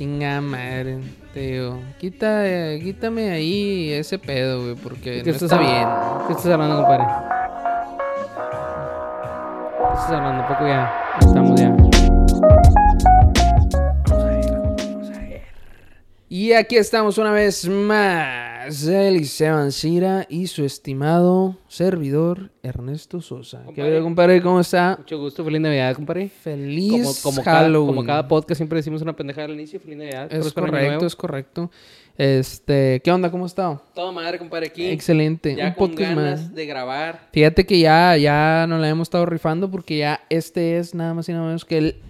Chinga madre, tío. Quita, eh, quítame ahí ese pedo, güey, porque ¿Qué no estás está bien. ¿Qué estás hablando, compadre? ¿Qué estás hablando? Poco ya. Estamos ya. Y aquí estamos una vez más, Eliseo Ancira y su estimado servidor Ernesto Sosa. ¿Qué onda, compadre? ¿Cómo está? Mucho gusto, feliz Navidad, compadre. Feliz Como, como, cada, Halloween. como cada podcast siempre decimos una pendejada al inicio, feliz Navidad. Es correcto, es correcto. Este, ¿qué onda? ¿Cómo está? Todo madre, compadre, aquí. Excelente. Ya Un con podcast ganas más. de grabar. Fíjate que ya, ya nos la hemos estado rifando porque ya este es nada más y nada menos que el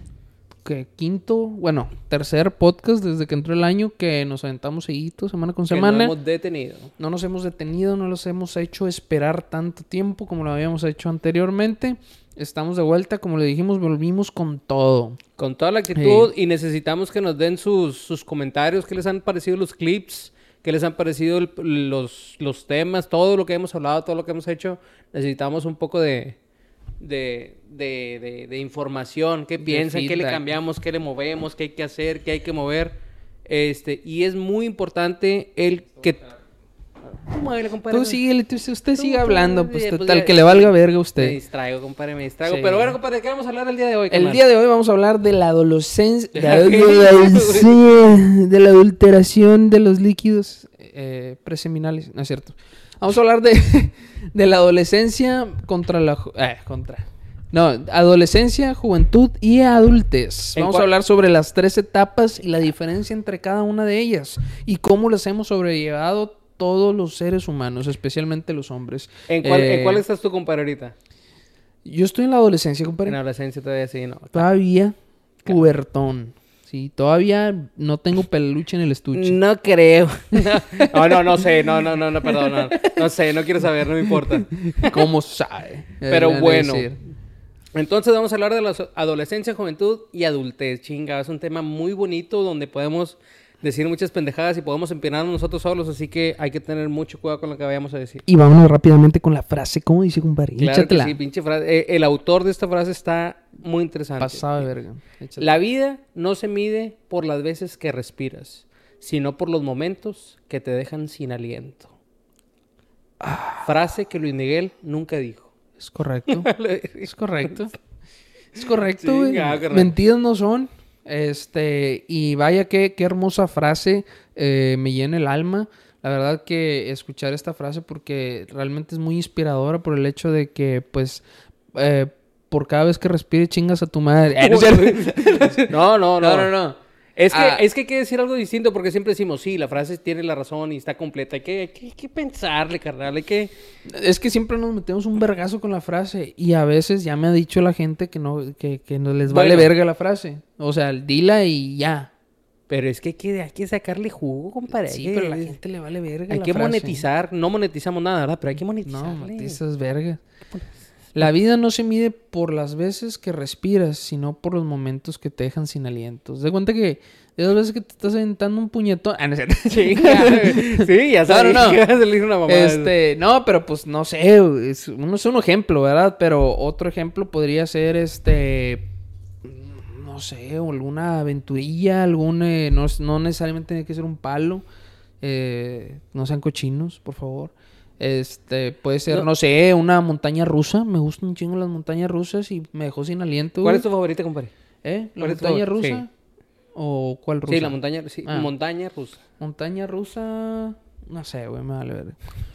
que quinto, bueno, tercer podcast desde que entró el año que nos aventamos seguido, semana con Que semana. no hemos detenido. No nos hemos detenido, no los hemos hecho esperar tanto tiempo como lo habíamos hecho anteriormente. Estamos de vuelta, como le dijimos, volvimos con todo. Con toda la actitud y necesitamos que nos den sus, sus comentarios, qué les han parecido los clips, qué les han parecido el- los, los temas, todo lo que hemos hablado, todo lo que hemos hecho. Necesitamos un poco de, de, de, de- de información, qué piensan, qué le cambiamos, qué le movemos, qué hay que hacer, qué hay que mover. Este, y es muy importante el que... Compadre. Tú sigue, tú- usted sigue hablando, eh, pues pues total, ya- que le valga verga a Me usted. distraigo, compadre, me distraigo. Sí. Pero bueno, compadre, ¿de qué vamos a hablar el día de hoy? El día de hoy vamos a hablar de la adolescencia, de la, ¿Qué? adolescencia- de la adulteración de los líquidos eh, preseminales, no es cierto. Vamos a hablar de, de la adolescencia contra la eh, contra no, adolescencia, juventud y adultez. ¿En Vamos a hablar sobre las tres etapas y la diferencia entre cada una de ellas y cómo las hemos sobrellevado todos los seres humanos, especialmente los hombres. ¿En cuál, Eh, ¿En cuál estás tú, compadre, ahorita? Yo estoy en la adolescencia, compadre. En la adolescencia todavía sí, ¿no? Todavía pubertón. Sí, todavía no tengo peluche en el estuche. No creo. No, no, no sé. No, no, no, no, perdón. No, no sé, no quiero saber, no me importa. ¿Cómo sabe? Pero bueno. decir. Entonces vamos a hablar de la adolescencia, juventud y adultez. Chinga, es un tema muy bonito donde podemos decir muchas pendejadas y podemos empinarnos nosotros solos, así que hay que tener mucho cuidado con lo que vayamos a decir. Y vámonos rápidamente con la frase. ¿Cómo dice, compadre? Claro que sí, pinche frase. Eh, el autor de esta frase está muy interesante. Pasado de verga. Échatela. La vida no se mide por las veces que respiras, sino por los momentos que te dejan sin aliento. Frase que Luis Miguel nunca dijo. Es correcto. es correcto. Es correcto, güey. Chinga, carnal. Mentiras no son. Este, y vaya qué, qué hermosa frase eh, me llena el alma. La verdad que escuchar esta frase porque realmente es muy inspiradora por el hecho de que, pues, eh, por cada vez que respire chingas a tu madre. No, no. No, no, no. Es que, Ah. es que hay que decir algo distinto porque siempre decimos, sí, la frase tiene la razón y está completa. Hay que, hay que, hay que pensarle, carnal. Hay que... Es que siempre nos metemos un vergazo con la frase y a veces ya me ha dicho la gente que no, que, que no les vale Bueno. verga la frase. O sea, dila y ya. Pero es que hay que, hay que sacarle jugo, compadre. Sí, pero a la gente le vale verga Hay la que frase. monetizar. No monetizamos nada, ¿verdad? Pero hay que monetizar. No, monetizas verga. La vida no se mide por las veces que respiras, sino por los momentos que te dejan sin aliento. De cuenta que esas veces que te estás aventando un puñetón. Ah, no sí, ya sabes no, no. que va a salir una mamada. Este, no, pero pues no sé, es, uno es un ejemplo, ¿verdad? Pero otro ejemplo podría ser este, no sé, alguna aventurilla, algún, eh, no, no necesariamente tiene que ser un palo, eh, no sean cochinos, por favor. Este, puede ser, No. no. sé, una montaña rusa, me gustan un chingo las montañas rusas y me dejó sin aliento. ¿Cuál güey. es tu favorita, compadre? ¿Eh? ¿La montaña rusa? ¿O cuál rusa? Sí, la montaña, sí, Ah. montaña rusa. Montaña rusa, no sé, güey, me vale ver.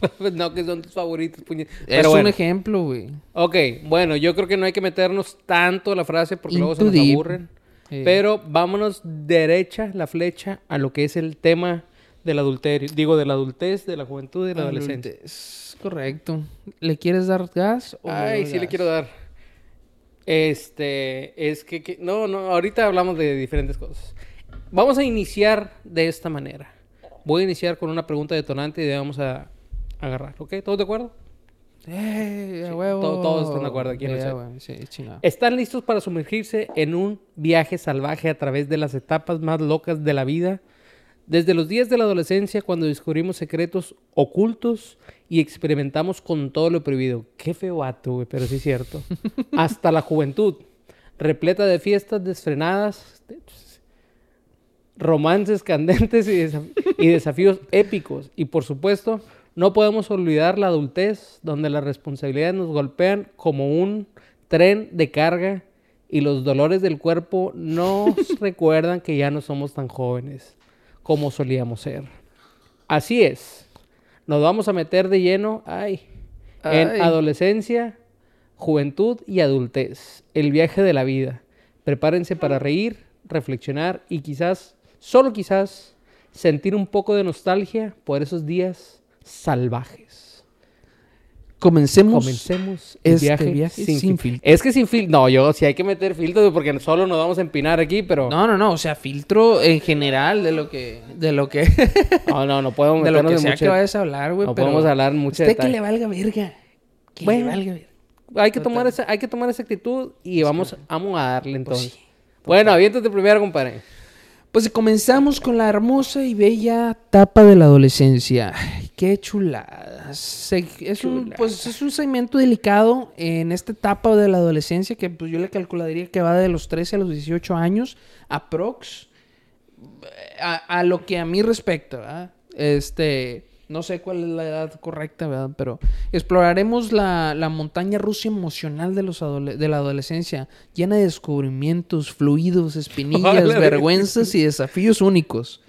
no, que son tus favoritos, puñet. Es Pero un ejemplo, güey. Ok, bueno, yo creo que no hay que meternos tanto a la frase porque luego se nos deep. aburren. Sí. Pero vámonos derecha la flecha a lo que es el tema del adulterio. Digo, de la adultez, de la juventud y de la adolescencia. Es correcto. ¿Le quieres dar gas? o Ay, no sí le quiero dar. Este, es que, que- no, no, ahorita hablamos de diferentes cosas. Vamos a iniciar de esta manera. Voy a iniciar con una pregunta detonante y vamos a agarrar, ¿ok? ¿Todos de acuerdo? Eh, a huevo. to- todos están de acuerdo aquí en el Eh, sí. ¿Están listos para sumergirse en un viaje salvaje a través de las etapas más locas de la vida? Desde los días de la adolescencia, cuando descubrimos secretos ocultos y experimentamos con todo lo prohibido. Qué feo vato, güey, pero sí es cierto. Hasta la juventud, repleta de fiestas desfrenadas. romances candentes y, desaf- y desafíos épicos. Y por supuesto, no podemos olvidar la adultez, donde las responsabilidades nos golpean como un tren de carga y los dolores del cuerpo nos recuerdan que ya no somos tan jóvenes como solíamos ser. Así es. Nos vamos a meter de lleno, ay, en Ay. adolescencia, juventud y adultez. El viaje de la vida. Prepárense para reír, reflexionar y quizás, solo quizás, sentir un poco de nostalgia por esos días salvajes. Comencemos. Comencemos el este viaje, viaje sin, sin fil- filtro. Es que sin filtro. No, yo sí hay que meter filtros porque solo nos vamos a empinar aquí, pero. No, No, no, no, o sea, filtro en general de lo que, de lo que, no, no, podemos de lo que en sea mucho- que vayas a hablar, güey. no pero podemos hablar mucho Usted que le valga verga. Que Bueno. le valga verga. Hay que, tomar esa, hay que tomar esa actitud y vamos, vamos a darle entonces. sí, bueno, aviéntate primero, compadre. Pues comenzamos con la hermosa y bella etapa de la adolescencia. Ay, qué chulada. Se- es, un, pues, es un segmento delicado en esta etapa de la adolescencia que pues, yo le calcularía que va de los 13 a los 18 años, aprox, a, a lo que a mí respecta, ¿verdad? Este, no sé cuál es la edad correcta, ¿verdad? Pero exploraremos la, la montaña rusa emocional de, los de la adolescencia, llena de descubrimientos, fluidos, espinillas, vergüenzas y desafíos únicos.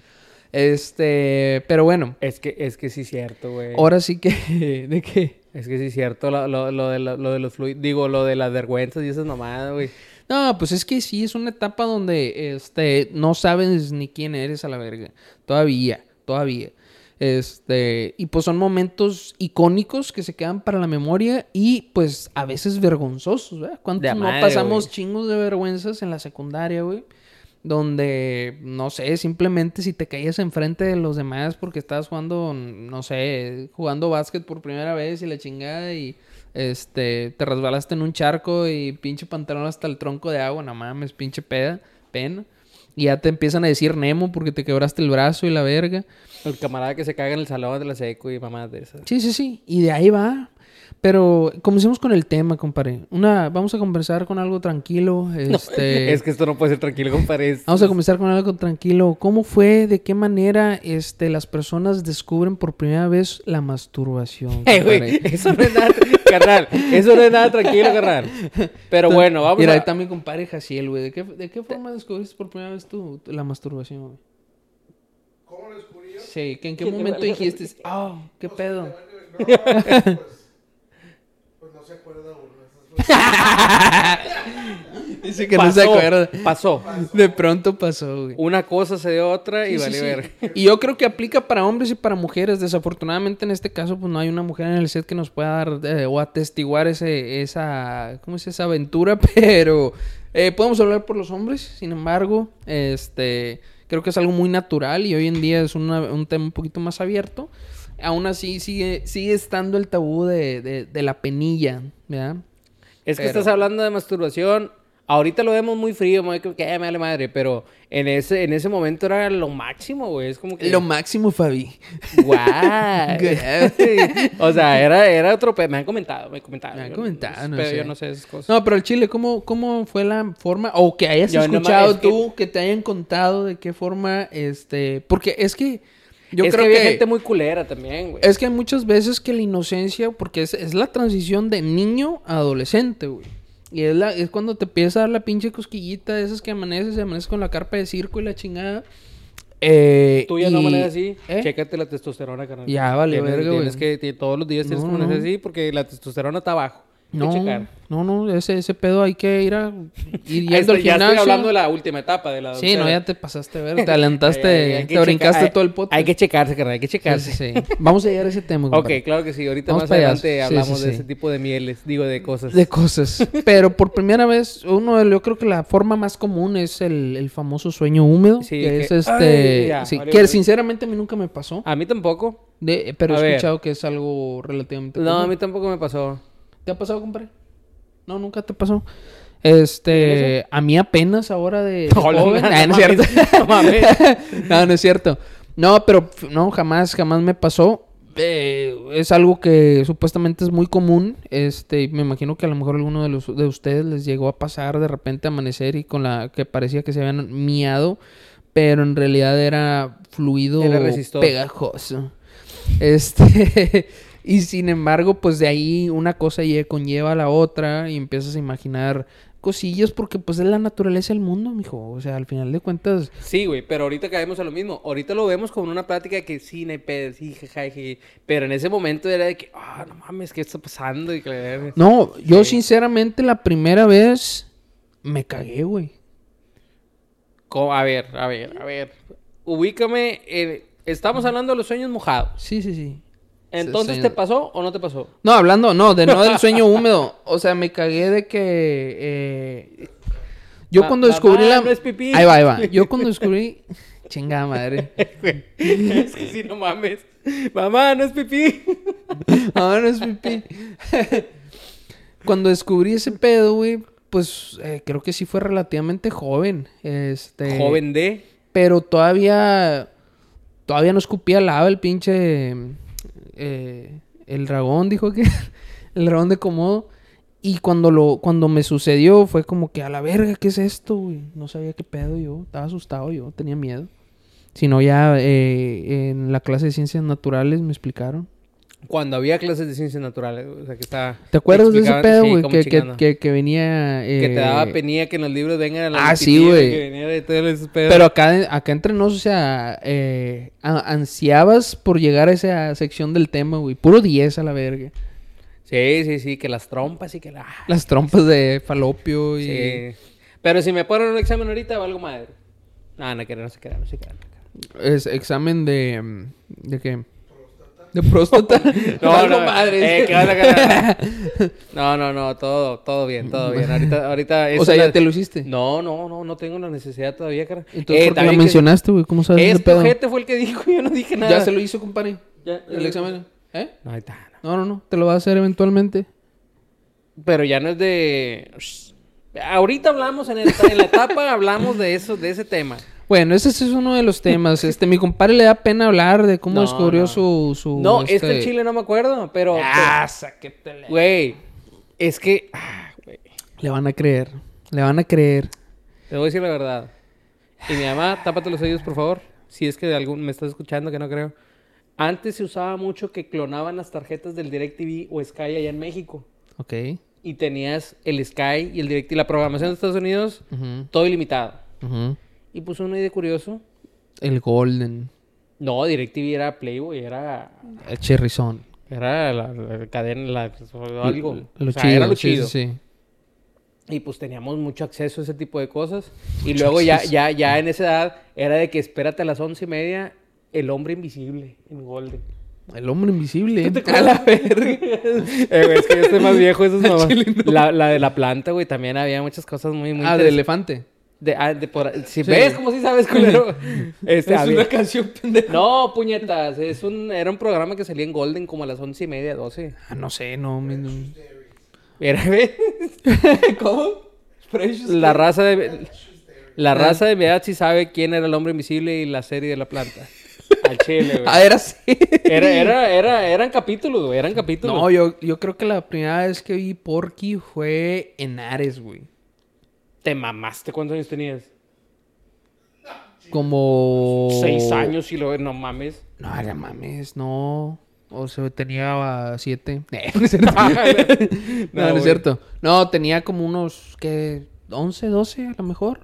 Este, pero bueno, Es que, es que sí es cierto, güey. ahora sí que, ¿de qué? Es que sí es cierto lo, lo, lo de, lo, lo de los fluidos. Digo, lo de las vergüenzas y esas mamadas, güey. No, pues es que sí, es una etapa donde este, no sabes ni quién eres a la verga. Todavía, todavía. Este, y pues son momentos icónicos que se quedan para la memoria y pues a veces vergonzosos, ¿verdad? ¿Cuántos no madre, pasamos chingos de vergüenzas en la secundaria, güey? Donde, no sé, simplemente si te caías enfrente de los demás porque estabas jugando, no sé, jugando básquet por primera vez y la chingada y este, te resbalaste en un charco y pinche pantalón hasta el tronco de agua, no mames, pinche peda, pena. Y ya te empiezan a decir Nemo porque te quebraste el brazo y la verga. El camarada que se caga en el salón de la seco y mamadas de esas. Sí, sí, sí. Y de ahí va. Pero comencemos con el tema, compadre. Una, vamos a conversar con algo tranquilo. Este, Es que esto no puede ser tranquilo, compadre. Vamos a comenzar con algo tranquilo. ¿Cómo fue, de qué manera este, las personas descubren por primera vez la masturbación? Eh, güey, eso no es nada, carnal. Eso no es nada tranquilo, carnal. Pero bueno, vamos Mira, a... ahí está mi compadre Jaciel, güey. ¿De qué, ¿De qué forma descubriste por primera vez tú la masturbación, güey? ¿Cómo lo descubrí yo? Sí, que en qué momento dijiste, oh, qué pedo? No, pues, pues no se acuerda uno. Dice que no se Pasó, acuerda. Pasó. De pronto pasó, güey. Una cosa se dio otra y Sí, vale sí. ver. Y yo creo que aplica para hombres y para mujeres. Desafortunadamente en este caso pues no hay una mujer en el set que nos pueda dar eh, o atestiguar ese, esa, ¿cómo es esa aventura? Pero eh, podemos hablar por los hombres. Sin embargo, este, creo que es algo muy natural y hoy en día es una- un tema un poquito más abierto. Aún así sigue, sigue estando el tabú de, de- de la penilla, ¿verdad? Es que Pero- estás hablando de masturbación. Ahorita lo vemos muy frío, muy que me vale madre, pero en ese, en ese momento era lo máximo, güey. Es como que. Lo máximo, Fabi. ¡Guau! o sea, era, era otro. Me han comentado, me han comentado. Me han Yo- comentado, no Pero sé. yo no sé esas cosas. No, pero el chile, ¿cómo, ¿cómo fue la forma? O que hayas Yo nomás- escuchado es que- tú, que... te hayan contado de qué forma, este... Porque es que yo es creo que que... había gente muy culera también, güey. Es que hay muchas veces que la inocencia, porque es, es la transición de niño a adolescente, güey. Y es, la, es cuando te empieza a dar la pinche cosquillita de esas que amaneces, y amaneces con la carpa de circo y la chingada. Eh, Tú ya no y- manejas así. ¿Eh? Chécate la testosterona, carnal. Ya, vale, Tienes- verga, güey. Tienes que, todos los días tienes No, que manejar no. así porque la testosterona está abajo. No, checar. no, no, ese, ese pedo hay que ir a... Ir yendo al estoy- ya estoy gimnasio. hablando de la última etapa de la Sí, no, ya te pasaste a ver, te adelantaste, Hay- hay- hay que te brincaste todo el podcast. Hay que checarse, carnal, hay que checarse. sí, sí. Vamos a llegar a ese tema. Ok, compadre. claro que sí. Ahorita Vamos más adelante hablamos de ese tipo de mieles, digo, de cosas. De cosas. Pero por primera vez, uno, yo creo que la forma más común es el, el famoso sueño húmedo. Sí, que, que- es este. Ay, ya, sí, vale, que vale. sinceramente a mí nunca me pasó. A mí tampoco. De, pero A he ver. escuchado que es algo relativamente No, a mí tampoco me pasó. ¿Te ha pasado, compadre? No, nunca te pasó. Este, a mí apenas ahora de, joven. no no es mames, cierto. no es cierto. No, pero no, jamás, jamás me pasó. Eh, es algo que supuestamente es muy común. Este, me imagino que a lo mejor alguno de los de ustedes les llegó a pasar de repente amanecer y con la que parecía que se habían miado. pero en realidad era fluido Era pegajoso. Este, y sin embargo, pues de ahí una cosa lle- conlleva a la otra y empiezas a imaginar cosillas porque pues es la naturaleza del mundo, mijo. O sea, al final de cuentas, Sí, güey, pero ahorita caemos a lo mismo. Ahorita lo vemos como una plática de que sí, pedo, sí, jaja, jeje. Pero en ese momento era de que, ah, no mames, ¿qué está pasando? Y que... no, yo Sí. sinceramente la primera vez me cagué, güey. A ver, a ver, a ver. Ubícame. eh, estamos hablando de los sueños mojados. Sí, sí, sí. Entonces, ¿te pasó o no te pasó? No, hablando, no, de no del sueño húmedo. O sea, me cagué de que. eh, yo cuando mamá, descubrí la. no es pipí. Ahí va, ahí va. Yo cuando descubrí. Chingada madre. es que sí, no mames. Mamá, no es pipí. Ahora no es pipí. cuando descubrí ese pedo, güey, pues eh, creo que sí fue relativamente joven. Este. Joven de. Pero todavía. Todavía no escupía lava el pinche. Eh, el dragón, dijo que. el dragón de Komodo. Y cuando lo, cuando me sucedió, fue como que a la verga, ¿qué es esto? No sabía qué pedo yo. Estaba asustado yo, tenía miedo. Si no, ya eh, en la clase de ciencias naturales me explicaron. Cuando había clases de ciencias naturales. O sea, que está. ¿Te acuerdas de ese pedo, sí, güey? cómo que, que, que, que venía. Que te daba eh, penía que en los libros vengan a Ah, sí, güey. Que. Pero acá, acá entre nos, o sea, eh, ansiabas por llegar a esa sección del tema, güey. Puro 10 a la verga. Sí, sí, sí, que las trompas y que la. Las trompas de falopio y... Sí. Pero si me ponen un examen ahorita, valgo madre. No, no quiero, no se queda, no se queda. Es examen de... mm, ¿De qué? De próstata. No, no, madre. eh, onda. No, no, no, todo, todo bien, todo bien. Ahorita, ahorita. o sea, ya la- te lo hiciste. No, no, no, no tengo la necesidad todavía, cara. Entonces, Eh, ¿por qué lo mencionaste, güey? ¿Cómo sabes Este ojete fue el que dijo, yo no dije nada. Ya se lo hizo, compadre. Ya, El examen. ¿Eh? No, ahí está. no. No, no, no. Te lo va a hacer eventualmente. Pero ya no es de. Ahorita hablamos en, el- en la etapa, hablamos de eso, de ese tema. Bueno, ese es uno de los temas. Este, mi compadre le da pena hablar de cómo No, descubrió no. su, su... No, este chile no me acuerdo, pero. Ah, sáquetele. Güey, es que. ah, güey, Le van a creer. Le van a creer. te voy a decir la verdad. Y mi mamá, tápate los oídos, por favor. Si es que de algún me estás escuchando, que no creo. Antes se usaba mucho que clonaban las tarjetas del DirecTV o Sky allá en México. Ok. Y tenías el Sky y el DirecTV, la programación de Estados Unidos, todo ilimitado. ujú. Y puso uno ahí de curioso. El Golden. No, DirecTV era Playboy, era. El Cherryzón. Era la, la cadena, la, algo. Lo o sea, chido. era lo sí, chido. Sí, sí. Y pues teníamos mucho acceso a ese tipo de cosas. Y luego ya, ya, ya en esa edad era de que espérate a las once y media el hombre invisible en Golden. El hombre invisible. te A la verga. Eh, güey, es que yo estoy más viejo, eso es no. La, la de la planta, güey, también había muchas cosas muy, muy Ah, del elefante. De, ah, de por- si Sí. ves como si sabes, culero. Este, es había- una canción pendeja. No, puñetas, es un, era un programa que salía en Golden como a las once y media, doce. Ah, no sé, no. mi- no. Era, ¿ves? ¿Cómo? Precious La raza de... La raza de mi edad sí sabe quién era el hombre invisible y la serie de la planta. Al chile, güey. Ah, era así. Era, era, era, eran capítulos, güey, eran capítulos. No, yo, yo creo que la primera vez que vi Porky fue en Ares, güey. Te mamaste, ¿cuántos años tenías? Como... Seis años y lo no mames. No, no mames, no. O sea, tenía siete. No es cierto. No, no, no es cierto. No, tenía como unos, ¿qué? 11, 12 a lo mejor.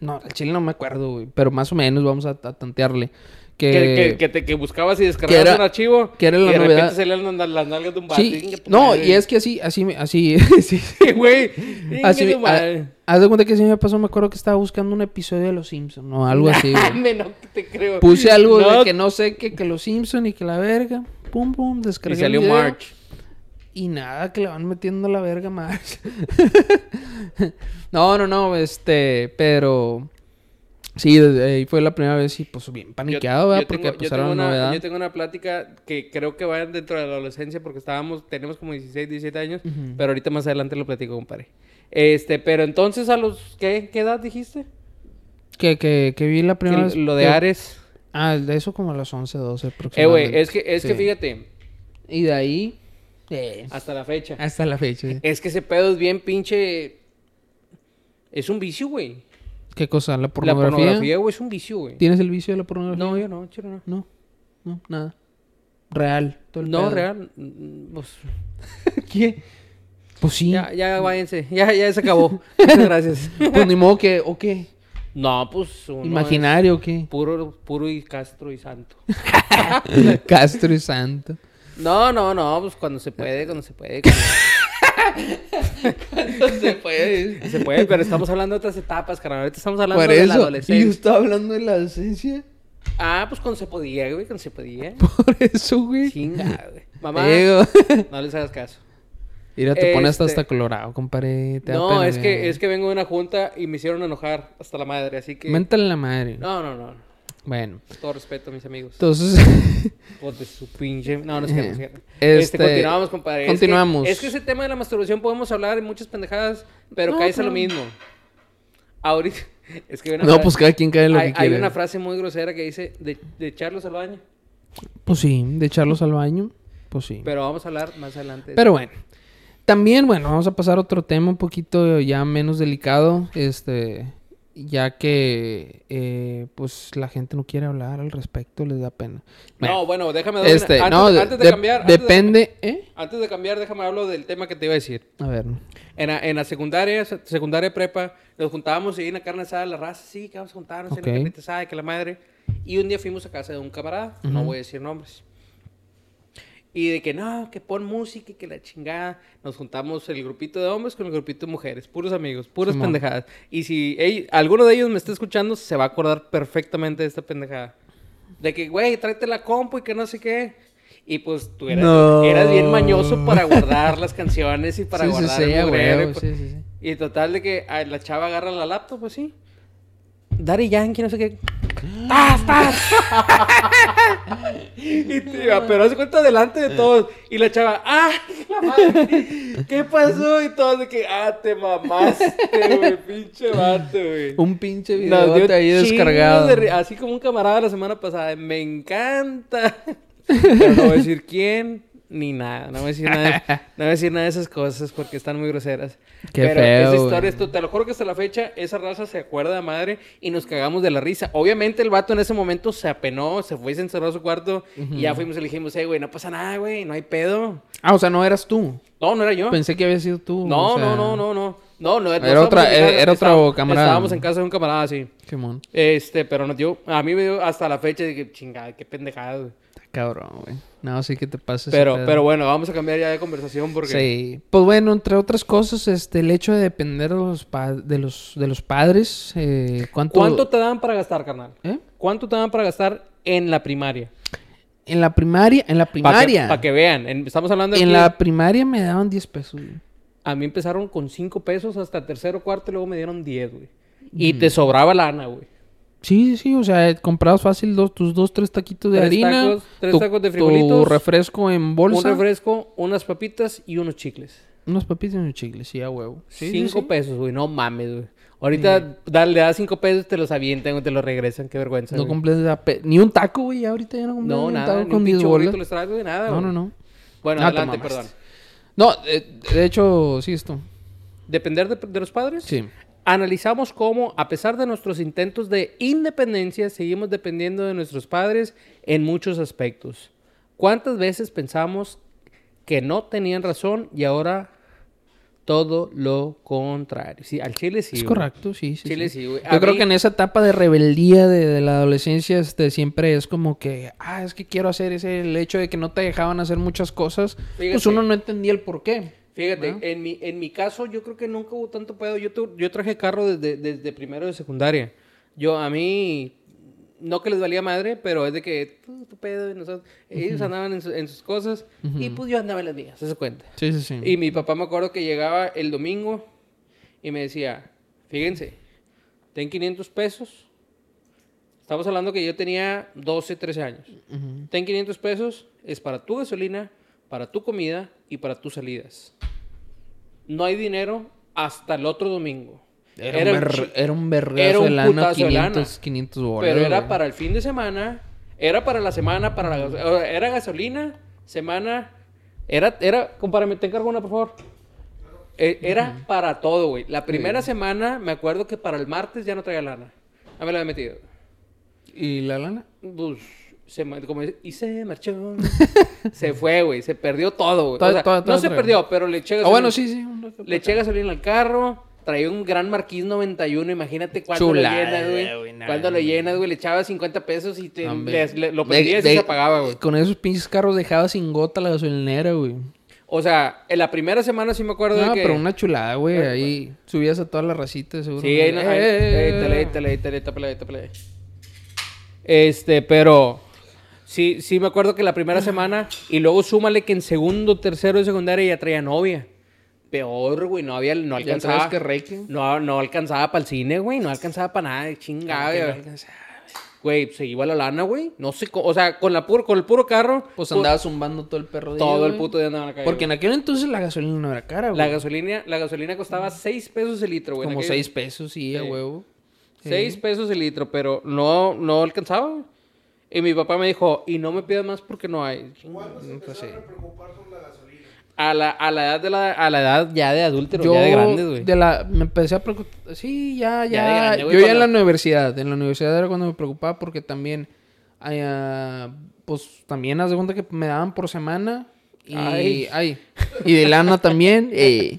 No, el chile no me acuerdo, güey. Pero más o menos vamos a, a tantearle. Que, Que, que, que, te, que buscabas y descargabas que era- un archivo. que era y la de novedad. repente salían las, las nalgas de un. Sí, tu no, y es que así, así, así, sí. Güey, Así, tu madre. a- haz de cuenta que sí me pasó, me acuerdo que estaba buscando un episodio de Los Simpsons, o algo así, güey. No te creo. Puse algo No, de que no sé qué, que Los Simpsons y que la verga. Pum, pum, Y descargué salió el video. March. Y nada, que le van metiendo la verga más. no, no, no, este, pero... Sí, desde ahí fue la primera vez y pues bien paniqueado, ¿verdad? Porque tengo, pues yo era tengo una novedad. yo tengo una plática que creo que va dentro de la adolescencia porque estábamos, tenemos como 16, 17 años, pero ahorita más adelante lo platico, compadre. Este, pero entonces a los, ¿qué, qué edad dijiste? Que, que, que vi la primera Que vez. lo de Ares. Ah, de eso como a los 11, 12 Eh, güey, es que, es que fíjate, Y de ahí... eh, hasta la fecha. hasta la fecha. sí. Es que ese pedo es bien pinche... Es un vicio, güey. ¿Qué cosa? ¿La La pornografía? pornografía, güey, es un vicio, güey. ¿Tienes el vicio de la pornografía? No, yo no, chero, no. No, no, nada. Real. todo el No, pedo. real. mm, Pues, ¿Qué? Pues sí. ya, ya váyanse. Ya, ya se acabó. Muchas gracias. Pues ni modo que, ¿o qué? No, pues. uno ¿Imaginario o qué? Puro, puro y castro y santo. Castro y Santo. No, no, no, pues cuando se puede, cuando se puede. cuando- se puede. se puede, pero estamos hablando de otras etapas, carnal. Ahorita estamos hablando Por de la eso. Y adolescencia. estaba hablando de la adolescencia. Ah, pues cuando se podía, güey, cuando se podía. Por eso, güey. Chinga, güey. Mamá, no les hagas caso. Mira, te pones hasta, Este- hasta colorado, compadre. Te da No, pena, es que, güey. es que vengo de una junta y me hicieron enojar hasta la madre, así que... Méntale la madre. No, no, no. Bueno. Todo respeto, mis amigos. Entonces, Pues de su pinche... No, no es que no es cierto. Este, Este, continuamos, compadre. Es que- continuamos. Es que, ese tema de la masturbación podemos hablar en muchas pendejadas, pero No, caes a lo mismo. Ahorita... Es que hay no, frase- pues cada quien cae en lo hay, que hay quiere. una frase muy grosera que dice de, de echarlos al baño. Pues sí, de echarlos al baño. Pues sí. Pero vamos a hablar más adelante. Pero bueno. También, bueno, vamos a pasar a otro tema un poquito ya menos delicado. Este. Ya que, eh, pues, la gente no quiere hablar al respecto, les da pena. Bueno, No, bueno, déjame dar este, antes, no, de- antes de de- cambiar... antes de- depende, ¿eh? Antes de cambiar, déjame hablar del tema que te iba a decir. A ver. En la, en la secundaria, se- secundaria prepa, nos juntábamos y en la carne asada, la raza, sí, que vamos a juntarnos Ok. en la carnita asada, que la madre. Y un día fuimos a casa de un camarada, no voy a decir nombres. Y de que no, que pon música y que la chingada. Nos juntamos el grupito de hombres con el grupito de mujeres, puros amigos, puras Simón. pendejadas. Y si ell- alguno de ellos me está escuchando, se va a acordar perfectamente de esta pendejada. De que, güey, tráete la compu y que no sé qué. Y pues tú eras, No. eras bien mañoso para guardar las canciones y para sí, guardar sí, el y sí, sí, sí. y total de que ah, la chava agarra la laptop, pues sí. Daddy Yankee, no sé qué. ¡Tas, tas! y te- pero hace cuenta delante de todos. Y la chava, ¡ah! la madre! ¿Qué pasó? Y todos de que, ¡ah, te mamaste, güey! Pinche vato, güey. Un pinche video ahí descargado. de así como un camarada la semana pasada. Me encanta. Pero no voy a decir quién ni nada. No voy a decir nada, de- no voy a decir nada de esas cosas porque están muy groseras. Qué Pero feo, esa historia, esto, te lo juro que hasta la fecha esa raza se acuerda de madre y nos cagamos de la risa. Obviamente el vato en ese momento se apenó, se fue y se encerró a su cuarto y ya fuimos y le dijimos, hey, güey, no pasa nada, güey, no hay pedo. Ah, o sea, no eras tú. No, no era yo. Pensé que había sido tú. no, o sea, no, no, no, no. No, no, Era otra- casa, era- era otro camarada. Estábamos en casa de un camarada, sí. Simón. Este, pero no, yo, a mí me dio hasta la fecha de que chingada, qué pendejada, güey. Está cabrón, güey. No, sí que te pases. Pero, pero bueno, vamos a cambiar ya de conversación porque. Sí. Pues bueno, entre otras cosas, este, el hecho de depender de los, pa- de los, de los padres, eh, ¿cuánto... ¿Cuánto te dan para gastar, carnal? ¿Eh? ¿Cuánto te dan para gastar en la primaria? En la primaria, en la Para primaria. que, pa' que vean. en- estamos hablando de En aquí- la primaria me daban 10 pesos, güey. A mí empezaron con 5 pesos hasta tercero, cuarto, y luego me dieron 10, güey. Y te sobraba lana, güey. Sí, sí, sí, o sea, comprabas fácil dos, tus dos, tres taquitos de Tres harina, tacos, tres tu, tacos de tu frijolitos, refresco en bolsa, Un refresco, unas papitas y unos chicles. unos papitas y unos chicles, sí, a huevo. Sí, sí, 5 sí. pesos, güey. No mames, güey. Ahorita dale, le das 5 pesos, te los avientan, güey, te los regresan. Qué vergüenza. No güey. pe- ni un taco, güey, ya ahorita ya no compras No, ni un nada, taco ni con un 10 pinche bolas. les traigo, güey, nada, No, güey. no, no. Bueno, Ah, te adelante, perdón. No, eh, de hecho, sí, esto. ¿Depender de, de los padres? Sí. Analizamos cómo, a pesar de nuestros intentos de independencia, seguimos dependiendo de nuestros padres en muchos aspectos. ¿Cuántas veces pensamos que no tenían razón y ahora todo lo contrario? Sí, al chile sí. Es correcto, sí, sí. Chile sí. Yo A creo mí- que en esa etapa de rebeldía de, de la adolescencia, este, siempre es como que, ah, es que quiero hacer ese, el hecho de que no te dejaban hacer muchas cosas, pues uno no entendía el por qué. Fíjate, ¿no? en mi, en mi caso yo creo que nunca hubo tanto pedo. Yo, tu- yo traje carro desde, desde primero de secundaria. Yo, a mí, no que les valía madre, pero es de que, tú, tu pedo, y nosotros, ellos andaban en, su- en sus cosas y pues yo andaba en las mías, se cuenta. Sí, sí, sí. Y mi papá me acuerdo que llegaba el domingo y me decía, fíjense, ten 500 pesos. Estamos hablando que yo tenía 12, 13 años. Ujú. Ten 500 pesos, es para tu gasolina, para tu comida y para tus salidas. No hay dinero hasta el otro domingo. Era, Era un, ver- era un vergazo era un de lana, putazo de 500, lana. 500 bolas. Pero era güey. para el fin de semana, era para la semana, para la era gasolina, semana, era, era, compárame, te encargo una, por favor. Eh, era para todo, güey. La primera semana, me acuerdo que para el martes ya no traía lana. A me la había metido. ¿Y la lana? Pues, se, como y se marchó. se fue, güey. Se perdió todo, güey. Todo- O sea, todo- no se perdió, pero le eché Ah, gasolina. bueno, sí, sí. Le eché gasolina al carro. Traía un gran Marquis 91. Imagínate cuánto lo llenas, güey, Cuando lo llenas, güey. Le echabas 50 pesos y te, le- lo De- prendías y de- se apagaba, güey. Con esos pinches carros dejaba sin gota la gasolinera, güey. O sea, en la primera semana sí me acuerdo No, de que... pero una chulada, güey. Eh, Ahí subías a todas las racitas, seguro. Sí, ahí no, Eh. Este, pero sí, sí me acuerdo que la primera semana y luego súmale que en segundo, tercero de secundaria ya traía novia. Peor, güey, no había, no alcanzaba. que reque. No, no alcanzaba para el cine, güey, no alcanzaba para nada, chingada. No güey. alcanzaba. Güey, se iba la lana, güey. No sé, cómo- o sea, con la puro, con el puro carro, Pues pu- andaba zumbando todo el perro día, todo el puto día andaba en la calle. Porque en aquel entonces la gasolina no era cara, güey. la gasolina, la gasolina costaba 6 pesos el litro, güey. Como aquel- seis pesos, sí, a Sí. huevo. Sí. 6 pesos el litro, pero no, no alcanzaba. güey. Y mi papá me dijo, y no me pidas más porque no hay. ¿Cuándo se Mm, pues sí. a preocupar por la gasolina? A la, a la edad de la, a la edad ya de adúltero, Yo ya de grandes, güey. de la, me empecé a preocupar. Sí, ya, ya. Ya de grande, güey, yo ya en la universidad. En la universidad era cuando me preocupaba porque también. ah, pues también haz de cuenta que me daban por semana. Y. Ay. Ay. y de lana también. eh,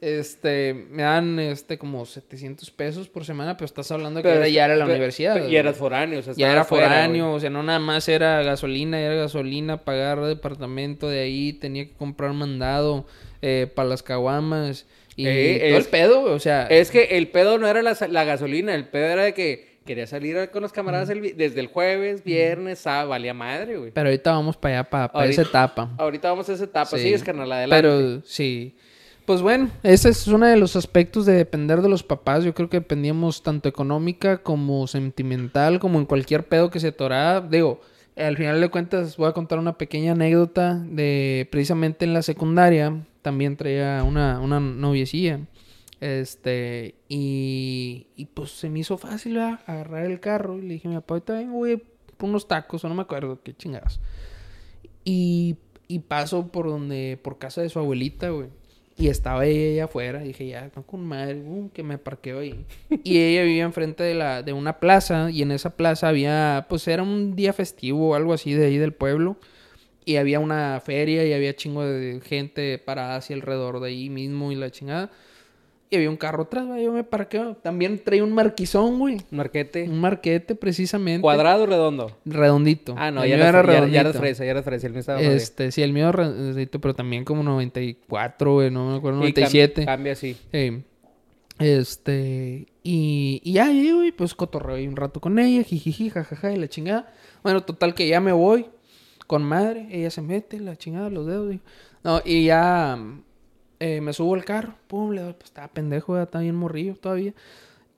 este. Me dan este como 700 pesos por semana. Pero estás hablando de que Pero- era- ya era la pero- universidad. Y güey. eras foráneo, o sea, Ya era fuera, foráneo, güey. o sea, no nada más era gasolina, era gasolina, pagar departamento de ahí, tenía que comprar mandado eh, para las caguamas y Eh, todo es- el pedo, o sea, Es que el pedo no era la, la gasolina, el pedo era de que quería salir con los camaradas el desde el jueves, viernes, sábado, valía madre, güey. pero ahorita vamos para allá, para, Ahorita- esa etapa. Ahorita vamos a esa etapa, Sí. sigues, carnal, adelante. Pero sí. Pues bueno, ese es uno de los aspectos de depender de los papás. Yo creo que dependíamos tanto económica como sentimental, como en cualquier pedo que se atorara. Digo, al final de cuentas voy a contar una pequeña anécdota de precisamente en la secundaria. También traía una, una noviecilla. Este, y, y pues se me hizo fácil agarrar el carro y le dije a mi papá, ahorita vengo, güey, unos tacos, o no me acuerdo qué chingados. Y, y paso por donde, por casa de su abuelita, güey. Y estaba ella afuera. Dije, ya, con madre, uh, que me parqueo ahí. y ella vivía enfrente de, la, de una plaza. Y en esa plaza había, pues era un día festivo o algo así de ahí del pueblo. Y había una feria y había chingo de gente parada hacia alrededor de ahí mismo y la chingada. Y había un carro atrás, güey. Yo me parqueo. También traía un marquizón, güey. Marquete. Un marquete, precisamente. ¿Cuadrado o redondo? Redondito. Ah, no, El ya mío era, ya, ya redondito. eras fresa, ya eras fresa, el mío estaba. Este, sí, el mío redondito, pero también como 94, güey, no me acuerdo, Y cam- 97. Cambia así. Eh, este, y, y ya llego y pues cotorreo ahí un rato con ella, jijiji, jajaja, y la chingada. Bueno, total que ya me voy con madre, ella se mete, la chingada, los dedos. Y, no, y ya eh, me subo al carro, pum, le doy, pues estaba pendejo, ya está bien morrillo todavía.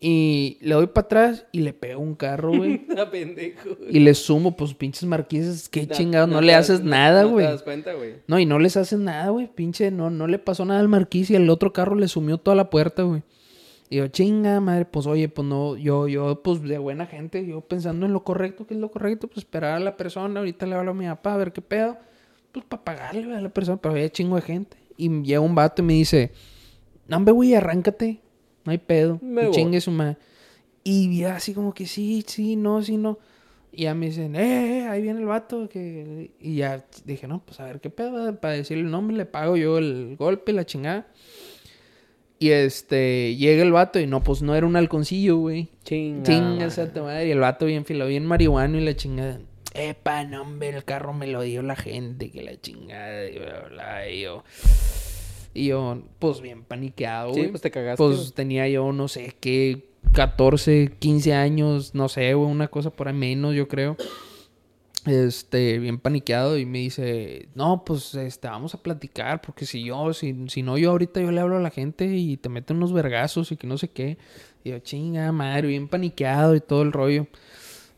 Y le doy para atrás y le pego un carro, güey. Está pendejo. y le sumo, pues pinches marquises, qué No- chingados, no, no le haces das- nada, no güey. te das cuenta, güey. No, y no les haces nada, güey. Pinche, no, no le pasó nada al marquís y el otro carro le sumió toda la puerta, güey. Y yo, chinga, madre, pues oye, pues no, yo, yo, pues de buena gente, yo pensando en lo correcto, que es lo correcto, pues esperar a la persona, ahorita le hablo a mi papá a ver qué pedo, pues para pagarle a la persona, pero había chingo de gente. Y llega un vato y me dice, no, hombre, güey, arráncate, no hay pedo, Me chingue su madre. Y ya así como que sí, sí, no, sí, no. Y ya me dicen, eh, eh, ahí viene el vato. Que... Y ya dije, no, pues a ver qué pedo. Para decirle el nombre, le pago yo el golpe, la chingada. Y este, llega el vato y no, pues no era un halconcillo, güey. Chinga. Chinga esa madre. Y el vato bien filo, bien marihuano y la chingada. Epa, no, hombre, el carro me lo dio la gente, que la chingada. Y, bla, bla, y yo, y yo, pues bien paniqueado, Sí, pues te cagaste. Pues tenía yo, no sé qué, 14, 15 años, no sé, güey, una cosa por ahí menos, yo creo. Este, bien paniqueado y me dice, no, pues, este, vamos a platicar, porque si yo, si, si no, yo ahorita yo le hablo a la gente y te meten unos vergazos y que no sé qué. Y yo, chinga madre, bien paniqueado y todo el rollo.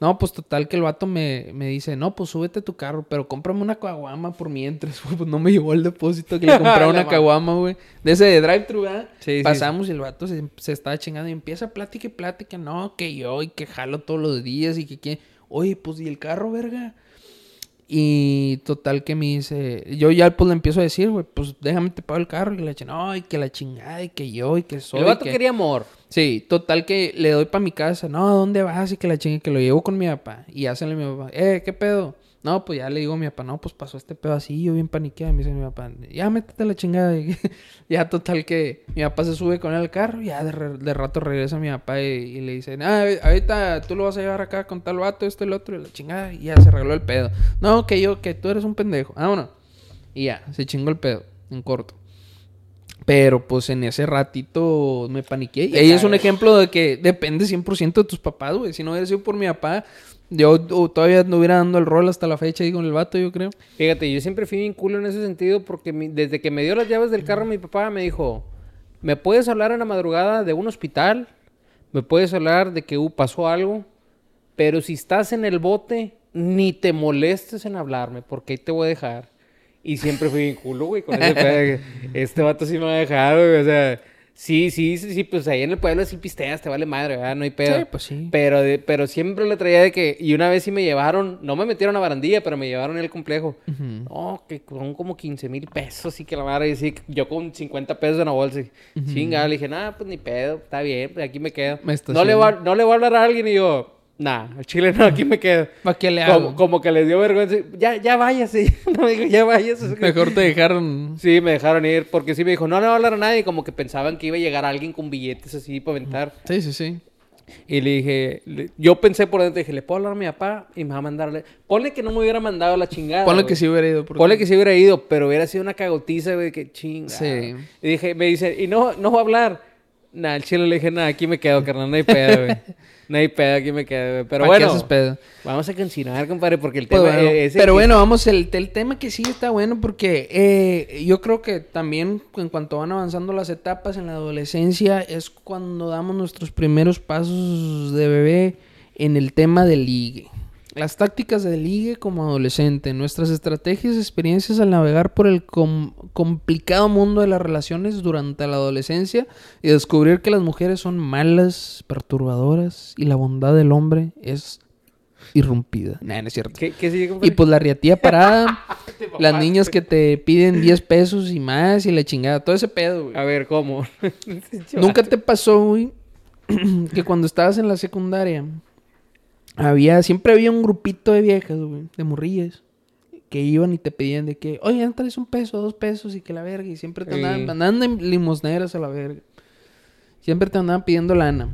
No, pues total que el vato me, me dice, no, pues súbete a tu carro, pero cómprame una caguama por mientras, güey. Pues no me llevó el depósito que le compraba La una caguama, güey. De ese de drive-thru, ¿verdad? Sí, sí, Pasamos y el vato se, se estaba chingando y empieza plática y plática. No, que yo y que jalo todos los días y que quién. Oye, pues y el carro, verga. Y total que me dice, yo ya pues le empiezo a decir, güey, pues déjame te pago el carro. Y le eché, no, y que la chingada, y que yo, y que soy. El vato que... quería amor. Sí, total que le doy para mi casa. No, ¿a dónde vas? Y que la chingue, que lo llevo con mi papá. Y hacen mi papá, eh, ¿qué pedo? No, pues ya le digo a mi papá, no, pues pasó este pedo así, yo bien paniqueado. Me dice mi papá, ya métete la chingada. Y ya total que mi papá se sube con él al carro, ya de, re- de rato regresa mi papá y, y le dice, ah, ahorita tú lo vas a llevar acá con tal vato, esto y el otro, y la chingada. Y ya se arregló el pedo. No, que yo, que tú eres un pendejo. Ah, bueno. Y ya, se chingó el pedo, en corto. Pero pues en ese ratito me paniqué. Y ahí es un ejemplo de que depende 100% de tus papás, güey. Si no hubiera sido por mi papá, yo uh, todavía no hubiera dando el rol hasta la fecha ahí con el vato, yo creo. Fíjate, yo siempre fui bien culo en ese sentido porque mi- desde que me dio las llaves del carro mi papá me dijo, ¿me puedes hablar en la madrugada de un hospital? ¿Me puedes hablar de que uh, pasó algo? Pero si estás en el bote, ni te molestes en hablarme porque ahí te voy a dejar. Y siempre fui bien culo, güey, con ese Este vato sí me va a dejar, güey, o sea... Sí, sí, sí, sí, pues ahí en el pueblo sí pisteas, te vale madre, ¿verdad? No hay pedo. Sí, pues sí. Pero, de- pero siempre le traía de que... Y una vez sí me llevaron... No me metieron a barandilla, pero me llevaron al complejo. No, que son como 15 mil pesos y que la madre... Y sí, yo con 50 pesos en la bolsa. Chinga, le dije, nada, pues ni pedo. Está bien, pues aquí me quedo. Me no, le voy a, no le voy a hablar a alguien y yo... Nah, al chile no, aquí me quedo. ¿Para qué le Como, hago? como que les dio vergüenza. Ya, ya váyase. No, digo, ya váyase. Mejor te dejaron... Sí, me dejaron ir porque sí me dijo, no le a hablar a nadie. Como que pensaban que iba a llegar alguien con billetes así para aventar. Sí, sí, sí. Y le dije, le- yo pensé por dentro, dije, ¿le puedo hablar a mi papá? Y me va a mandarle. Ponle que no me hubiera mandado la chingada. Ponle güey. que sí hubiera ido. Ponle que sí hubiera ido, pero hubiera sido una cagotiza, güey, que chinga. Sí. Y dije, me dice, y no, no va a hablar. Nah, el chile le dije, nada, aquí me quedo, carnal, no hay pedo, güey. No hay pedo, aquí me quedo. Pero ¿Pa' qué bueno, haces pedo? vamos a continuar, compadre, porque el Pues tema bueno, es... pero bueno, vamos, el, el tema que sí está bueno porque eh, yo creo que también en cuanto van avanzando las etapas en la adolescencia es cuando damos nuestros primeros pasos de bebé en el tema del ligue. Las tácticas de ligue como adolescente, nuestras estrategias y experiencias al navegar por el com- complicado mundo de las relaciones durante la adolescencia y descubrir que las mujeres son malas, perturbadoras y la bondad del hombre es irrumpida. Nah, no es cierto. ¿Qué, qué sigue, Y pues la riatía parada, Te las niñas que te piden 10 pesos y más y la chingada, todo ese pedo, güey. A ver, ¿cómo? ¿Nunca te pasó, güey, que cuando estabas en la secundaria, había, siempre había un grupito de viejas, güey, de morrillas, que iban y te pedían de que, oye, traes un peso, dos pesos y que la verga, y siempre te Sí. andaban, andaban de limosneras a la verga. Siempre te andaban pidiendo lana.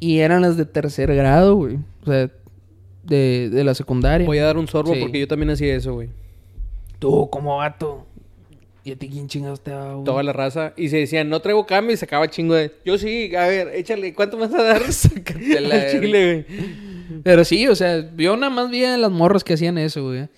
Y eran las de tercer grado, güey. O sea, de, de la secundaria. Voy a dar un sorbo Sí. porque yo también hacía eso, güey. Tú, como vato. ¿Y a ti quién chingados te va, güey? Toda la raza. Y se decían, no traigo cambio y se acaba chingo de... Yo sí, a ver, échale, ¿cuánto vas a dar? Sácate la chile, güey. Pero sí, o sea, yo nada más vi a las morras que hacían eso, güey.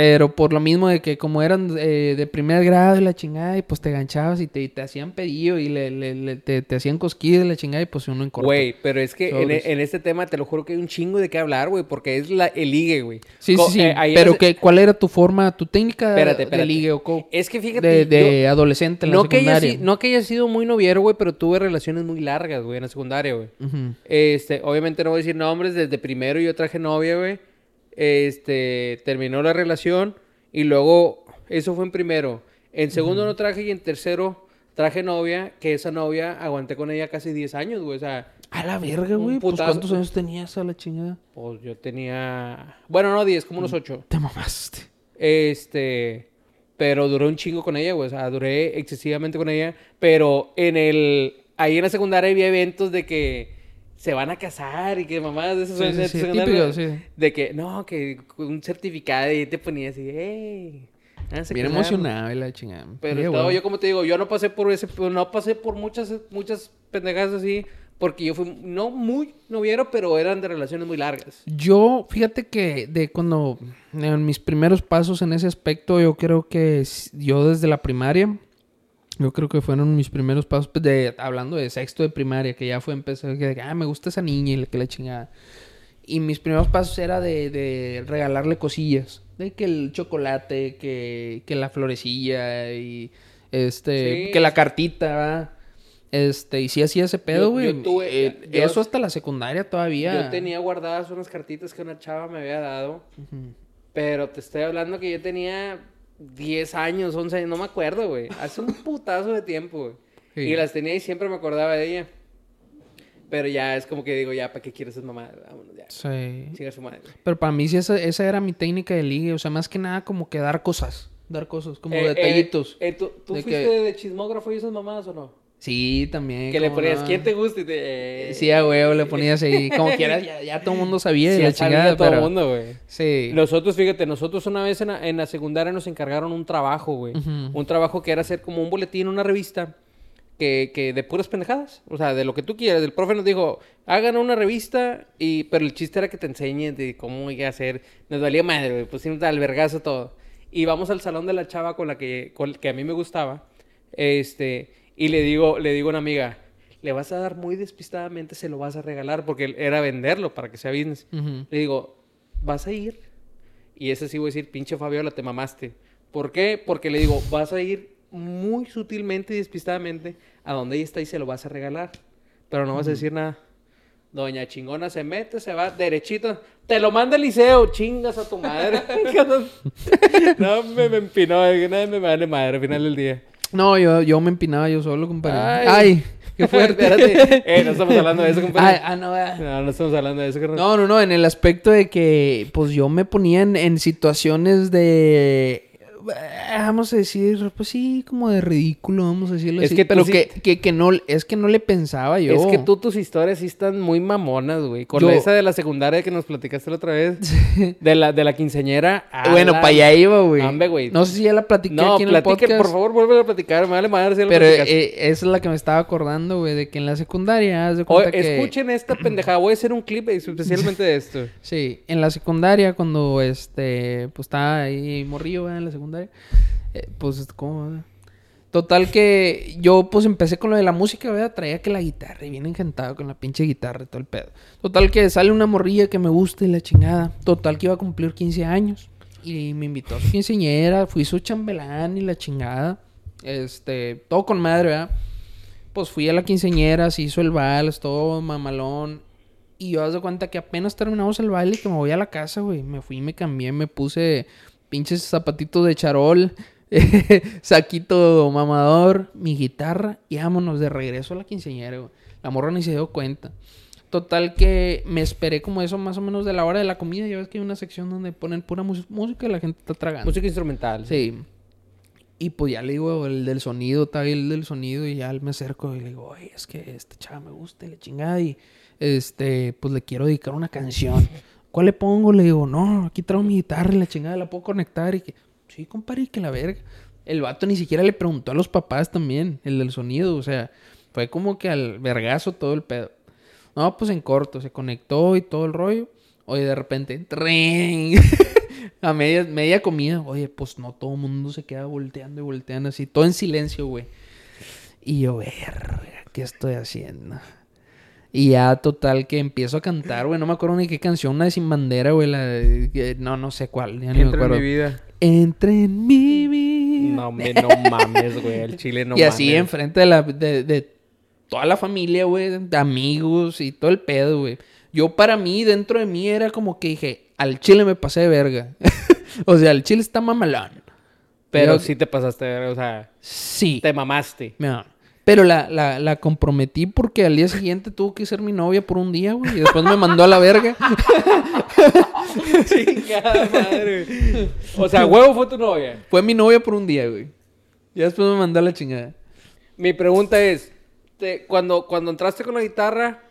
Pero por lo mismo de que como eran eh, de primer grado y la chingada, y pues te ganchabas y te, y te hacían pedido y le, le- le- te, te hacían cosquillas y la chingada y pues uno en corto. Güey, pero es que en, Sobres. en este tema te lo juro que hay un chingo de qué hablar, güey, porque es la, el ligue, güey. Sí, Co- sí, sí. eh, pero hace- que, ¿cuál era tu forma, tu técnica Espérate, espérate. de ligue o co- Es que fíjate, de, de yo- adolescente en la no, que haya, secundaria? no que haya sido muy noviero, güey, pero tuve relaciones muy largas, güey, en la secundaria, güey. Este, obviamente no voy a decir nombres, desde primero yo traje novia, güey. Este, terminó la relación y luego, eso fue en primero. En segundo no traje y en tercero traje novia, que esa novia aguanté con ella casi 10 años, güey. O sea, A la verga, güey. Pues. ¿Cuántos años tenías a la chingada? pues yo tenía, bueno, no 10, como unos 8. Te mamaste. Este, pero duré un chingo con ella, güey. O sea, duré excesivamente con ella. Pero en el, ahí en la secundaria había eventos de que se van a casar y que mamás de esas Sí, sí, sí, típico, sí. De que, no, que un certificado y te ponía así, ¡ey! háganse Bien casar". emocionado y la chingada. Pero güey. yo, como te digo, yo no pasé por ese, no pasé por muchas, muchas pendejadas así. Porque yo fui, no muy noviero, pero eran de relaciones muy largas. Yo, fíjate que de cuando en mis primeros pasos en ese aspecto, yo creo que yo desde la primaria, yo creo que fueron mis primeros pasos, pues, de, hablando de sexto de primaria, que ya fue empezar, que ah, me gusta esa niña y la que la chingada. Y mis primeros pasos era de, de regalarle cosillas, de que el chocolate, que, que la florecilla y este, Sí. que la cartita, ¿va? Este, y sí hacía ese pedo, güey. Eh, yo- eso hasta la secundaria todavía. Yo tenía guardadas unas cartitas que una chava me había dado. Pero te estoy hablando que yo tenía 10 años, 11 años, no me acuerdo, güey. Hace un putazo de tiempo, güey. Sí. Y las tenía y siempre me acordaba de ella. Pero ya es como que digo, ya, ¿para qué quieres ser mamá? Vámonos, ya. Sí. Siga su madre. Pero para mí sí esa, esa era mi técnica de ligue. O sea, más que nada como que dar cosas. Dar cosas, como Eh, detallitos. eh, eh, ¿Tú, tú De fuiste que- de chismógrafo y esas mamadas o no? Sí, también. Que le ponías, no. ¿quién te gusta? Y te... eh, Sí, a huevo, le ponías ahí. Como quieras, ya, ya todo el mundo sabía Sí, la ya sabía chingada. todo el pero- mundo, güey. Sí. Nosotros, fíjate, nosotros una vez en la, en la secundaria nos encargaron un trabajo, güey. Ujú. Un trabajo que era hacer como un boletín, una revista, que, que de puras pendejadas. O sea, de lo que tú quieras. El profe nos dijo, hagan una revista, y pero el chiste era que te enseñen de cómo hay que hacer. Nos valía madre, güey. Pusimos al vergazo todo. Y vamos al salón de la chava con la que, con, que a mí me gustaba. Este, y le digo, le digo a una amiga, le vas a dar muy despistadamente, se lo vas a regalar, porque era venderlo para que sea business. Le digo, ¿vas a ir? Y ese sí voy a decir, pinche Fabiola, te mamaste. ¿Por qué? Porque le digo, vas a ir muy sutilmente y despistadamente a donde ella está y se lo vas a regalar. Pero no vas a decir nada. Doña chingona se mete, se va derechito. Te lo manda el liceo, chingas a tu madre. no, me, me empinó, que nadie me vale madre al final del día. No, yo, yo me empinaba yo solo, compadre. Ay. Ay, qué fuerte. Espérate. Eh, no estamos hablando de eso, compadre. Ay, ah, no, ah. No, no estamos hablando de eso, carnal. No, no, no, en el aspecto de que, pues yo me ponía en, en situaciones de, eh, vamos a decir, pues sí, como de ridículo, vamos a decirlo Es así. que pero sí- que, que, que no, es que no le pensaba yo. Es que tú tus historias sí están muy mamonas, güey. Con Yo- esa de la secundaria que nos platicaste la otra vez. De la, de la quinceañera. a Bueno, la- para allá iba, güey. Güey. No sé si ya la platiqué No, aquí en el platique, podcast. por favor, vuelve a platicar. Me vale madre si ya Pero eh, esa es la que me estaba acordando, güey, de que en la secundaria, haz de que... escuchen esta pendejada. Voy a hacer un clip especialmente de esto. Sí, en la secundaria, cuando este, pues estaba ahí morrillo, ¿verdad? En la secundaria, eh, pues, ¿cómo? Total que yo, pues, empecé con lo de la música, ¿verdad? Traía que la guitarra y bien encantado con la pinche guitarra y todo el pedo. Total que sale una morrilla que me gusta y la chingada. Total que iba a cumplir 15 años y me invitó a su quinceañera, fui su chambelán y la chingada. Este, todo con madre, ¿verdad? Pues fui a la quinceañera, se hizo el vals, todo mamalón. Y yo haz de cuenta que apenas terminamos el baile que me voy a la casa, güey. Me fui, me cambié, me puse pinches zapatitos de charol, saquito mamador, mi guitarra y vámonos de regreso a la quinceañera, güey. La morra ni se dio cuenta. Total que me esperé como eso más o menos de la hora de la comida. Ya ves que hay una sección donde ponen pura música y la gente está tragando. Música instrumental. Sí. Y pues ya le digo el del sonido, está el del sonido y ya me acerco y le digo, oye, es que esta chava me gusta y la chingada y este, pues le quiero dedicar una canción. ¿Cuál le pongo? Le digo, no, aquí traigo mi guitarra y la chingada la puedo conectar y que, sí, compadre, que la verga. El vato ni siquiera le preguntó a los papás también, el del sonido, o sea, fue como que al vergazo todo el pedo. No, pues en corto, se conectó y todo el rollo. Oye, de repente, ¡tring! a media, media comida. Oye, pues no, todo el mundo se queda volteando y volteando así, todo en silencio, güey. Y yo, verga, ¿qué estoy haciendo? Y ya, total, que empiezo a cantar, güey. No me acuerdo ni qué canción, una de Sin Bandera, güey. La de- no, no sé cuál, ya ni me Entra en acuerdo. mi vida. Entre en mi vida. No, me, no mames, güey. El chile no y así mames. enfrente de, la, de, de toda la familia, güey, de amigos y todo el pedo, güey. Yo para mí, dentro de mí, era como que dije, al chile me pasé de verga. o sea, el chile está mamalón. Pero Pero- sí te pasaste, o sea, Sí. te mamaste. Mira, Pero la, la, la comprometí porque al día siguiente tuvo que ser mi novia por un día, güey. Y después me mandó a la verga. Chingada madre. O sea, huevo fue tu novia. Fue mi novia por un día, güey. Y después me mandó a la chingada. Mi pregunta es, te- cuando, cuando entraste con la guitarra,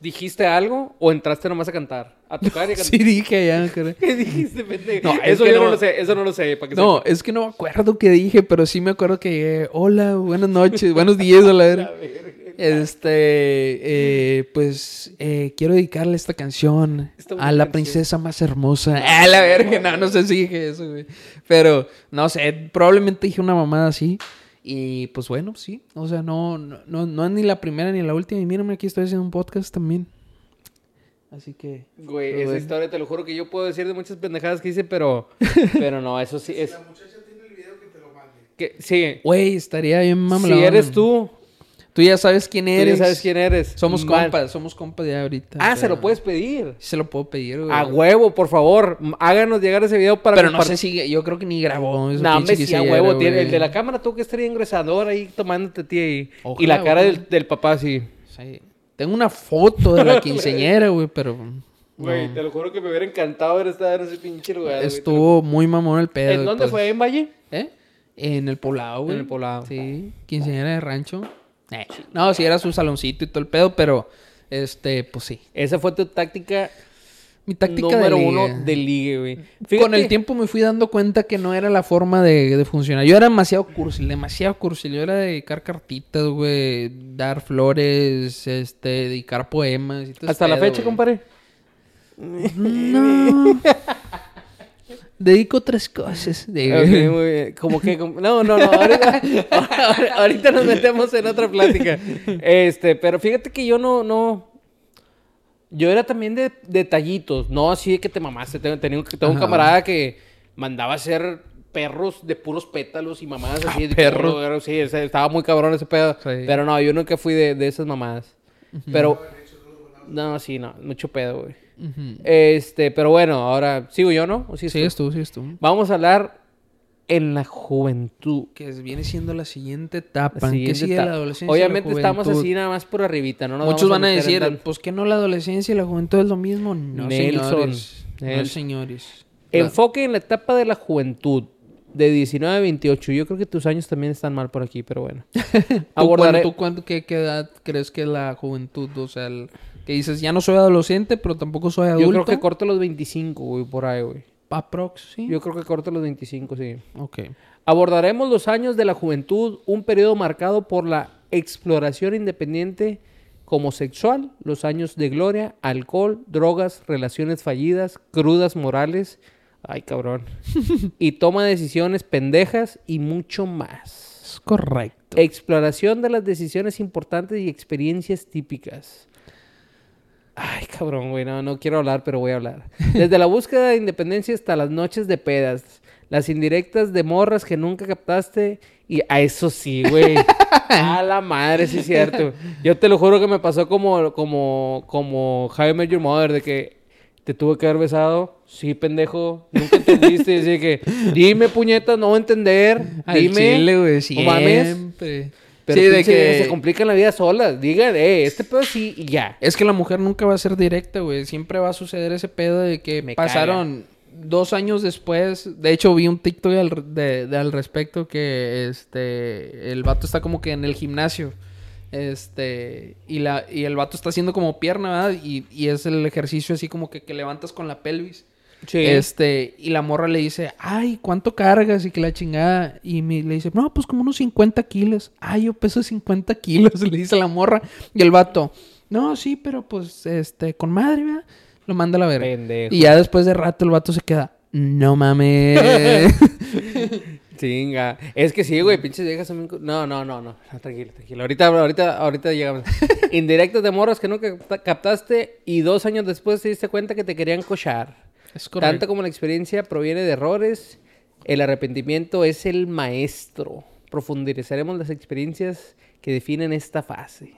¿dijiste algo o entraste nomás a cantar? A tocar y a cantar. Sí, dije ya. ¿Qué dijiste, pendejo? No, es eso yo no. no. lo sé, eso no lo sé, para que No, sepa. es que no me acuerdo qué dije, pero sí me acuerdo que llegué, hola, buenas noches, buenos días, a la verga. Este, eh, pues, eh, quiero dedicarle esta canción Esta a la canción. princesa más hermosa. A la verga, no, no sé si dije eso, güey. Pero, no sé, probablemente dije una mamada así. Y, pues, bueno, sí. O sea, no, no, no, no es ni la primera ni la última. Y mírame, aquí estoy haciendo un podcast también. Así que... Güey, Pero esa bueno. historia te lo juro que yo puedo decir de muchas pendejadas que hice, pero, pero no, eso sí es La muchacha tiene el video que te lo mande. que sí. Güey, estaría bien mamalón. Si eres tú, Tú ya sabes quién Tú eres. ya sabes quién eres. Somos Man. compas, somos compas ya ahorita. Ah, se lo puedes pedir. Se lo puedo pedir, güey. A huevo, por favor. Háganos llegar ese video para Pero no sé si, yo creo que ni grabó. No, hombre, sí, a huevo. Tiene, el de la cámara tuvo que estar ingresador ahí tomándote a ti ahí. y la cara del, del papá así. Sí. Tengo una foto de la quinceañera, güey, pero... Güey, no. te lo juro que me hubiera encantado haber estado en ese pinche lugar. güey. Estuvo muy mamón el pedo. ¿En dónde pues- fue? ¿En Valle? ¿Eh? En el poblado, güey. En el poblado. Sí, quinceañera de rancho. Eh, No, sí era su saloncito y todo el pedo, pero... Este, pues sí. Esa fue tu táctica Mi táctica número de uno de ligue, güey. Con el tiempo me fui dando cuenta que no era la forma de, de funcionar. Yo era demasiado cursil, demasiado cursil. Yo era dedicar cartitas, güey, dar flores, este, dedicar poemas. Y todo Hasta la fecha, güey. compadre. No. Dedico otras cosas. muy bien. Como que... como- No, no, no. Ahorita, nos metemos en otra plática. Este, pero fíjate que yo no... no yo era también de detallitos. No así de que te mamaste. Tengo, tengo un camarada que mandaba hacer perros de puros pétalos y mamadas así. de perros. puro- Sí, estaba muy cabrón ese pedo. Sí. Pero no, yo nunca fui de, de esas mamadas. Pero... No, sí, no. Mucho pedo, güey. Este, pero bueno, ahora... ¿Sigo yo, no? ¿O sigues tú? Sigues tú. Vamos a hablar en la juventud. Que viene siendo la siguiente etapa. La ¿En qué siguiente sigue etapa. la adolescencia? Obviamente la estamos así nada más por arribita, ¿no? nos Muchos van a decir, pues que no la adolescencia y la juventud es lo mismo. No, Nelson, señores. No, señores. Enfoque en la etapa de la juventud. De 19 a 28. Yo creo que tus años también están mal por aquí, pero bueno. ¿Tú, Abordaré... cuándo- tú cuándo- qué, qué edad crees que es la juventud? O sea, el- que dices, ya no soy adolescente, pero tampoco soy adulto. Yo creo que corto los 25, güey, por ahí, güey. Aprox, sí. Yo creo que corto los 25, sí. Ok. Abordaremos los años de la juventud, un periodo marcado por la exploración independiente como sexual, los años de gloria, alcohol, drogas, relaciones fallidas, crudas morales, ay cabrón, y toma de decisiones pendejas y mucho más. Es correcto. Exploración de las decisiones importantes y experiencias típicas. Ay, cabrón, güey, no, no quiero hablar, pero voy a hablar. Desde la búsqueda de independencia hasta las noches de pedas. Las indirectas de morras que nunca captaste. Y a eso sí, güey. a la madre, sí es cierto. Yo te lo juro que me pasó como, como, como Met Your Mother, de que te tuve que haber besado. Sí, pendejo. Nunca entendiste. Así que, dime, puñeta, no voy a entender. Al Dime. chile, güey, No mames. Pero sí, de que... se complican la vida solas. Digan, eh, este pedo sí y ya. Es que la mujer nunca va a ser directa, güey. Siempre va a suceder ese pedo de que Me pasaron dos años después. De hecho, vi un TikTok al, de- de- al respecto que este el vato está como que en el gimnasio. Este, y la, y el vato está haciendo como pierna, ¿verdad? Y, y es el ejercicio así como que, que levantas con la pelvis. Sí. Este, y la morra le dice, ay, ¿cuánto cargas? Y que la chingada. Y me, le dice, no, pues como unos 50 kilos. Ay, yo peso 50 kilos, le dice la morra. Y el vato, no, sí, pero pues, este, con madre, ¿verdad? Lo manda a la verga. Pendejo. Y ya después de rato el vato se queda, no mames. Chinga. Es que sí, güey, pinches viejas son No, no, no, no. Tranquilo, tranquilo. Ahorita, ahorita, ahorita llegamos. Indirectas de morras que nunca capta- captaste y dos años después te diste cuenta que te querían cochar. Es correcto. Tanto como la experiencia proviene de errores, el arrepentimiento es el maestro. Profundizaremos las experiencias que definen esta fase.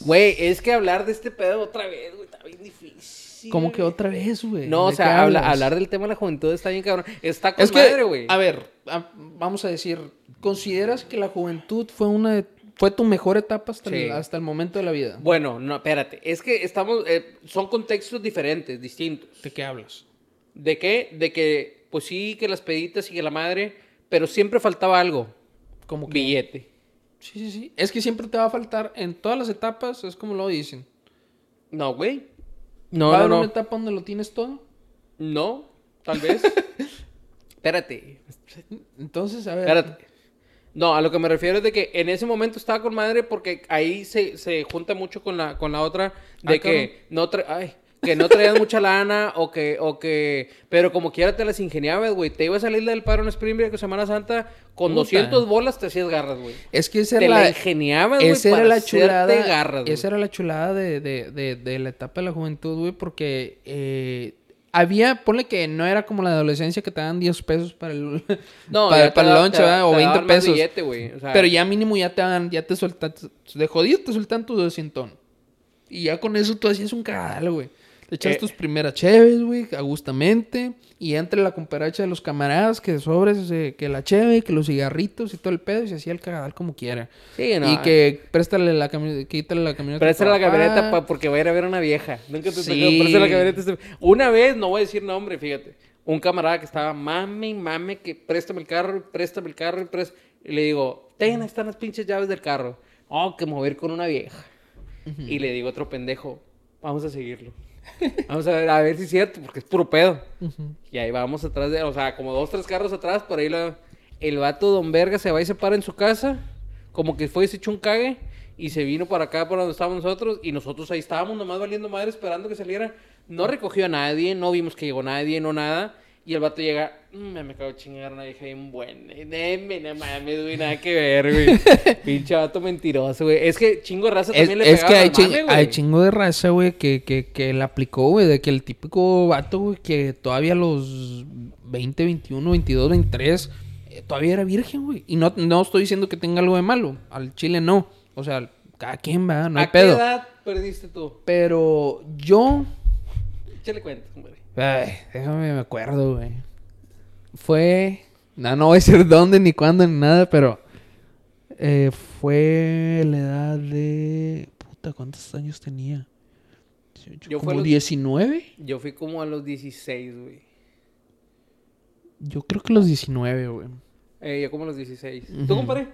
Güey, es que hablar de este pedo otra vez, güey, está bien difícil. Como que otra vez, güey. No, o ¿De qué sea, habla- hablar del tema de la juventud está bien cabrón. Está con Es madre, güey. a ver, a- vamos a decir, ¿consideras que la juventud fue una de- fue tu mejor etapa hasta, Sí. el, hasta el momento de la vida? Bueno, no, espérate. Es que estamos. eh, son contextos diferentes, distintos. ¿De qué hablas? ¿De qué? De que, pues sí, que las peditas y que la madre. Pero siempre faltaba algo. Como que Billete. Sí, sí, sí. Es que siempre te va a faltar en todas las etapas, es como lo dicen. No, güey. ¿Va No, a no, haber no. una etapa donde lo tienes todo? No, tal vez. espérate. Entonces, a ver. Espérate. No, a lo que me refiero es de que en ese momento estaba con madre porque ahí se, se junta mucho con la, con la otra de Ah, que no tra- ay, que no traías mucha lana o que, o que, pero como quiera te las ingeniabas, güey. Te iba a salir del paro en Spring Break o Semana Santa con Puta. 200 bolas te hacías garras, güey. Es que esa Te era la la, ingeniabas, güey, esa era la chulada. garras, esa era la chulada de, de, de, de la etapa de la juventud, güey, porque eh, había, ponle que no era como la adolescencia que te dan 10 pesos para el, No, para, el lunch, te da- ¿verdad? O te 20 daban más pesos. billete, güey, o sea- Pero ya mínimo ya te dan, ya te sueltan, de jodido te sueltan tu 200. Y ya con eso tú hacías un cagadal, güey. Te echas Eh. tus primeras cheves, güey, agustamente. Y entre la comparacha de los camaradas, que sobres, eh, que la cheve, que los cigarritos y todo el pedo, y se hacía el cagadal como quiera. Sí, no. y que préstale la camioneta, quítale la camioneta. Préstale la a camioneta pa- porque va a ir a ver a una vieja. Nunca te Sí. préstale la camioneta. a este- Una vez, no voy a decir nombre, fíjate. Un camarada que estaba mame mame que préstame el carro, préstame el carro y prés- Y le digo, ten, ahí están las pinches llaves del carro. Oh, que mover con una vieja. Y le digo a otro pendejo, vamos a seguirlo. Vamos a ver, a ver si es cierto, porque es puro pedo. Y ahí vamos atrás de, o sea, como dos, tres carros atrás, por ahí la- el vato Don Verga se va y se para en su casa, como que fue y se echó un cague, y se vino para acá, para donde estábamos nosotros, y nosotros ahí estábamos nomás valiendo madre esperando que saliera. No recogió a nadie, no vimos que llegó nadie, no nada. Y el vato llega, "Mm, me, acabo de chingar una vieja bien buena. Deme, no mames, güey, nada que ver, güey. Pinche vato mentiroso, güey. Es que chingo de raza Es, también le es que hay, al ching- mame, güey. hay chingo de raza, güey, que, que, que la aplicó, güey, de que el típico vato, güey, que todavía a los 20, 21, 22, 23, eh, todavía era virgen, güey. Y no, no estoy diciendo que tenga algo de malo, al chile no. O sea, cada quien va, no hay ¿A qué pedo. edad perdiste tú? Pero yo, Échale cuenta, hombre. Ay, déjame me acuerdo, güey. Fue, no, no voy a decir dónde, ni cuándo, ni nada, pero eh, fue la edad de, puta, ¿cuántos años tenía? Yo como los- 19. Yo fui como a los 16, güey. Yo creo que los 19, güey. Eh, yo como a los 16. Ujú. ¿Tú, compadre?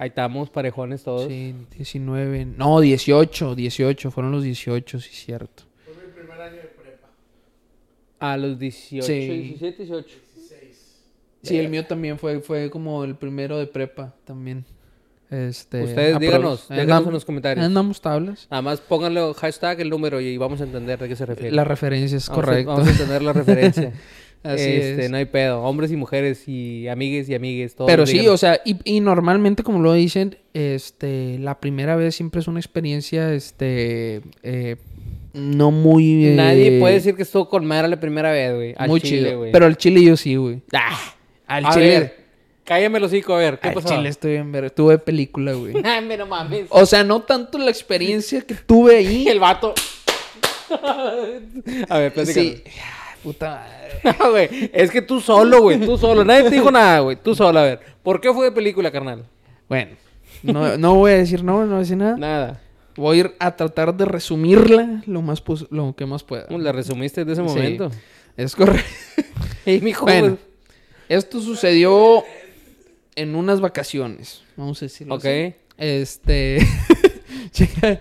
Ahí estamos, parejones todos. Sí, 19. No, 18, 18. Fueron los 18, sí, cierto. Fue mi primer año de prepa. A los 18, Sí. 17, 18. 16. Sí, el mío también fue, fue como el primero de prepa también. Este, Ustedes díganos, andam- díganos en los comentarios. Andamos tablas. Nada más pónganle hashtag el número y vamos a entender de qué se refiere. La referencia es Vamos a- correcto. vamos a entender la referencia. Así este, es. No hay pedo. Hombres y mujeres y amigues y amigues. Todos Pero sí, o sea, y, y normalmente como lo dicen, este, la primera vez siempre es una experiencia, este, eh, no muy... eh, Nadie puede decir que estuvo con madre la primera vez, güey. Muy chile, chido. güey. Pero al chile yo sí, güey. al a chile... ver, cállame el hocico, a ver. ¿Qué al pasó? chile estoy en ver... Tuve película, güey. Ay, no mames. o sea, no tanto la experiencia que tuve ahí. El vato. a ver, platícanos. Sí. Puta madre. No, güey. Es que tú solo, güey. Tú solo. Nadie te dijo nada, güey. Tú solo. A ver. ¿Por qué fue de película, carnal? Bueno, no, no voy a decir no, no voy a decir nada. Nada. Voy a ir a tratar de resumirla lo más lo que más pueda. ¿Cómo la resumiste de ese Sí. momento? Es correcto. Mijo. Bueno, esto sucedió en unas vacaciones, vamos a decirlo Ok. así. Este... Chica,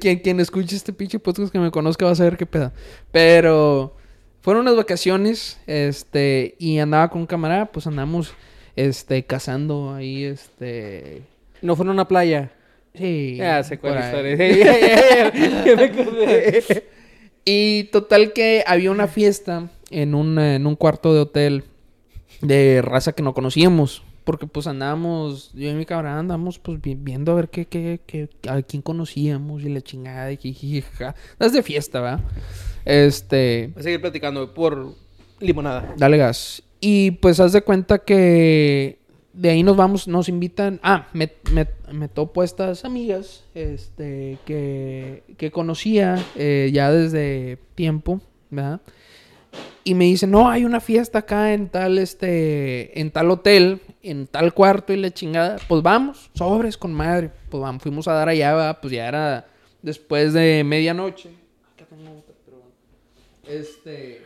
quien, quien escuche este pinche podcast que me conozca va a saber qué pedo. Pero fueron unas vacaciones, este, y andaba con un camarada, pues andamos, este, cazando ahí, este... No fue en una playa. Sí. Ya sé cuál historia. Y total que había una fiesta en un, en un cuarto de hotel de raza que no conocíamos. Porque pues andábamos, yo y mi camarada andábamos pues vi- viendo a ver qué, qué, qué, a quién conocíamos y la chingada y jiji, jaja. Es de fiesta, ¿verdad? Este, Voy a seguir platicando por limonada. dale gas. Y pues haz de cuenta que de ahí nos vamos, nos invitan. Ah, me, me, me topo a estas amigas este, que, que conocía eh, ya desde tiempo, ¿verdad? Y me dicen, no, hay una fiesta acá en tal, este, en tal hotel, en tal cuarto y la chingada. Pues vamos, sobres con madre. Pues vamos, fuimos a dar allá, ¿verdad? pues ya era después de medianoche. Acá tengo otra, pero bueno. Este...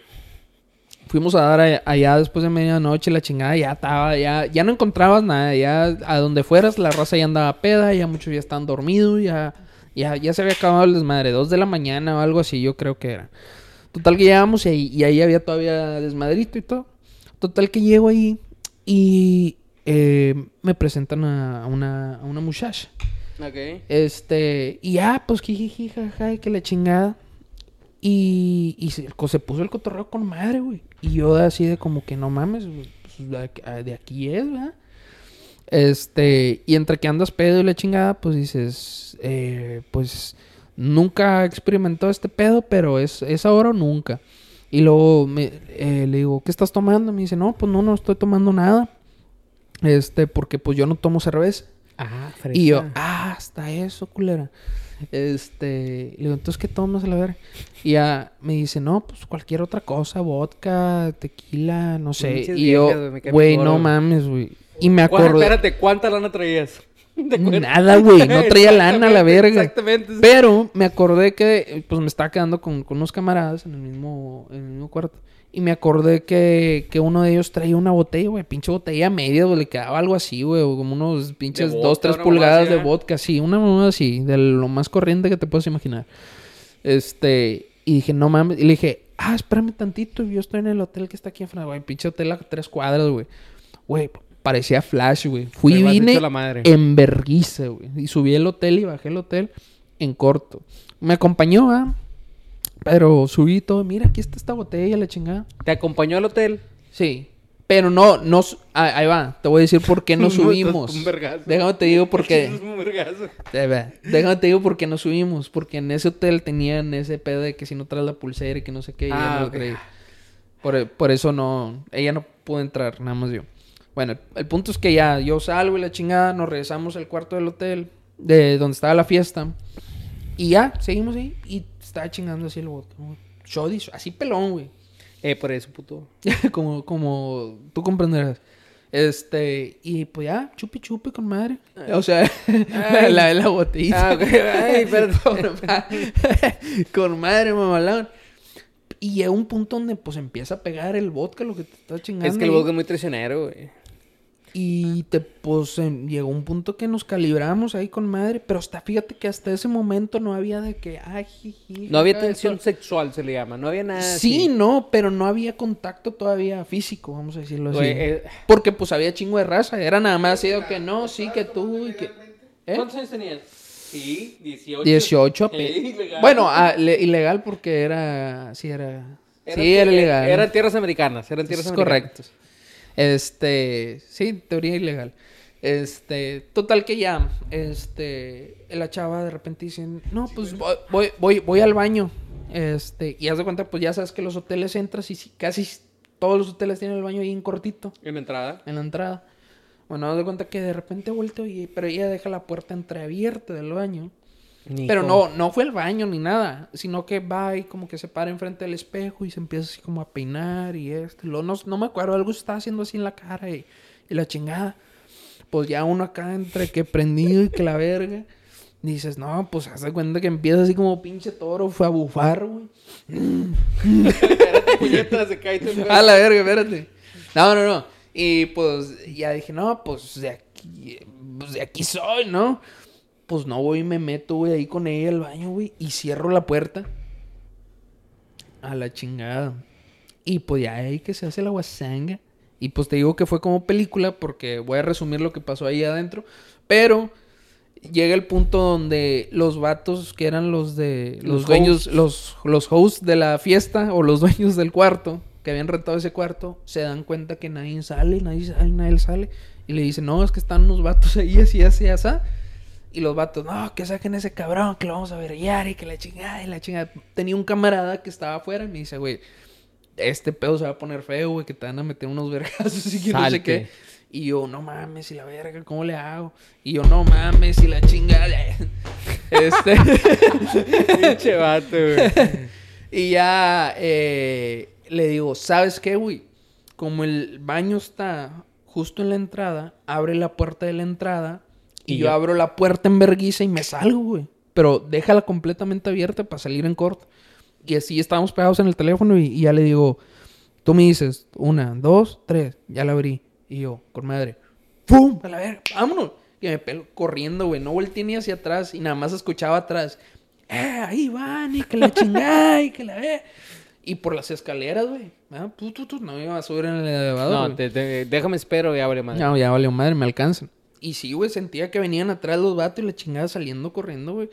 Fuimos a dar a- allá después de medianoche, la chingada ya estaba, ya, ya no encontrabas nada, ya a donde fueras la raza ya andaba peda, ya muchos ya estaban dormidos, ya, ya, ya se había acabado el desmadre, dos de la mañana o algo así, yo creo que era. Total que llegamos y ahí, y ahí había todavía desmadrito y todo. Total que llego ahí y eh, me presentan a, a una, a una muchacha. Ok. Este, y ya, pues jiji, jaja, que la chingada. Y, y se, puso el cotorreo con madre, güey. Y yo así de como que no mames, pues, de, aquí, es, ¿verdad? Este, y entre que andas pedo y la chingada, pues dices, eh, pues nunca experimentó este pedo, pero es, es ahora o nunca. Y luego me, eh, le digo, ¿qué estás tomando? Me dice, no, pues no, no estoy tomando nada. Este, porque pues yo no tomo cerveza. Ah, Y yo, ah, hasta eso, culera. Este, le digo, entonces, ¿qué tomas a la verga? Y ya me dice, no, pues cualquier otra cosa, vodka, tequila, no sé. Pinches y yo, güey, no mames, güey. Y me ¿Cuánta- acordé. Espérate, ¿cuánta lana traías? Nada, güey, no traía lana a la verga. Exactamente. Pero me acordé que, pues me estaba quedando con, con unos camaradas en el mismo, en el mismo cuarto. Y me acordé que, que uno de ellos traía una botella, güey, pinche botella media, güey, le quedaba algo así, güey, o como unos pinches vodka, dos, tres pulgadas de ¿eh? vodka, sí, una mamada así, de lo más corriente que te puedes imaginar. Este, y dije, no mames, y le dije, ah, espérame tantito, yo estoy en el hotel que está aquí enfrente, güey, pinche hotel a tres cuadras, güey. Güey, parecía flash, güey. Fui y vine la madre. en vergüenza, güey. Y subí el hotel y bajé el hotel en corto. Me acompañó, ¿ah? Pero subí todo. Mira, aquí está esta botella, la chingada. ¿Te acompañó al hotel? Sí. Pero no, no... ah, ahí va. Te voy a decir por qué no subimos. un vergazo. Déjame te digo por Es qué. un vergazo. Déjame te digo por qué no subimos. Porque en ese hotel tenían ese pedo de que si no traes la pulsera y que no sé qué. y Ah, no lo ok. traía. Por, por eso no... Ella no pudo entrar, nada más yo. Bueno, el, el punto es que ya yo salgo y la chingada, nos regresamos al cuarto del hotel, de donde estaba la fiesta. Y ya, seguimos ahí. Y estaba chingando así el vodka. Shoddy, así pelón, güey. Eh, por eso, puto. como, como tú comprenderás. Este, y pues ya, chupi chupi con madre. O sea, Ay. la, la botellita. Ah, ok. Ay, perdón. con, ma- con madre, mamalón. Y llega un punto donde pues empieza a pegar el vodka, lo que te está chingando. Es que el vodka es muy traicionero, güey. Y te, pues, em, llegó un punto que nos calibramos ahí con madre. Pero hasta, fíjate que hasta ese momento no había de que, ay, jiji, No había tensión sexual, se le llama. No había nada Sí, así. no, pero no había contacto todavía físico, vamos a decirlo así. Eh, Porque pues había chingo de raza. Era nada más así de que no, sí, que tú y que... ¿Eh? ¿Cuántos años tenías? Sí, 18. 18 ape- Eh, ilegal. Bueno, ah, le- ilegal porque era... Sí, era... Era sí, era ilegal. Eran tierras americanas. Eran tierras Es americanas. correcto. Este, sí, teoría ilegal. Este, total que ya, este, la chava de repente dice, no, pues voy, voy, voy, voy al baño. Este, y haz de cuenta, pues ya sabes que los hoteles entras y casi todos los hoteles tienen el baño ahí en cortito, En la entrada. en la entrada. Bueno, haz de cuenta que de repente vuelto y, pero ella deja la puerta entreabierta del baño. Pero no, no fue al baño ni nada, sino que va y como que se para enfrente del espejo y se empieza así como a peinar y esto. y luego no, no me acuerdo, algo se estaba haciendo así en la cara y, y la chingada. Pues ya uno acá entre que prendido y que la verga. Dices, no, pues haz de cuenta que empieza así como pinche toro, fue a bufar, güey. Puñetas, se cae A la verga, espérate. No, no, no. Y pues ya dije, no, pues de aquí, pues de aquí soy, ¿no? Pues no, güey, me meto, güey, ahí con ella al baño, güey, y cierro la puerta. A la chingada. Y pues ya ahí que se hace la guasanga. Y pues te digo que fue como película porque voy a resumir lo que pasó ahí adentro. Pero llega el punto donde los vatos que eran los de los, Los dueños, hosts. los, los hosts de la fiesta o los dueños del cuarto que habían rentado ese cuarto, se dan cuenta que nadie sale, nadie sale, nadie sale. Y le dicen, no, es que están unos vatos ahí así, así, así. Y los vatos, no, que saquen ese cabrón, que lo vamos a verguiar y que la chingada y la chingada. Tenía un camarada que estaba afuera y me dice, güey, este pedo se va a poner feo, güey, que te van a meter unos vergazos y que no sé qué. Y yo, no mames, y la verga, ¿cómo le hago? Y yo, no mames, y la chingada. este. Pinche vato, güey. y ya eh, le digo, ¿sabes qué, güey? Como el baño está justo en la entrada, abre la puerta de la entrada y, Y yo ya. abro la puerta en verguiza y me salgo, güey. Pero déjala completamente abierta para salir en corto. Y así estábamos pegados en el teléfono y, y ya le digo, tú me dices, una, dos, tres, ya la abrí. Y yo, con madre, ¡pum! A la verga, vámonos. Y me pelo corriendo, güey. No volteé ni hacia atrás y nada más escuchaba atrás. ¡Eh, ahí van! Y que la chingada y que la ve. Y por las escaleras, güey. Ah, no me iba a subir en el elevador. No, te- te- déjame espero y abre madre. No, ya valió madre, me alcanzan. Y sí, güey, sentía que venían atrás los vatos y la chingada saliendo corriendo, güey.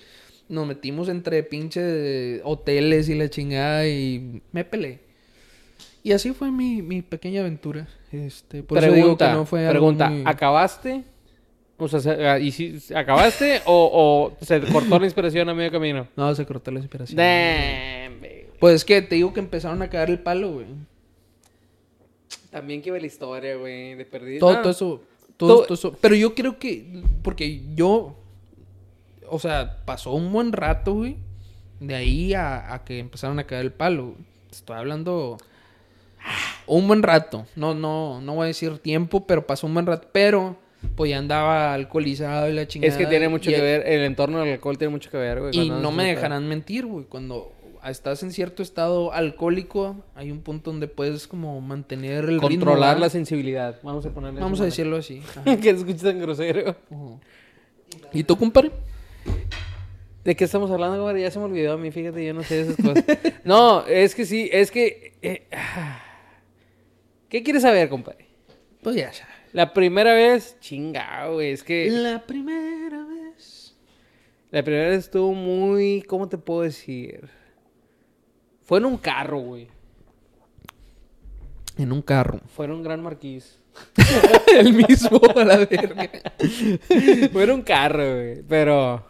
Nos metimos entre pinche hoteles y la chingada y me peleé. Y así fue mi, mi pequeña aventura. Este, por eso digo que pregunta, no fue algo pregunta, muy- ¿acabaste O sea, se- ah, ¿y si acabaste o, o se cortó la inspiración a medio camino? No, se cortó la inspiración. Damn, baby. Pues es que te digo que empezaron a cagar el palo, güey. También que iba la historia, güey, de perdido. Todo, Ah, todo eso. Todo, Todo- todo eso. Pero yo creo que. Porque yo. O sea, pasó un buen rato, güey. De ahí a, a que empezaron a caer el palo. güey. Estoy hablando. Un buen rato. No, no, no voy a decir tiempo, pero pasó un buen rato. Pero, pues ya andaba alcoholizado y la chingada. Es que tiene mucho que ver, el entorno del alcohol tiene mucho que ver, güey. Y no me dejarán mentir, güey. Cuando estás en cierto estado alcohólico, hay un punto donde puedes como mantener el ritmo, Controlar la sensibilidad. Vamos a ponerle. Vamos a decirlo así. Que se escuche tan grosero. ¿Y tú, compadre? ¿De qué estamos hablando, güey? Ya se me olvidó a mí, fíjate, yo no sé esas cosas. no, es que sí, es que... eh. ¿Qué quieres saber, compadre? Pues ya sabes. La primera vez, chingado, güey, es que... La primera vez. La primera vez estuvo muy... ¿Cómo te puedo decir? Fue en un carro, güey. En un carro. Fue en un gran marquís. el mismo, a la verga. Fue en un carro, güey. Pero...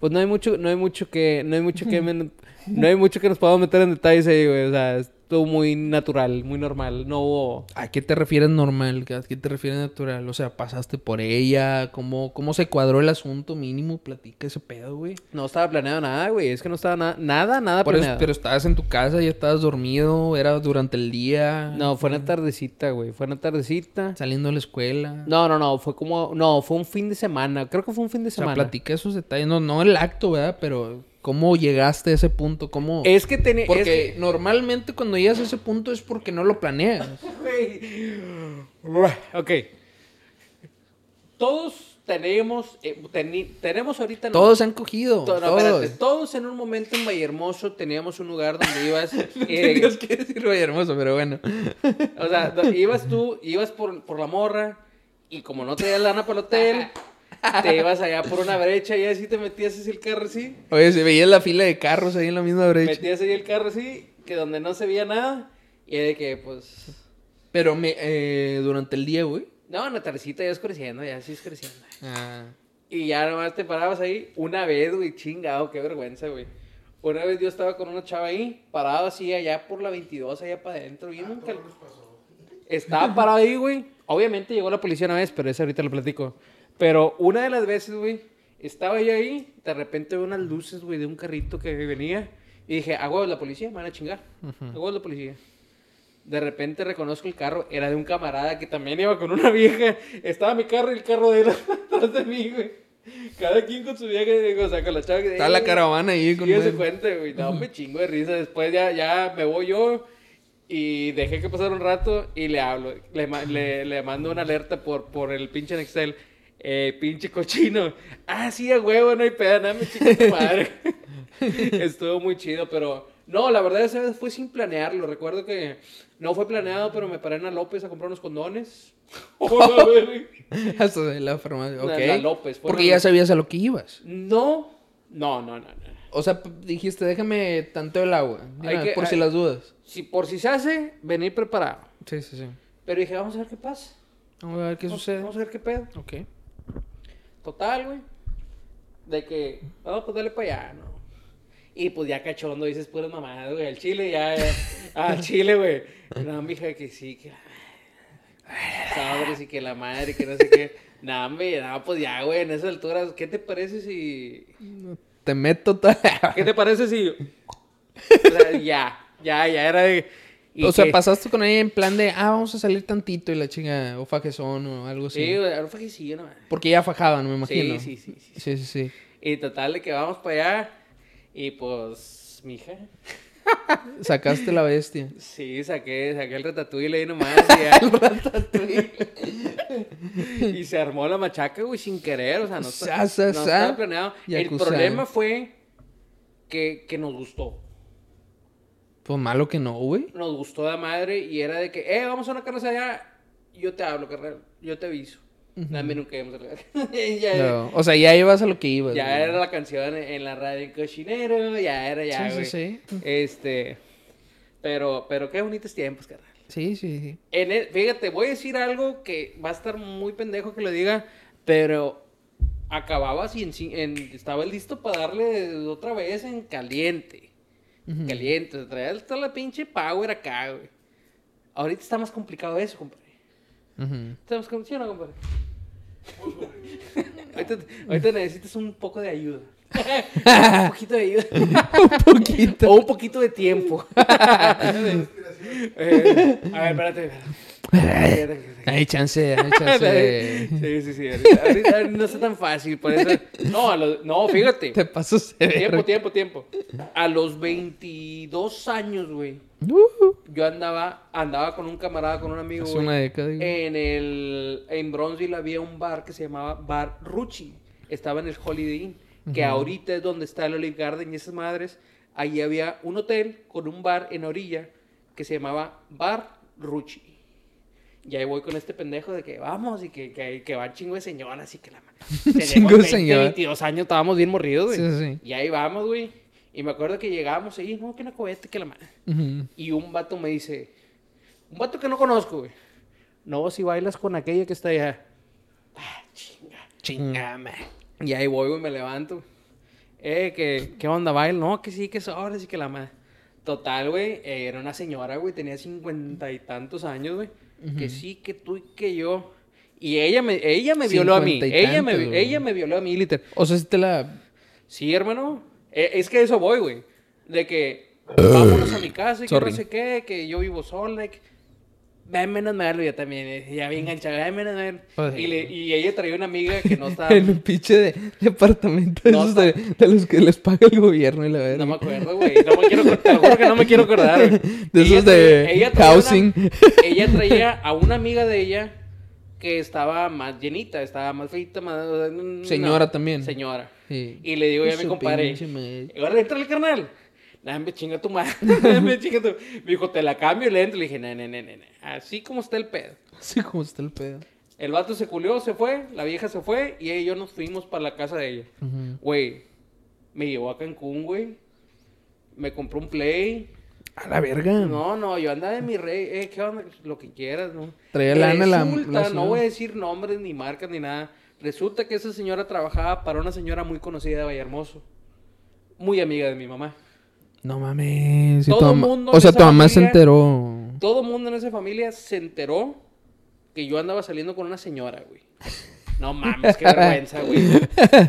Pues no hay mucho, no hay mucho que... No hay mucho que... no hay mucho que nos podamos meter en detalles ahí, güey. O sea, muy natural, muy normal. No hubo... ¿A qué te refieres normal? ¿A qué te refieres natural? O sea, ¿pasaste por ella? ¿Cómo, cómo se cuadró el asunto mínimo? Platica ese pedo, güey. No estaba planeado nada, güey. Es que no estaba nada, nada, nada Por eso- planeado. pero estabas en tu casa, ya estabas dormido, era durante el día. No, fue una tardecita, güey. Fue una tardecita. Saliendo de la escuela. No, no, no. Fue como... No, fue un fin de semana. Creo que fue un fin de o sea, semana. platica esos detalles. No, no el acto, ¿verdad? Pero ¿cómo llegaste a ese punto? ¿Cómo...? Es que tenía... Porque es que- normalmente cuando llegas a ese punto es porque no lo planeas. Ok. Todos tenemos... eh, tenemos ahorita... no, Todos se han cogido. to- no, todos. espérate, todos en un momento en Vallehermoso teníamos un lugar donde ibas... eh, Tenías que decir Valle hermoso, pero bueno. o sea, ibas tú, ibas por, por la morra y como no traías lana para el hotel, te ibas allá por una brecha y así te metías así el carro así. Oye, se veía la fila de carros ahí en la misma brecha. Metías ahí el carro así, que donde no se veía nada. Y de que, pues... Pero me, eh, durante el día, güey. No, en la tardecita ya oscureciendo, ya así oscureciendo. Ah. Y ya nomás te parabas ahí una vez, güey, chingado, qué vergüenza, güey. Una vez yo estaba con una chava ahí, parado así allá por la 22, allá para adentro, bien cal- Estaba parado ahí, güey. Obviamente llegó la policía una vez, pero eso ahorita lo platico. Pero una de las veces, güey, estaba yo ahí, de repente veo unas luces, güey, de un carrito que venía. Y dije, ah, güey, la policía, me van a chingar. Ah, güey, la policía. De repente reconozco el carro, era de un camarada que también iba con una vieja. Estaba mi carro y el carro de él atrás de mí, güey. Cada quien con su vieja, digo, o sea, con la chava que... Está la caravana ahí con... Sí, se cuenta, güey. No, me chingo de risa. Después ya, ya me voy yo y dejé que pasara un rato y le hablo. Le, le, le mando una alerta por, por el pinche Nextel. Eh, pinche cochino. Ah, sí, a huevo, no hay pedo, nada, me chingo tu madre. Estuvo muy chido, pero... No, la verdad esa vez fue sin planearlo. Recuerdo que no fue planeado, pero me paré en la López a comprar unos condones. Hasta de la farmacia. La- Ok. la López, Porque la ya sabías a lo que ibas. No, no, no, no. no. O sea, dijiste, déjame tanto el agua. que- por si las dudas. Si, por si se hace, venir preparado. Sí, sí, sí. Pero dije, vamos a ver qué pasa. Vamos a ver qué Vamos- sucede. Vamos a ver qué pedo. Ok. Total, güey. De que, vamos, pues dale para allá, ¿no? Y pues ya cachondo dices puras mamadas, güey. Al chile ya, ya. Al chile, güey. No, mija, que sí, que. Sabres y que la madre, que no sé qué. No, hombre, no, pues ya, güey, en esas alturas, ¿qué te parece si. Te meto tal. ¿Qué te parece si. Ya, ya, ya era de. Y O sea, pasaste con ella en plan de, ah, vamos a salir tantito y la chinga, o fajezón o algo así. Sí, güey, ahora fue que sí, no Porque ya fajaban, me imagino. Sí, sí, sí, sí. Sí, sí, sí. Y total de que vamos para allá. Y pues, mija. Sacaste la bestia. Sí, saqué, saqué el ratatouille ahí nomás. Y, ya- y se armó la machaca, güey, sin querer. O sea, no, está- Sa, sa, no sa. estaba planeado. El Yakuza. problema fue que, que nos gustó. Pues malo que no, güey. Nos gustó de madre y era de que, eh, vamos a una carne allá. Yo te hablo, carnal. Yo te aviso. A mí nunca íbamos a la- ya, No, O sea, ya ibas a lo que ibas. ya güey. era la canción en, la radio en cochinero. Ya era, ya, Sí, güey. sí, sí. Este. Pero, pero qué bonitos tiempos, carnal. Sí, sí, sí. En el- fíjate, voy a decir algo que va a estar muy pendejo que lo diga, Pero acababas y en, en- estaba listo para darle otra vez en caliente. Caliente. Traía toda la pinche power acá, güey. Ahorita está más complicado eso, compadre. Estamos con... ¿Sí o no, compadre? ahorita, ahorita necesitas un poco de ayuda. un poquito de ayuda. Un poquito. o un poquito de tiempo. Eh, a ver, espérate. espérate. Hay chance, hay chance. Sí, sí, sí. Ahorita, ahorita no está tan fácil. Por eso... No, a los- no, fíjate. Te paso Tiempo, tiempo, tiempo. A los 22 años, güey. Uh, Yo andaba, andaba con un camarada, con un amigo, hace güey. una década. En el en Bronzeville había un bar que se llamaba Bar Rucci. Estaba en el Holiday Inn, que ahorita es donde está el Olive Garden y esas madres. Ahí había un hotel con un bar en orilla que se llamaba Bar Rucci. Y ahí voy con este pendejo de que vamos y que, que, que va chingo de señoras y que la Tenemos Chingo de 20, señoras. 22 años, estábamos bien morridos, güey. Sí, sí. Y ahí vamos, güey. Y me acuerdo que llegamos y no, que una cobete, que la madre. Ujú. Y un vato me dice, un vato que no conozco, güey. No, si bailas con aquella que está allá. Ah, chinga. Chingame. Y ahí voy, güey, me levanto. Eh, que, ¿qué onda, baila? No, que sí, que sobra, sí que la madre. Total, güey, eh, era una señora, güey, tenía cincuenta y tantos años, güey. Que sí, que tú y que yo. Y ella me, ella me violó a mí. Ella me, ella me violó a mí, literal. O sea, si te la. Sí, hermano. Eh, es que eso voy, güey. De que vámonos a mi casa y que no sé qué, que yo vivo sola. y que- Ven, menos malo, yo también. eh, Ya bien enganchado. Ven, menos malo. Pues, Y, le- y ella traía una amiga que no estaba. En un pinche de, departamento de No, esos de, de los que les paga el gobierno y la verdad. No me acuerdo, güey. No me quiero, te lo juro que no me quiero acordar. De Ella esos de ella housing. una- ella traía a una amiga de ella que estaba más llenita, estaba más feita, más. no, Señora también. Señora. Sí. Y le digo ya a mi compadre. Ahora entra el carnal. Nah, me chinga tu madre. me chinga tu. Me dijo, te la cambio y le entro. Le dije, no, no, no. Así como está el pedo. Así como está el pedo. El vato se culió, se fue. La vieja se fue. Y ella y yo nos fuimos para la casa de ella. Güey, me llevó a Cancún, güey. Me compró un play. A la verga. No, no, yo andaba de mi rey. Eh, ¿qué onda? Lo que quieras, ¿no? Traía lana la- Resulta, la no voy a decir nombres, ni marcas, ni nada. Resulta que esa señora trabajaba para una señora muy conocida de Vallehermoso. Muy amiga de mi mamá. No mames. Todo mamá- mundo o sea, tu mamá se enteró. Todo el mundo en esa familia se enteró que yo andaba saliendo con una señora, güey. No mames, qué vergüenza, güey.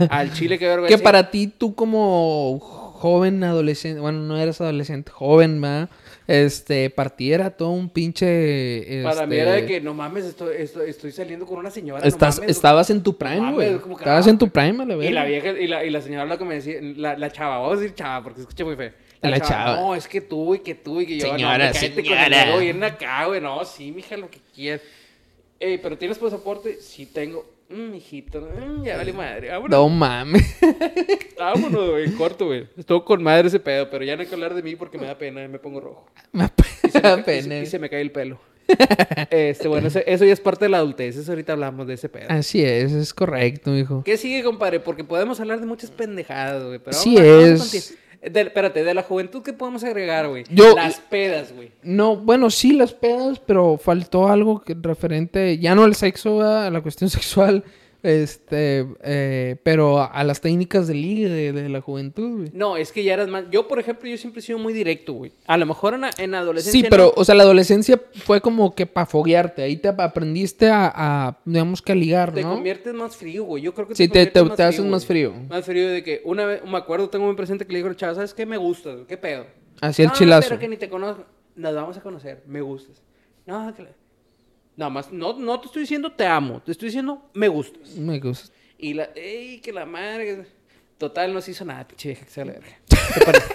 Al chile, qué vergüenza. Que para ti, tú como joven adolescente, bueno, no eres adolescente, joven, ¿va? Este, para ti era todo un pinche. Para mí este, era de que, no mames, estoy, estoy, estoy saliendo con una señora. no Estás, mames, estabas en tu prime, güey. Estabas en tu prime, a la verga. Y la vieja, y la, y la señora lo que me decía, la, la chava, vamos a decir chava, porque se escucha muy feo. La chava. No, es que tú y que tú y que yo. Señora, no, cállate con el señora. acá, güey. No, sí, mija, lo que quieras. Ey, pero ¿tienes pasaporte? Sí, tengo. Mm, mijito, mm, ya vale madre. Vámonos, No mames. vámonos, güey, corto, güey. Estuvo con madre ese pedo, pero ya no hay que hablar de mí porque me da pena, me pongo rojo. Me da pena. y se me cae el pelo. este, bueno, eso ya es parte de la adultez. Eso ahorita hablamos de ese pedo. Así es, es correcto, hijo. ¿Qué sigue, compadre? Porque podemos hablar de muchas pendejadas, güey. Pero Sí vamos vamos es. conti- de- espérate, de la juventud, ¿qué podemos agregar, güey? Yo- Las pedas, güey. No, bueno, sí las pedas, pero faltó algo que referente, ya no al sexo, ¿verdad? a la cuestión sexual, este, eh, pero a, a las técnicas de ligue de, de la juventud, güey. No, es que ya eras más. Yo, por ejemplo, yo siempre he sido muy directo, güey. A lo mejor en, en adolescencia. Sí, pero, no. o sea, la adolescencia fue como que para foguearte, ahí te aprendiste a, a, digamos que a ligar, Te ¿no? conviertes más frío, güey. Yo creo que Sí, te- te- te haces más güey. frío. Más frío de que una vez, me acuerdo, tengo muy presente que le digo al chavo, ¿sabes qué? Me gustas, güey. ¿Qué pedo? Así el "No, chilazo. pero que ni te conozco. Nos vamos a conocer. Me gustas. No, que la- Nada más, no, no te estoy diciendo te amo. Te estoy diciendo me gustas. Me gusta. Y la, ey, que la madre. Total, no se hizo nada, pinche vieja que se la verga.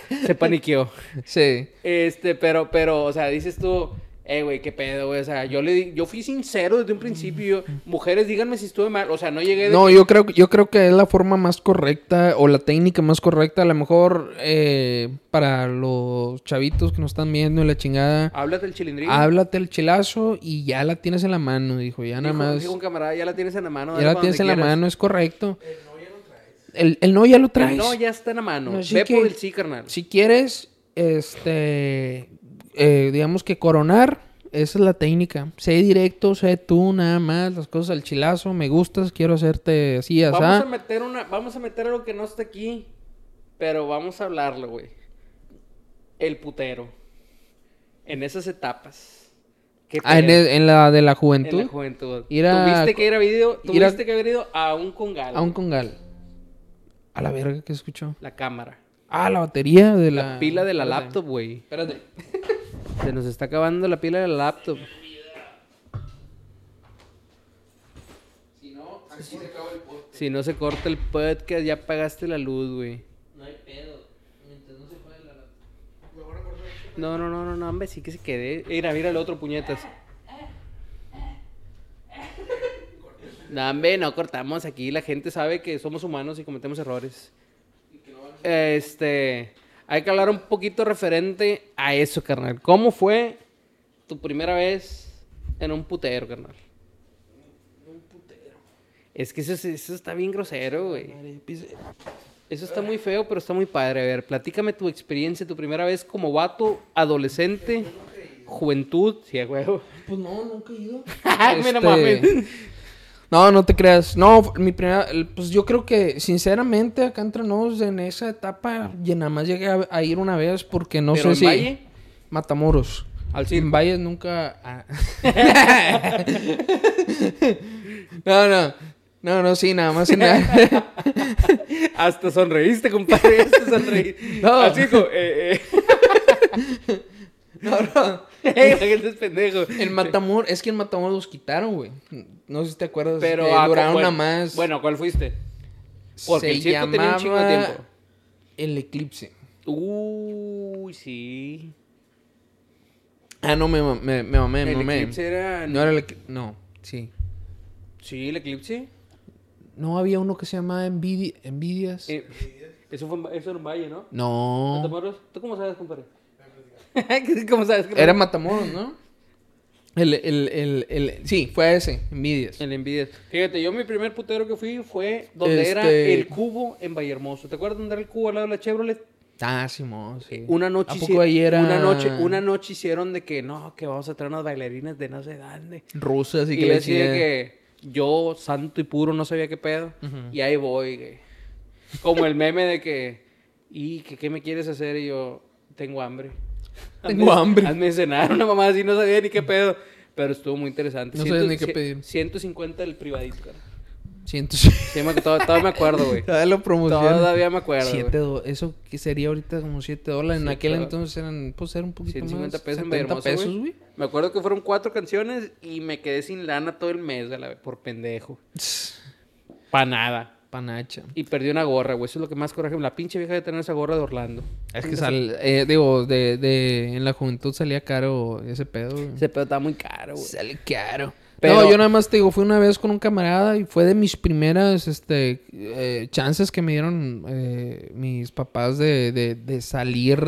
Se paniqueó. Sí. Este, pero, pero, o sea, dices tú, eh, güey, qué pedo, güey. O sea, yo le di- yo fui sincero desde un principio. Mujeres, díganme si estuve mal. O sea, no llegué de. No, yo creo, que- yo creo que es la forma más correcta o la técnica más correcta, a lo mejor eh, para los chavitos que nos están viendo y la chingada. Háblate el chilindrín. Háblate el chilazo y ya la tienes en la mano, dijo. Ya nada Dijo- más. dijo un camarada, ya la tienes en la mano. Ya la tienes en la mano, es correcto. El, el no ya lo traes. No, ya está en la mano. Así Ve que- por el sí, carnal. Si quieres, este, eh, digamos que coronar Esa es la técnica. Sé directo, sé tú, nada más. Las cosas al chilazo. Me gustas, quiero hacerte así, así. Vamos a meter una, vamos a meter algo que no está aquí, pero vamos a hablarlo, güey. El putero. En esas etapas. ¿Qué Ah, en, el- en la de la En juventud. la juventud. Ir a- Tuviste que ir a video, ir a- tuviste que haber ido a un congal. A un congal. A la verga, ¿qué escuchó? La cámara. Ah, la batería de La, la... pila de la laptop, güey. Espérate. Se nos está acabando la pila de la laptop. Si no, aquí se acaba el podcast. Si no se corta el podcast, ya pagaste la luz, güey. No hay pedo. Mientras no se puede la No, no, no, no, no, hombre, sí que se quede. Mira, mira el otro puñetas. No, hombre, no cortamos aquí. La gente sabe que somos humanos y cometemos errores. Este. Hay que hablar un poquito referente a eso, carnal. ¿Cómo fue tu primera vez en un putero, carnal? Es que eso, es- eso está bien grosero, güey. Eso está muy feo, pero está muy padre. A ver, platícame tu experiencia, tu primera vez como vato, adolescente, juventud. Sí. Pues no, nunca he ido. Mira, Este, mames. No, no te creas. No, mi primera, pues yo creo que sinceramente acá entre nos en esa etapa ya nada más llegué a, a ir una vez porque no ¿Pero sé en si Valle? Matamoros. Al circo. En Valles nunca. ah. no, no. No, no, sí, nada más Hasta sonreíste, compadre. Hasta sonreíste. No. Al circo, eh, eh. No, no. Gente es pendejo. En Matamoros, es que en Matamoros los quitaron, güey. No sé si te acuerdas. Pero que duraron bueno, nada más. Bueno, ¿cuál fuiste? Porque se el circo tenía un chingo de tiempo. El Eclipse. Uy, sí. Ah, no, me me me mamé, me el mamé. eclipse era. No era el Eclipse. No, sí. Sí, el eclipse. No había uno que se llamaba Envidi- Envidias. Eh, eso, fue, eso era un valle, ¿no? no. ¿Tú cómo sabes, compadre? ¿Cómo sabes? Era Matamoros, ¿no? El, el, el, el, sí, fue ese, Envidias. El envidia. Fíjate, yo mi primer putero que fui fue donde era Este- el cubo en Vallehermoso. ¿Te acuerdas dónde era el cubo al lado de la Chevrolet? Ah, Simón, sí. Una noche, ¿A hici- poco ahí era una noche, una noche hicieron de que no, que vamos a traer unas bailarinas de no sé dónde. rusas y, Y, que le le decía decía que yo, santo y puro, no sabía qué pedo. Y ahí voy, güey. Como el meme de que, ¿y que, qué me quieres hacer? Y yo, tengo hambre. Tengo hambre. Hazme cenar, una mamá así, no sabía ni qué pedo. Pero estuvo muy interesante. No sabías ni qué pedir. 150 del privadito, cara. Siento. Sí, me- todavía, todavía me acuerdo, güey. Todavía lo promociona. Todavía me acuerdo. güey. Siete do- eso que sería ahorita como 7 dólares. En aquel dólares. entonces eran, pues era un poquito 150 más. pesos en 70 Villahermosa, pesos, güey. Me acuerdo que fueron cuatro canciones y me quedé sin lana todo el mes, a la por pendejo. Pa' nada. Panacha. Y perdí una gorra, güey. Eso es lo que más coraje. La pinche vieja de tener esa gorra de Orlando. Es que sal, eh, digo, de, de, en la juventud salía caro ese pedo, güey. Ese pedo estaba muy caro, güey. Sale caro. Pero- No, yo nada más te digo, fui una vez con un camarada y fue de mis primeras este, eh, chances que me dieron eh, mis papás de, de, de salir,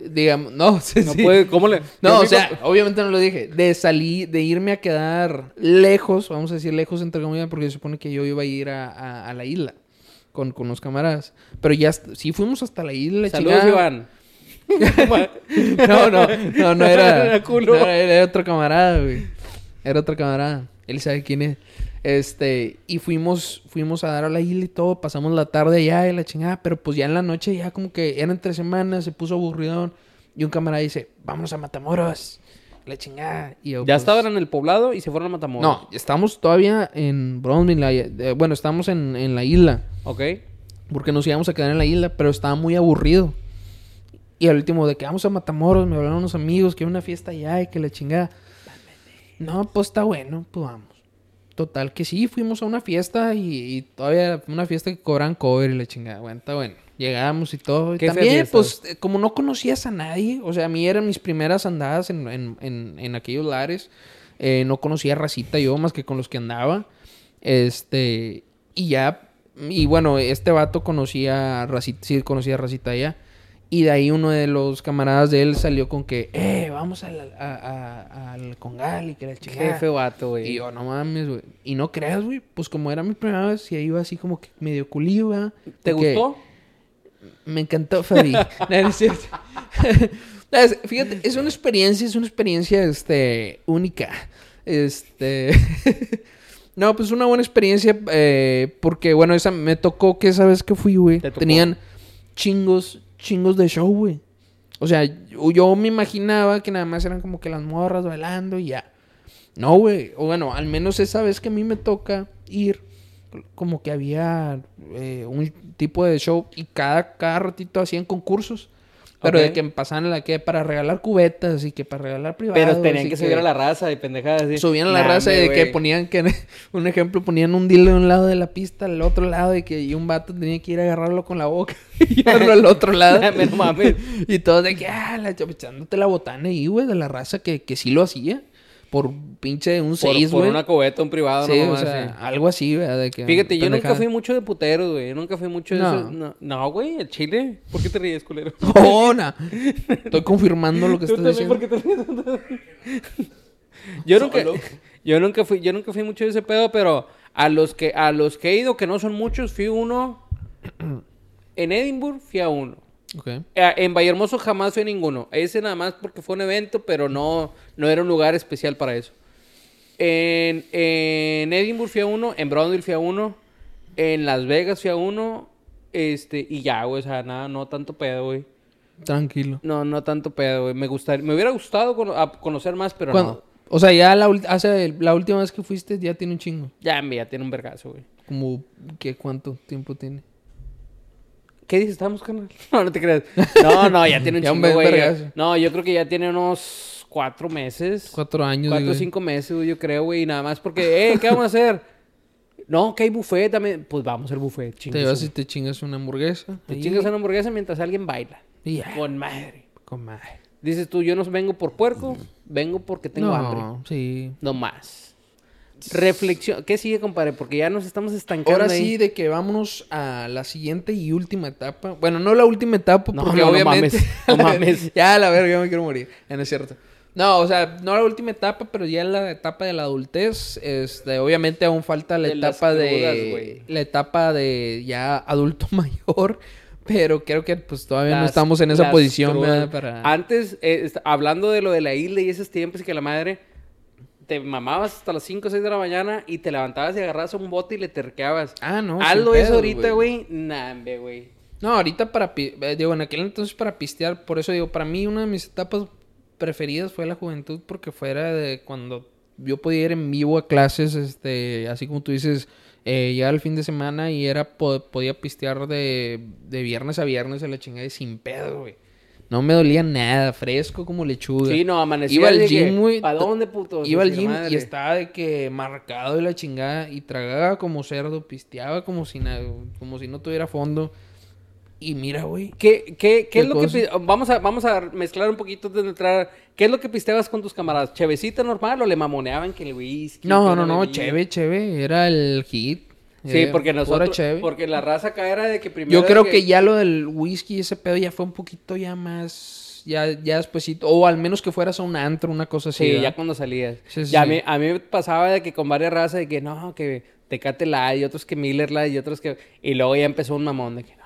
digamos, no, sí, No sí. puede, ¿cómo le...? No, o sea, obviamente no lo dije, de salir, de irme a quedar lejos, vamos a decir lejos entre comillas, porque se supone que yo iba a ir a, a- a la isla con, con los camaradas. Pero ya, sí fuimos hasta la isla, Saludos, chingada. Iván. No, no, no, no era. No, era, era otro camarada, güey. Era otro camarada. Él sabe quién es. Este, y fuimos, fuimos a dar a la isla y todo, pasamos la tarde allá y la chingada, pero pues ya en la noche ya como que eran tres semanas, se puso aburridón. Y un camarada dice, vamos a Matamoros, la chingada. Y yo, Ya pues, estaban en el poblado y se fueron a Matamoros. No, estamos todavía en Bronzeville, la- eh, bueno, estamos en, en la isla. Ok. Porque nos íbamos a quedar en la isla, pero estaba muy aburrido. Y al último, de que vamos a Matamoros, me hablaron unos amigos que hay una fiesta allá y que la chingada. No, pues está bueno, pues vamos. Total que sí, fuimos a una fiesta y, y todavía una fiesta que cobran cover y la chingada. Bueno, está bueno. Llegamos y todo. Y ¿Qué fue también, pues, eh, como no conocías a nadie, o sea, a mí eran mis primeras andadas en, en, en, en aquellos lares. eh, no conocía racita yo más que con los que andaba. Este, y ya, y bueno, este vato conocía a racita, sí conocía a racita allá. Y de ahí uno de los camaradas de él salió con que, eh, vamos al, a- a- al Congal y que chingada. Qué feo vato, güey. Y yo, no mames, güey. Y no creas, güey. Pues como era mi primera vez, y ahí iba así como que medio culiva. ¿Te gustó? Me encantó, Fabi. no, es cierto. Fíjate, es una experiencia, es una experiencia, este, única. Este... no, pues una buena experiencia, eh, porque, bueno, esa me tocó que esa vez que fui, güey, Te tenían chingos, chingos de show, güey. O sea, yo, me imaginaba que nada más eran como que las morras bailando y ya. No, güey. O bueno, al menos esa vez que a mí me toca ir, como que había eh, un tipo de show y cada, cada ratito hacían concursos. Pero de que pasaban la que para regalar cubetas y que para regalar privados. Pero tenían y que subir a la raza y pendejadas así. Subían a la Nah, raza hombre, de que ponían que, un ejemplo, ponían un dildo de un lado de la pista, al otro lado, y que y un vato tenía que ir a agarrarlo con la boca y llevarlo al otro lado. Nah, y todos de que, ah, la, echándote la botana ahí, güey, de la raza que, que sí lo hacía. Por pinche un Por, 6, por güey. una cubeta, un privado, Sí, no o sea, sí. algo así, ¿verdad? De que, Fíjate, yo nunca fui mucho de puteros, güey. Yo nunca fui mucho de No. eso. No, no, güey, el chile. ¿Por qué te ríes, culero? No, na. Estoy confirmando lo que estás diciendo. ¿por te ríes? yo nunca, yo nunca fui, yo nunca fui mucho de ese pedo, pero a los que, a los que he ido, que no son muchos, fui uno. En Edinburgh fui a uno. Ok. Eh, En Vallehermoso jamás fui a ninguno. Ese nada más porque fue un evento, pero no, no era un lugar especial para eso. En, en Edinburgh fui a uno, en Brownsville fui a uno, en Las Vegas fui a uno, este, y ya, güey, o sea, nada, no tanto pedo, güey. Tranquilo. No, no tanto pedo, güey. Me gustaría, me hubiera gustado cono- a- conocer más, pero Cuando- no. O sea, ya la, hace, la última vez que fuiste ya tiene un chingo. Ya, ya tiene un vergazo, güey. Como, ¿qué, ¿cuánto tiempo tiene? ¿Qué dices? ¿Estamos, carnal? No, no te creas. No, no, ya tiene un Ya un chingo, güey. No, yo creo que ya tiene unos cuatro meses. Cuatro años. Cuatro o cinco meses, güey, yo creo, güey, y nada más porque, eh, ¿qué vamos a hacer? No, que hay buffet también. Pues vamos al buffet, Te chingas. vas y te chingas una hamburguesa. Te chingas una hamburguesa mientras alguien baila. Con madre. Con madre. Dices tú, yo no vengo por puerco, vengo porque tengo no, hambre. sí. No más. Reflexión. ¿Qué sigue, compadre? Porque ya nos estamos estancando Ahora ahí. sí, de que vámonos a la siguiente y última etapa. Bueno, no la última etapa, No, porque no, no obviamente. mames, no mames. ya, la verga, me quiero morir. Ya no es cierto. No, o sea, no la última etapa, pero ya en la etapa de la adultez. Este, obviamente aún falta la De etapa crudas, de. La etapa de ya adulto mayor. Pero creo que pues todavía no Las- estamos en esa posición. Para. Antes, eh, hablando de lo de la isla y esos tiempos y que la madre te mamabas hasta las 5 o 6 de la mañana y te levantabas y agarrabas un bote y le terqueabas. Ah, no. Hazlo eso ahorita, güey. Nambe, güey. No, ahorita para... eh, Digo, en aquel entonces para pistear. Por eso digo, para mí una de mis etapas preferidas fue la juventud. Porque fuera de cuando yo podía ir en vivo a clases, este... Así como tú dices, eh, ya el fin de semana y era... po- podía pistear de, de viernes a viernes a la chingada y sin pedo, güey. No me dolía nada, fresco como lechuga. Sí, no, amanecía Iba al gym, güey. ¿Pa' dónde, puto? Iba al gym madre. y estaba de que marcado de la chingada y tragaba como cerdo, pisteaba como si, na- como si no tuviera fondo. Y mira, güey. ¿Qué, qué, qué ¿Qué es lo cosa? que... Vamos a, vamos a mezclar un poquito antes de entrar. ¿Qué es lo que pisteabas con tus camaradas? ¿Chevecita normal o le mamoneaban que el whisky? No, no, no, bebida? cheve, cheve. Era el hit. Sí, Era porque nosotros... Porque la raza acá era de que primero... Yo creo de que... ya lo del whisky y ese pedo ya fue un poquito ya más. Ya, ya despuesito. O al menos que fueras a un antro, una cosa así. Sí, ¿verdad? ya cuando salías. Sí, sí, ya A, mí, a mí me pasaba de que con varias razas de que no, que Tecate Light y otros que Miller Light y otros que... Y luego ya empezó un mamón de que no,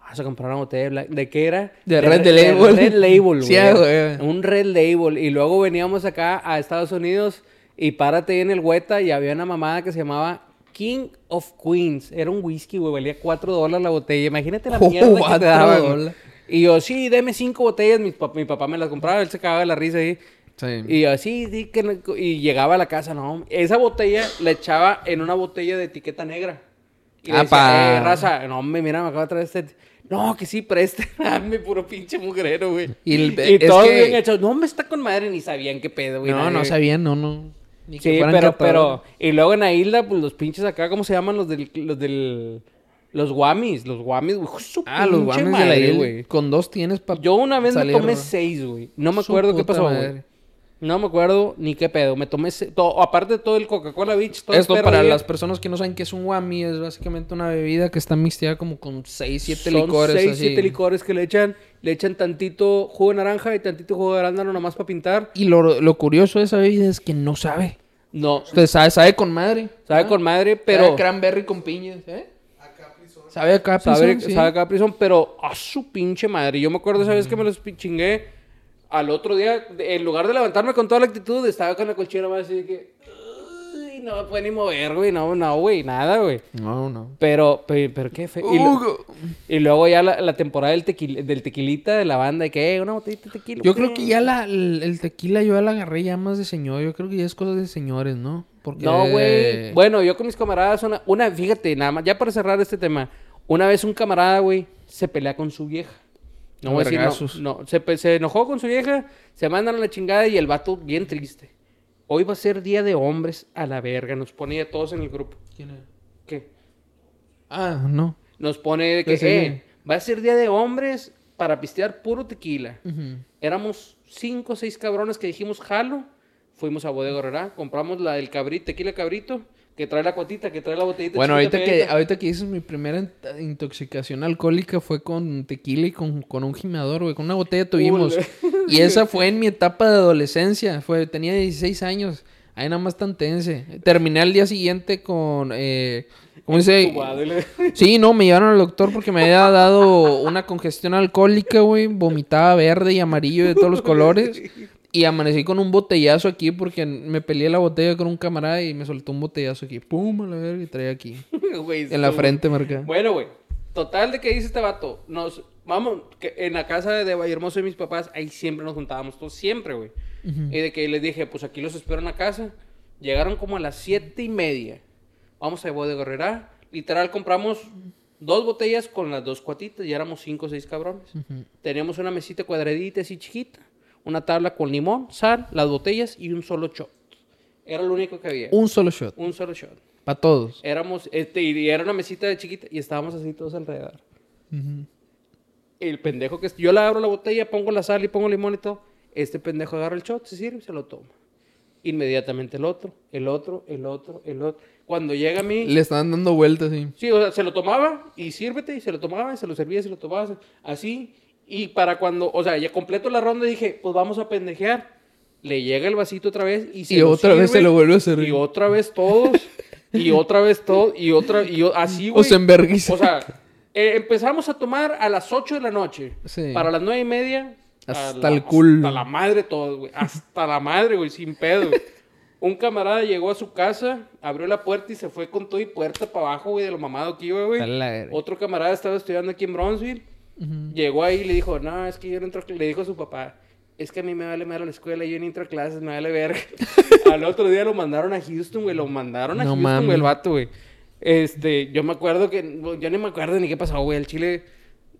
vas a comprar una botella de Black. ¿De qué era? De Red Label. Red Label, güey. Un Red Label. Y luego veníamos acá a Estados Unidos y párate en el Hueta y había una mamada que se llamaba King of Queens. Era un whisky, güey. Valía 4 dólares la botella. Imagínate la Oh, mierda que te daban. dólares. Y yo, sí, deme cinco botellas. Mi, pap- mi papá me las compraba. Él se cagaba de la risa ahí. Sí. Y así, di que no- y llegaba a la casa, no. Esa botella la echaba en una botella de etiqueta negra. Y le Ah, decía, eh, raza, no, hombre, mira, me acaba de traer este. No, que sí, preste. Dame puro pinche mugrero, güey. Y Y, el- es todos que- bien hechos. No, me está con madre, ni sabían qué pedo, güey. no, nadie, no sabían, no, no. Ni que Sí, pero, pero. Y luego en la isla, pues los pinches acá, ¿cómo se llaman los del. Los del. Los guamis, los guamis, güey. Ah, los pinche guames de la madre, isla. güey. Con dos tienes para. Yo una vez me tomé ¿no? seis, güey. No me Su acuerdo qué pasó, güey. madre. No me acuerdo ni qué pedo. Me tomé se- todo, aparte de todo el Coca-Cola Beach. Todo Esto para las personas que no saben qué es un whammy es básicamente una bebida que está mixteada como con 6, 7 Son licores. seis, así. siete licores que le echan. Le echan tantito jugo de naranja y tantito jugo de arándano nomás para pintar. Y lo, lo curioso de esa bebida es que no sabe. No, Usted sabe, sabe con madre. sabe ¿Ah? con madre, Sabe pero... a cranberry con piñas, ¿eh? Sabe a Capri Sabe, sí. sabe a Capri Sun, pero a su pinche madre. Yo me acuerdo esa vez que me los chingué. al otro día, en lugar de levantarme con toda la actitud, estaba con la colchera más así de que. "Uy, no me puede ni mover, güey. No, no, güey, nada, güey. No, no. Pero, pero, pero qué fe. Y, lo- y luego ya la, la temporada del, tequila, del tequilita de la banda, de que, "Eh, una botellita de tequila. Yo güey". creo que ya la, el, el tequila yo ya la agarré ya más de señor. Yo creo que ya es cosa de señores, ¿no? Porque... No, güey. Bueno, yo con mis camaradas, una, una, fíjate, nada más, ya para cerrar este tema, una vez un camarada, güey, se pelea con su vieja. No voy a decir, no, no, se, se enojó con su vieja, se mandan a la chingada y el vato bien triste. Hoy va a ser día de hombres a la verga, nos pone a todos en el grupo. ¿Quién era? ¿Qué? Ah, no. Nos pone de que, Ya sé. eh, va a ser día de hombres para pistear puro tequila. Éramos cinco o seis cabrones que dijimos jalo. Fuimos a Bodega Herrera, compramos la del cabrito, tequila cabrito, que trae la cuatita, que trae la botellita. Bueno, ahorita que, ahorita que dices mi primera int- intoxicación alcohólica fue con tequila y con, con un gimador, güey. Con una botella tuvimos. Y esa fue en mi etapa de adolescencia. Fue, tenía 16 años. Ahí nada más tan tense. Terminé al día siguiente con... Eh, ¿Cómo dice? Sí, no, me llevaron al doctor porque me había dado una congestión alcohólica, güey. Vomitaba verde y amarillo de todos los colores. Y amanecí con un botellazo aquí porque me peleé la botella con un camarada y me soltó un botellazo aquí. Pum, a la verga, y traía aquí. Güey, En la estuvo- frente marcada. Bueno, güey. Total de que dice este vato. Nos, vamos, que en la casa de Vallehermoso de mis papás, ahí siempre nos juntábamos todos, siempre, güey. Y de que les dije, pues aquí los espero en la casa. Llegaron como a las siete y media. Vamos a Bodega Herrera. Literal, compramos dos botellas con las dos cuatitas. Y éramos cinco o seis cabrones. Teníamos una mesita cuadradita así chiquita. Una tabla con limón, sal, las botellas y un solo shot. Era lo único que había. Un solo shot. Un solo shot. Para todos. Éramos, este, y era una mesita de chiquita y estábamos así todos alrededor. El pendejo que... Yo le abro la botella, pongo la sal y pongo limón y todo. Este pendejo agarra el shot, se sirve y se lo toma. Inmediatamente el otro, el otro, el otro, el otro. Cuando llega a mí... Le estaban dando vueltas, sí. Sí, o sea, se lo tomaba y sírvete y se lo tomaba y se lo servía y se lo tomaba así. Y para cuando, o sea, ya completo la ronda dije, pues vamos a pendejear. Le llega el vasito otra vez y se Y lo otra vez sirve, se lo vuelve a servir. Y otra vez todos. y otra vez todo. Y otra, y o- así, O güey. se enverguiza. O sea, eh, empezamos a tomar a las 8 de la noche. Sí. Para las nueve y media. Hasta la- el culo. Hasta la madre todos, güey. Hasta la madre, güey, sin pedo. Un camarada llegó a su casa, abrió la puerta y se fue con todo y puerta para abajo, güey, de lo mamado que iba, güey. Otro camarada estaba estudiando aquí en Bronzeville. Llegó ahí y le dijo, no, es que yo no entro a cl-". Le dijo a su papá, es que a mí me vale madre la escuela, yo no entro a clases, me vale verga. Al otro día lo mandaron a Houston, güey, lo mandaron a No Houston, güey, el vato, güey. Este, yo me acuerdo que, yo ni me acuerdo ni qué pasó, güey, el chile,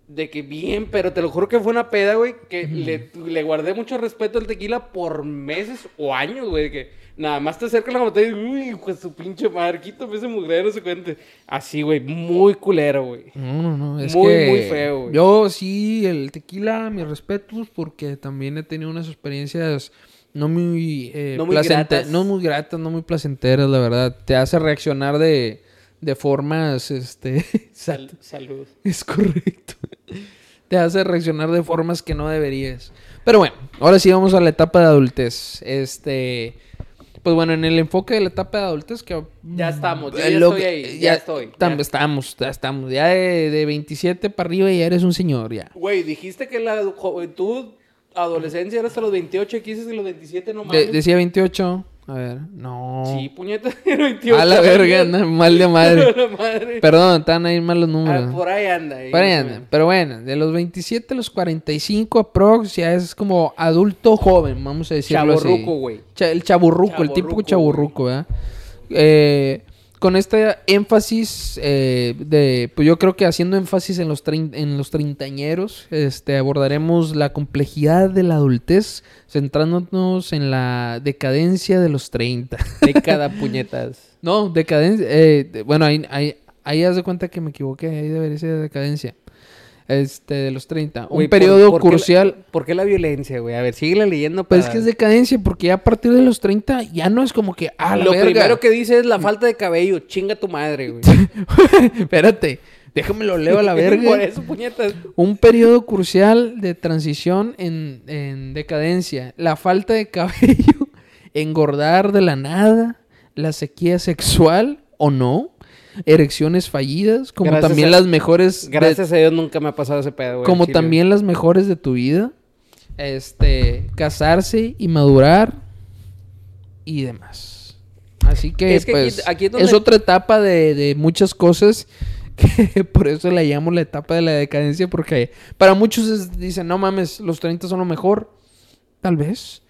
de que bien, pero te lo juro que fue una peda, güey, que le, le guardé mucho respeto al tequila por meses o años, güey, que nada más te acercas a la botella y, uy, pues su pinche madre, quítame ese mugrero, se cuente. Así, güey, muy culero, güey. No, no, no. Es Muy, que muy feo, güey. Yo sí, el tequila, mis respetos, porque también he tenido unas experiencias no muy, eh, No muy gratas. no muy gratas, no muy placenteras, la verdad. Te hace reaccionar de, de formas, este, Sal- salud. es correcto. Te hace reaccionar de formas que no deberías. Pero bueno, ahora sí vamos a la etapa de adultez. Este, pues bueno, en el enfoque de la etapa de adultez que Ya estamos, yo ya estoy que- ahí, ya estoy, tam- ya. Estamos, ya estamos. Ya de, de 27 para arriba ya eres un señor, ya. Güey, dijiste que la juventud, adolescencia era hasta los 28, aquí dices que los 27 no De- mames. decía 28. A ver, no. Sí, puñeta, 28. a la verga, anda mal de madre. la madre. Perdón, están ahí mal los números. Ah, por ahí anda. ahí Por ahí anda. menos. Pero bueno, de los 27 a los 45 aprox, ya es como adulto joven, vamos a decirlo así. Chavorruco, güey. Cha- el chaburruco, el típico Chavorruco, chaburruco, ¿verdad? Eh, con este énfasis eh, de, pues yo creo que haciendo énfasis en los, en los treintañeros, este, abordaremos la complejidad de la adultez, centrándonos en la decadencia de los 30. Década, puñetas. No, decadencia. eh, bueno, ahí, ahí, ahí haz de cuenta que me equivoqué. Ahí debería ser decadencia. Este, de los 30. Güey, Un periodo ¿por- por qué la- crucial. ¿Por qué la violencia, güey? A ver, sigue leyendo. Pues para- es que es decadencia, porque ya a partir de los 30 ya no es como que. Ah, la Lo verga. primero que dice es la falta de cabello. Chinga tu madre, güey. Espérate, déjame lo leo a la Por verga. eso, puñetas. Un periodo crucial de transición en, en decadencia. La falta de cabello, engordar de la nada, la sequía sexual o no, erecciones fallidas, como Gracias también a- las mejores. de- Gracias a Dios nunca me ha pasado ese pedo, güey. como también las mejores de tu vida. este, casarse y madurar y demás. Así que, Es que aquí- pues, aquí es donde- es otra etapa de, de muchas cosas que por eso la llamo la etapa de la decadencia porque para muchos es- dicen, no mames, los 30 son lo mejor. Tal vez.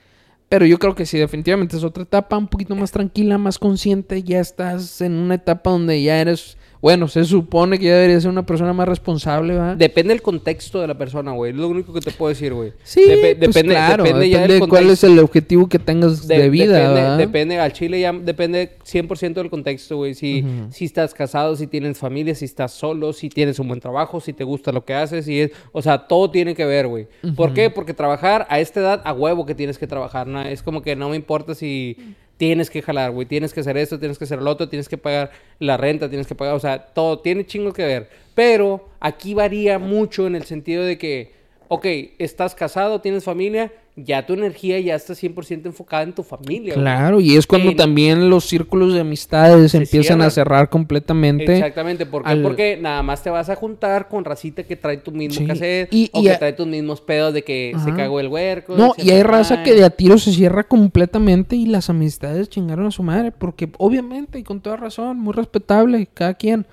Pero yo creo que sí, definitivamente es otra etapa un poquito más tranquila, más consciente. Ya estás en una etapa donde ya eres, bueno, se supone que ya deberías ser una persona más responsable, ¿verdad? Depende del contexto de la persona, güey. Es lo único que te puedo decir, güey. Sí, pues depende, claro, depende ya de cuál es el objetivo que tengas de, De- vida, depende, ¿verdad? depende, al chile ya depende 100% del contexto, güey. Si, si estás casado, si tienes familia, si estás solo, si tienes un buen trabajo, si te gusta lo que haces, si es... O sea, todo tiene que ver, güey. ¿Por qué? Porque trabajar a esta edad, a huevo que tienes que trabajar, ¿no? Es como que no me importa si tienes que jalar, güey. Tienes que hacer esto, tienes que hacer lo otro, tienes que pagar la renta, tienes que pagar... O sea, todo tiene chingo que ver. Pero aquí varía mucho en el sentido de que, ok, estás casado, tienes familia, ya tu energía ya está 100% enfocada en tu familia. güey. Claro, y es cuando también los círculos de amistades Se empiezan a cerrar completamente. Exactamente, ¿por qué? al- Porque nada más te vas a juntar con racita que trae tu mismo Sí, cassette y- o y que a- trae tus mismos pedos de que se cagó el huerco. No, y hay raza que de a tiro se cierra completamente y las amistades chingaron a su madre, porque obviamente y con toda razón, muy respetable, cada quien,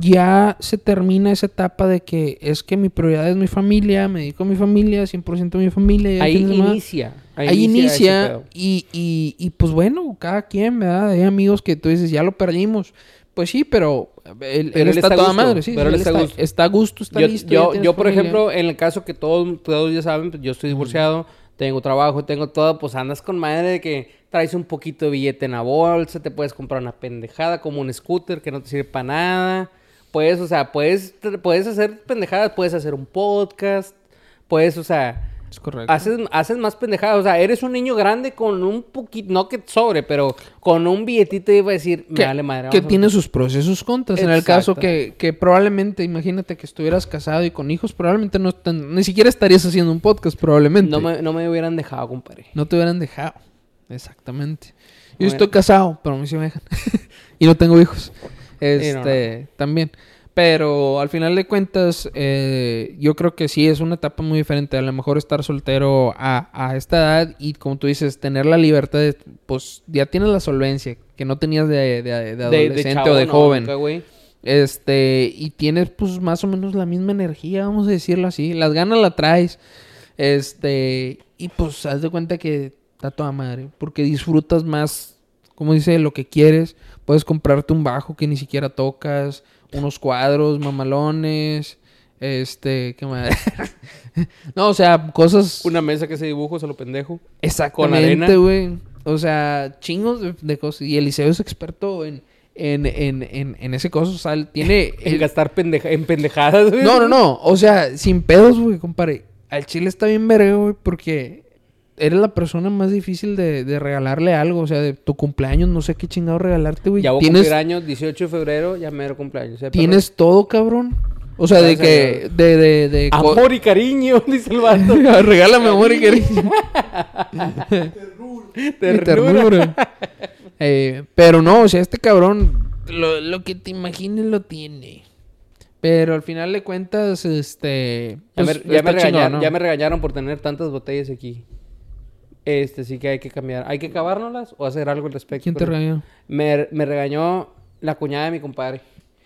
ya se termina esa etapa de que es que mi prioridad es mi familia, me dedico a mi familia, 100% a mi familia. Ahí inicia. Ahí, inicia y, y, y pues bueno, cada quien, ¿verdad? Hay amigos que tú dices, ya lo perdimos. Pues sí, pero él, Pero él él está, está a toda gusto, madre, sí. pero él está a gusto. está a gusto, está yo, listo. yo, yo, por familia. ejemplo, en el caso que todos, todos ya saben, pues yo estoy divorciado, tengo trabajo, tengo todo, pues andas con madre de que traes un poquito de billete en la bolsa, te puedes comprar una pendejada como un scooter que no te sirve para nada. Puedes, o sea, puedes, puedes hacer pendejadas, puedes hacer un podcast, puedes, o sea, Es correcto. haces, haces más pendejadas. O sea, eres un niño grande con un poquito, no que sobre, pero con un billetito iba a decir, me vale madre. que tiene sus pros y sus contras. En el caso que, que probablemente, imagínate que estuvieras casado y con hijos, probablemente no tan- ni siquiera estarías haciendo un podcast, probablemente. No me, no me hubieran dejado, compadre. No te hubieran dejado. Exactamente. Yo estoy casado, pero a mí sí me dejan. y no tengo hijos. no, Este, también. Pero al final de cuentas, eh, yo creo que sí es una etapa muy diferente. A lo mejor estar soltero a, a esta edad y, como tú dices, tener la libertad de, pues ya tienes la solvencia que no tenías de, de- de De- adolescente chavo, o de no, joven. nunca. Este, y tienes pues más o menos la misma energía, vamos a decirlo así. Las ganas la traes. Este, y pues haz de cuenta que está toda madre. Porque disfrutas más, como dice, lo que quieres. Puedes comprarte un bajo que ni siquiera tocas, unos cuadros mamalones. Este, ¿qué más? no, o sea, cosas. Una mesa que se dibujos a lo pendejo. Exactamente, güey. O sea, chingos de, de cosas. Y Eliseo es experto en, en, en, en, en ese cosa. O sea, tiene. En él- gastar pendeja en pendejadas, güey. no, no, no. O sea, sin pedos, güey, compadre. Al chile está bien verga, güey, porque eres la persona más difícil de, de regalarle algo. O sea, de tu cumpleaños, no sé qué chingado regalarte, güey. Ya voy a Tienes, cumplir años, 18 de febrero, ya mero cumpleaños. ¿eh, tienes todo, cabrón. O sea, de que. De, de, de. Amor y cariño, dice el vato. Regálame amor y cariño. Terror. Y ternura. Eh, pero no, o sea, este cabrón, lo, lo que te imagines lo tiene. Pero al final de cuentas, este. Ya, pues, me, ya, me está chingón, regañaron, ¿no? ya me regañaron por tener tantas botellas aquí. Este sí que hay que cambiar. ¿Hay que acabárnoslas o hacer algo al respecto? ¿Quién te regañó? Me, me regañó la cuñada de mi compadre.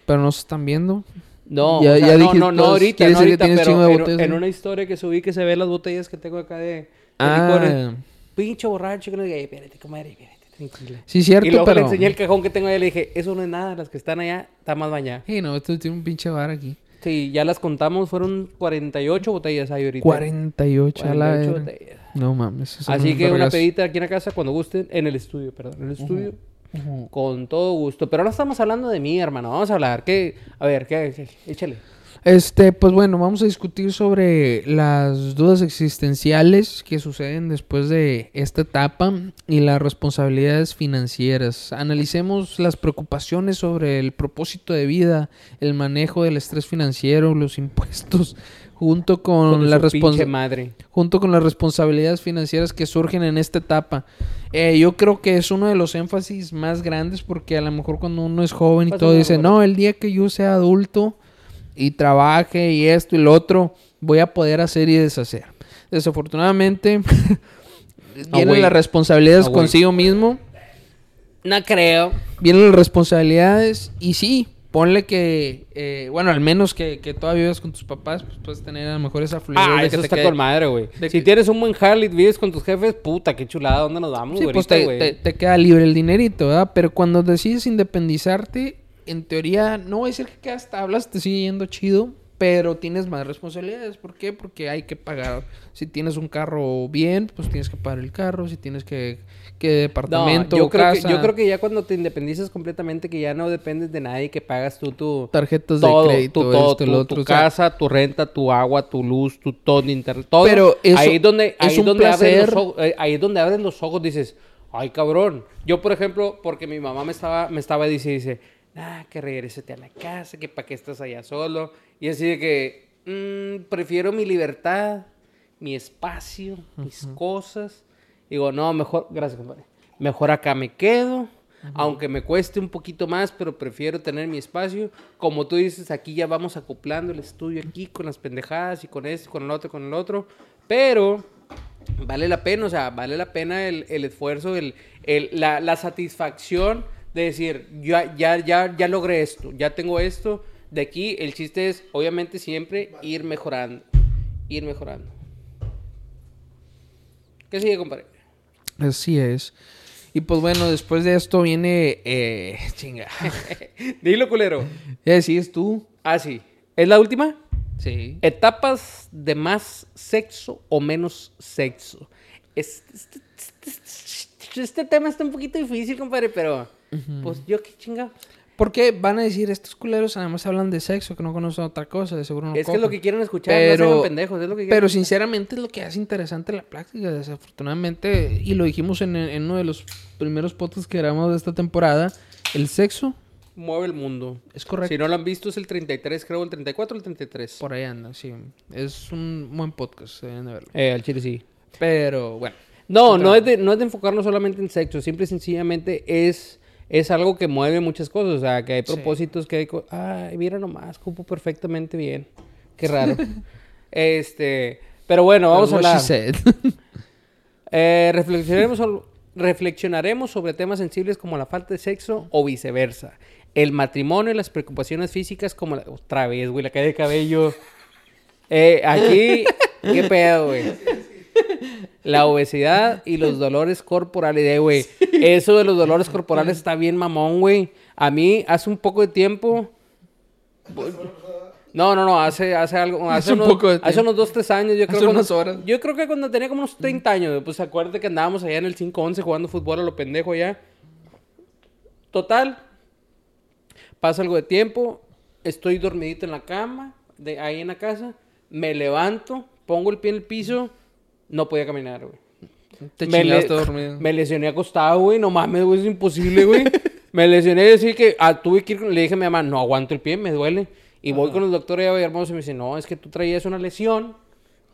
Pero no se están viendo. No, Ya- o sea, ya no, dijiste, no, no pues, ahorita, quiere no decir que ahorita, tienes pero chingo de en- botellas en, una historia que subí que se ve las botellas que tengo acá de, de Ah. licores. Pinche borracho que no diga, "Ey, espérate, comadre, espérate, tranquila. Sí, cierto, y luego pero. le enseñé el cajón que tengo ahí y le dije, eso no es nada, las que están allá están más bañadas. Sí, no, esto tiene un pinche bar aquí. Sí, ya las contamos, fueron 48 botellas ahí ahorita. 48 a la 48 botellas. No mames. eso Así que una pedita aquí en la casa cuando gusten, en el estudio, perdón, en el estudio. Con todo gusto. Pero ahora estamos hablando de mí, hermano. Vamos a hablar. ¿Qué? A ver, ¿qué? qué? Échale. Este, pues bueno, vamos a discutir sobre las dudas existenciales que suceden después de esta etapa y las responsabilidades financieras. Analicemos las preocupaciones sobre el propósito de vida, el manejo del estrés financiero, los impuestos, junto con, Con la su pinche responsa- madre. junto con las responsabilidades financieras que surgen en esta etapa. Eh, yo creo que es uno de los énfasis más grandes porque a lo mejor cuando uno es joven y Pásame todo dice, no, el día que yo sea adulto y trabaje y esto y lo otro, voy a poder hacer y deshacer. Desafortunadamente, vienen las responsabilidades consigo mismo. No creo. Vienen las responsabilidades y sí, ponle que, eh, bueno, al menos que, que todavía vivas con tus papás, pues puedes tener a lo mejor esa fluidez Ah, de eso que te está quede- con madre, güey. Si que- tienes un buen Harley, vives con tus jefes, puta, qué chulada, ¿dónde nos vamos, Sí, güey? pues te- te queda libre el dinerito, ¿verdad? Pero cuando decides independizarte, en teoría, no voy a decir que quedas tablas, te sigue yendo chido, pero tienes más responsabilidades. ¿Por qué? Porque hay que pagar. Si tienes un carro bien, pues tienes que pagar el carro. Si tienes que, que departamento, No, yo creo, que, casa, yo creo que ya cuando te independizas completamente, que ya no dependes de nadie, que pagas tú tu... tarjetas todo, de crédito, tu, todo, tu, lo otro. tu o sea, casa, tu renta, tu agua, tu luz, tu todo, internet, todo. Pero eso ahí es donde, ahí es un donde placer. los ojos, ahí es donde abres los ojos, dices, ay cabrón. Yo, por ejemplo, porque mi mamá me estaba, me estaba dice, dice, ah, que regrésate a la casa, que para qué estás allá solo. Y así de que, "Mm, prefiero mi libertad, mi espacio, mis cosas. Digo, no, mejor, gracias, compadre. Mejor acá me quedo. Aunque me cueste un poquito más, pero prefiero tener mi espacio. Como tú dices, aquí ya vamos acoplando el estudio aquí con las pendejadas y con esto, con el otro, con el otro. Pero vale la pena, o sea, vale la pena el, el esfuerzo, el, el- la, la satisfacción de decir, ya, ya, ya, ya logré esto, ya tengo esto. De aquí el chiste es, obviamente, siempre ir mejorando. Ir mejorando. ¿Qué sigue, compadre? Así es. Y pues bueno, después de esto viene... Eh, chinga. Dilo, culero. ¿Ya decís tú? Ah, sí. ¿Es la última? Sí. Etapas de más sexo o menos sexo. Es- Este, este- este tema está un poquito difícil, compadre, pero pues yo qué chingados. Porque van a decir, estos culeros además hablan de sexo, que no conocen otra cosa, de seguro no es que es lo cogen". que quieren escuchar, no Pero- hagan pendejos, es lo que quieren. Pero sinceramente es lo que hace interesante la práctica, desafortunadamente, y lo dijimos en, en uno de los primeros podcasts que grabamos de esta temporada, el sexo Mueve el mundo. es correcto. Si no lo han visto es el 33, creo, el 34 o el 33. Por ahí anda, sí. Es un buen podcast, deben de verlo. Eh, al chile sí. Pero bueno. No, no es, de, no es de enfocarnos solamente en sexo, simple y sencillamente es, es algo que mueve muchas cosas, o sea, que hay Sí. propósitos que hay... Ay, mira nomás, cupo perfectamente bien. Qué raro. este, pero bueno, vamos a That's hablar. she said. Eh, reflexionaremos, reflexionaremos sobre temas sensibles como la falta de sexo o viceversa. El matrimonio y las preocupaciones físicas como la... Otra vez, güey, la caída de cabello. Eh, aquí, ¿qué pedo, güey? La obesidad y los dolores corporales, eh, güey. Eso de los dolores corporales está bien mamón, güey. A mí, hace un poco de tiempo... No, no, no, hace, hace algo, hace, Hace un unos, poco de hace unos dos, tres años, yo creo Hace cuando- unas horas. Yo creo que cuando tenía como unos 30 años, pues acuérdate que andábamos allá en el 5-11 jugando fútbol a lo pendejo allá. Total, pasa algo de tiempo, estoy dormidito en la cama, de ahí en la casa, me levanto, pongo el pie en el piso, no podía caminar, güey. Te Me, le- chingaste dormido. me lesioné acostado, güey. No mames, güey, es imposible, güey. me lesioné y decir que ah, tuve que ir, con- le dije a mi mamá, no aguanto el pie, me duele. Y voy con el doctor allá hermoso y me dice, no, es que tú traías una lesión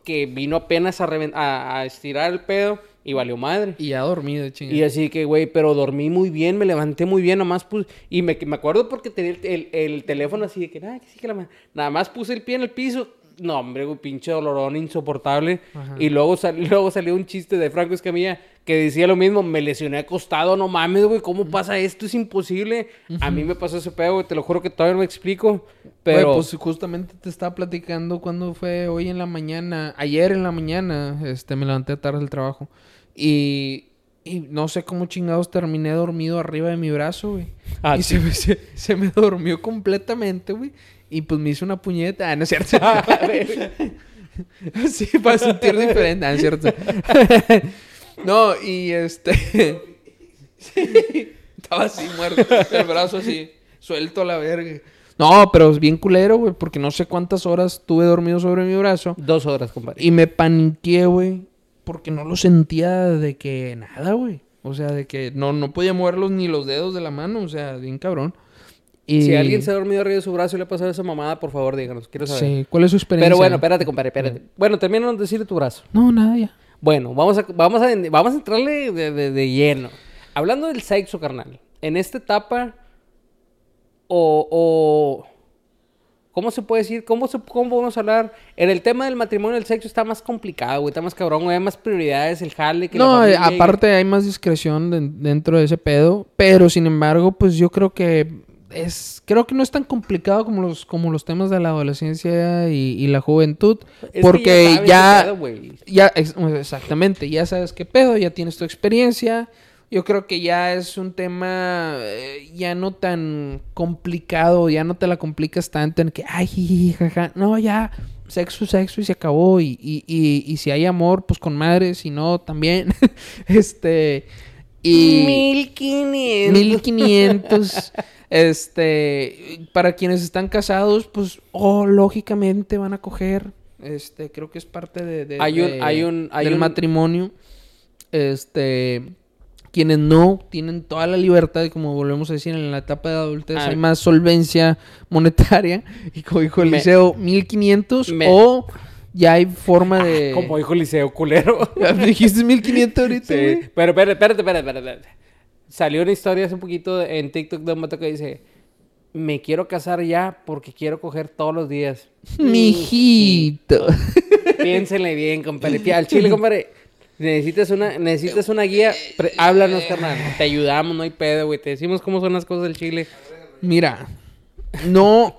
que vino apenas a, reven- a, a estirar el pedo y valió madre. Y ya dormido, chinga. Y así que, güey, pero dormí muy bien, me levanté muy bien, nomás puse... Y me, me acuerdo porque tenía el, el- el teléfono así de que, nada, que sí que la... ma-". Nada más puse el pie en el piso. No, hombre, güey, pinche dolorón insoportable. Ajá. Y luego, sal- luego salió un chiste de Franco Escamilla que decía lo mismo. Me lesioné acostado, no mames, güey, ¿cómo pasa esto? Es imposible. A mí me pasó ese pedo, güey, te lo juro que todavía no me explico. Pero... Güey, pues justamente te estaba platicando cuando fue hoy en la mañana, ayer en la mañana, este, me levanté tarde del trabajo y, y no sé cómo chingados terminé dormido arriba de mi brazo, güey. Ah, y sí. se, me, se, se me durmió completamente, güey. Y pues me hizo una puñeta. Ah, no es cierto. sí, para sentir diferente. Ah, no es cierto. no, y este... sí, estaba así muerto. El brazo así, suelto a la verga. No, pero es bien culero, güey, porque no sé cuántas horas tuve dormido sobre mi brazo. Dos horas, compadre. Y me paniqué, güey, porque no lo sentía de que nada, güey. O sea, de que no, no podía moverlos ni los dedos de la mano, o sea, bien cabrón. Y... Si alguien se ha dormido arriba de su brazo y le ha pasado esa mamada, por favor, díganos. Quiero saber. Sí, ¿cuál es su experiencia? Pero bueno, espérate, compadre, espérate. Bueno, termina de decir tu brazo. No, nada, ya. Bueno, vamos a, vamos a, vamos a entrarle de, de- de lleno. Hablando del sexo, carnal. En esta etapa, o, o ¿Cómo se puede decir? ¿Cómo, se, ¿Cómo podemos hablar? En el tema del matrimonio el sexo está más complicado, güey. Está más cabrón, güey. Hay más prioridades, el jale. Que No, eh, aparte hay más discreción den- dentro de ese pedo, pero sin embargo, pues yo creo que es creo que no es tan complicado como los como los temas de la adolescencia y, y la juventud, Es porque sabes ya qué pedo, ya ex- exactamente, ya sabes qué pedo, ya tienes tu experiencia. Yo creo que ya es un tema eh, ya no tan complicado, ya no te la complicas tanto en que, ay, jaja. No, ya, sexo, sexo y se acabó. Y, y, y, y si hay amor, pues con madre, si no, también. este. Y. 1500. 1500. Este, para quienes están casados, pues, oh, lógicamente van a coger. Este, creo que es parte de, de- Hay un- de- hay un- hay del un- matrimonio. Este, quienes no tienen toda la libertad, y como volvemos a decir, en la etapa de adultez Ah. hay más solvencia monetaria. Y como dijo Me- Eliseo, 1500 Me- o ya hay forma de. Como dijo Liceo, culero. Dijiste 1500 ahorita, Sí, pero espérate, espérate, espérate, espérate, espérate. Salió una historia hace un poquito en TikTok de un vato que dice, me quiero casar ya porque quiero coger todos los días. Mijito. Piénsenle bien, compadre. Al chile, compadre. Necesitas una, necesitas una guía. Pre- háblanos, carnal. Te ayudamos, no hay pedo, güey. Te decimos cómo son las cosas del chile. Mira, no.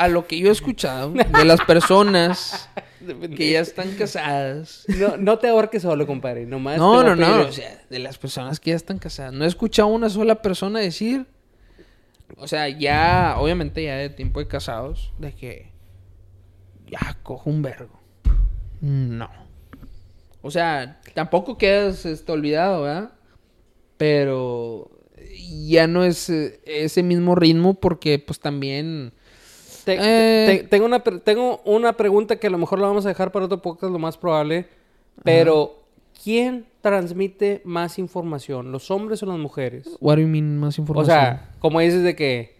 A lo que yo he escuchado de las personas que ya están casadas. No, no te ahorques solo, compadre. Nomás No, no, no. O sea, de las personas que ya están casadas. No he escuchado a una sola persona decir. O sea, ya, obviamente, ya de tiempo de casados, de que. Ya cojo un vergo. No. O sea, tampoco quedas este, olvidado, ¿verdad? Pero ya no es eh, ese mismo ritmo porque, pues también. Te- Eh. te- tengo, una, tengo una pregunta que a lo mejor la vamos a dejar para otro podcast, lo más probable. Pero, ¿quién transmite más información? ¿Los hombres o las mujeres? What do you mean más O información? sea, como dices de que,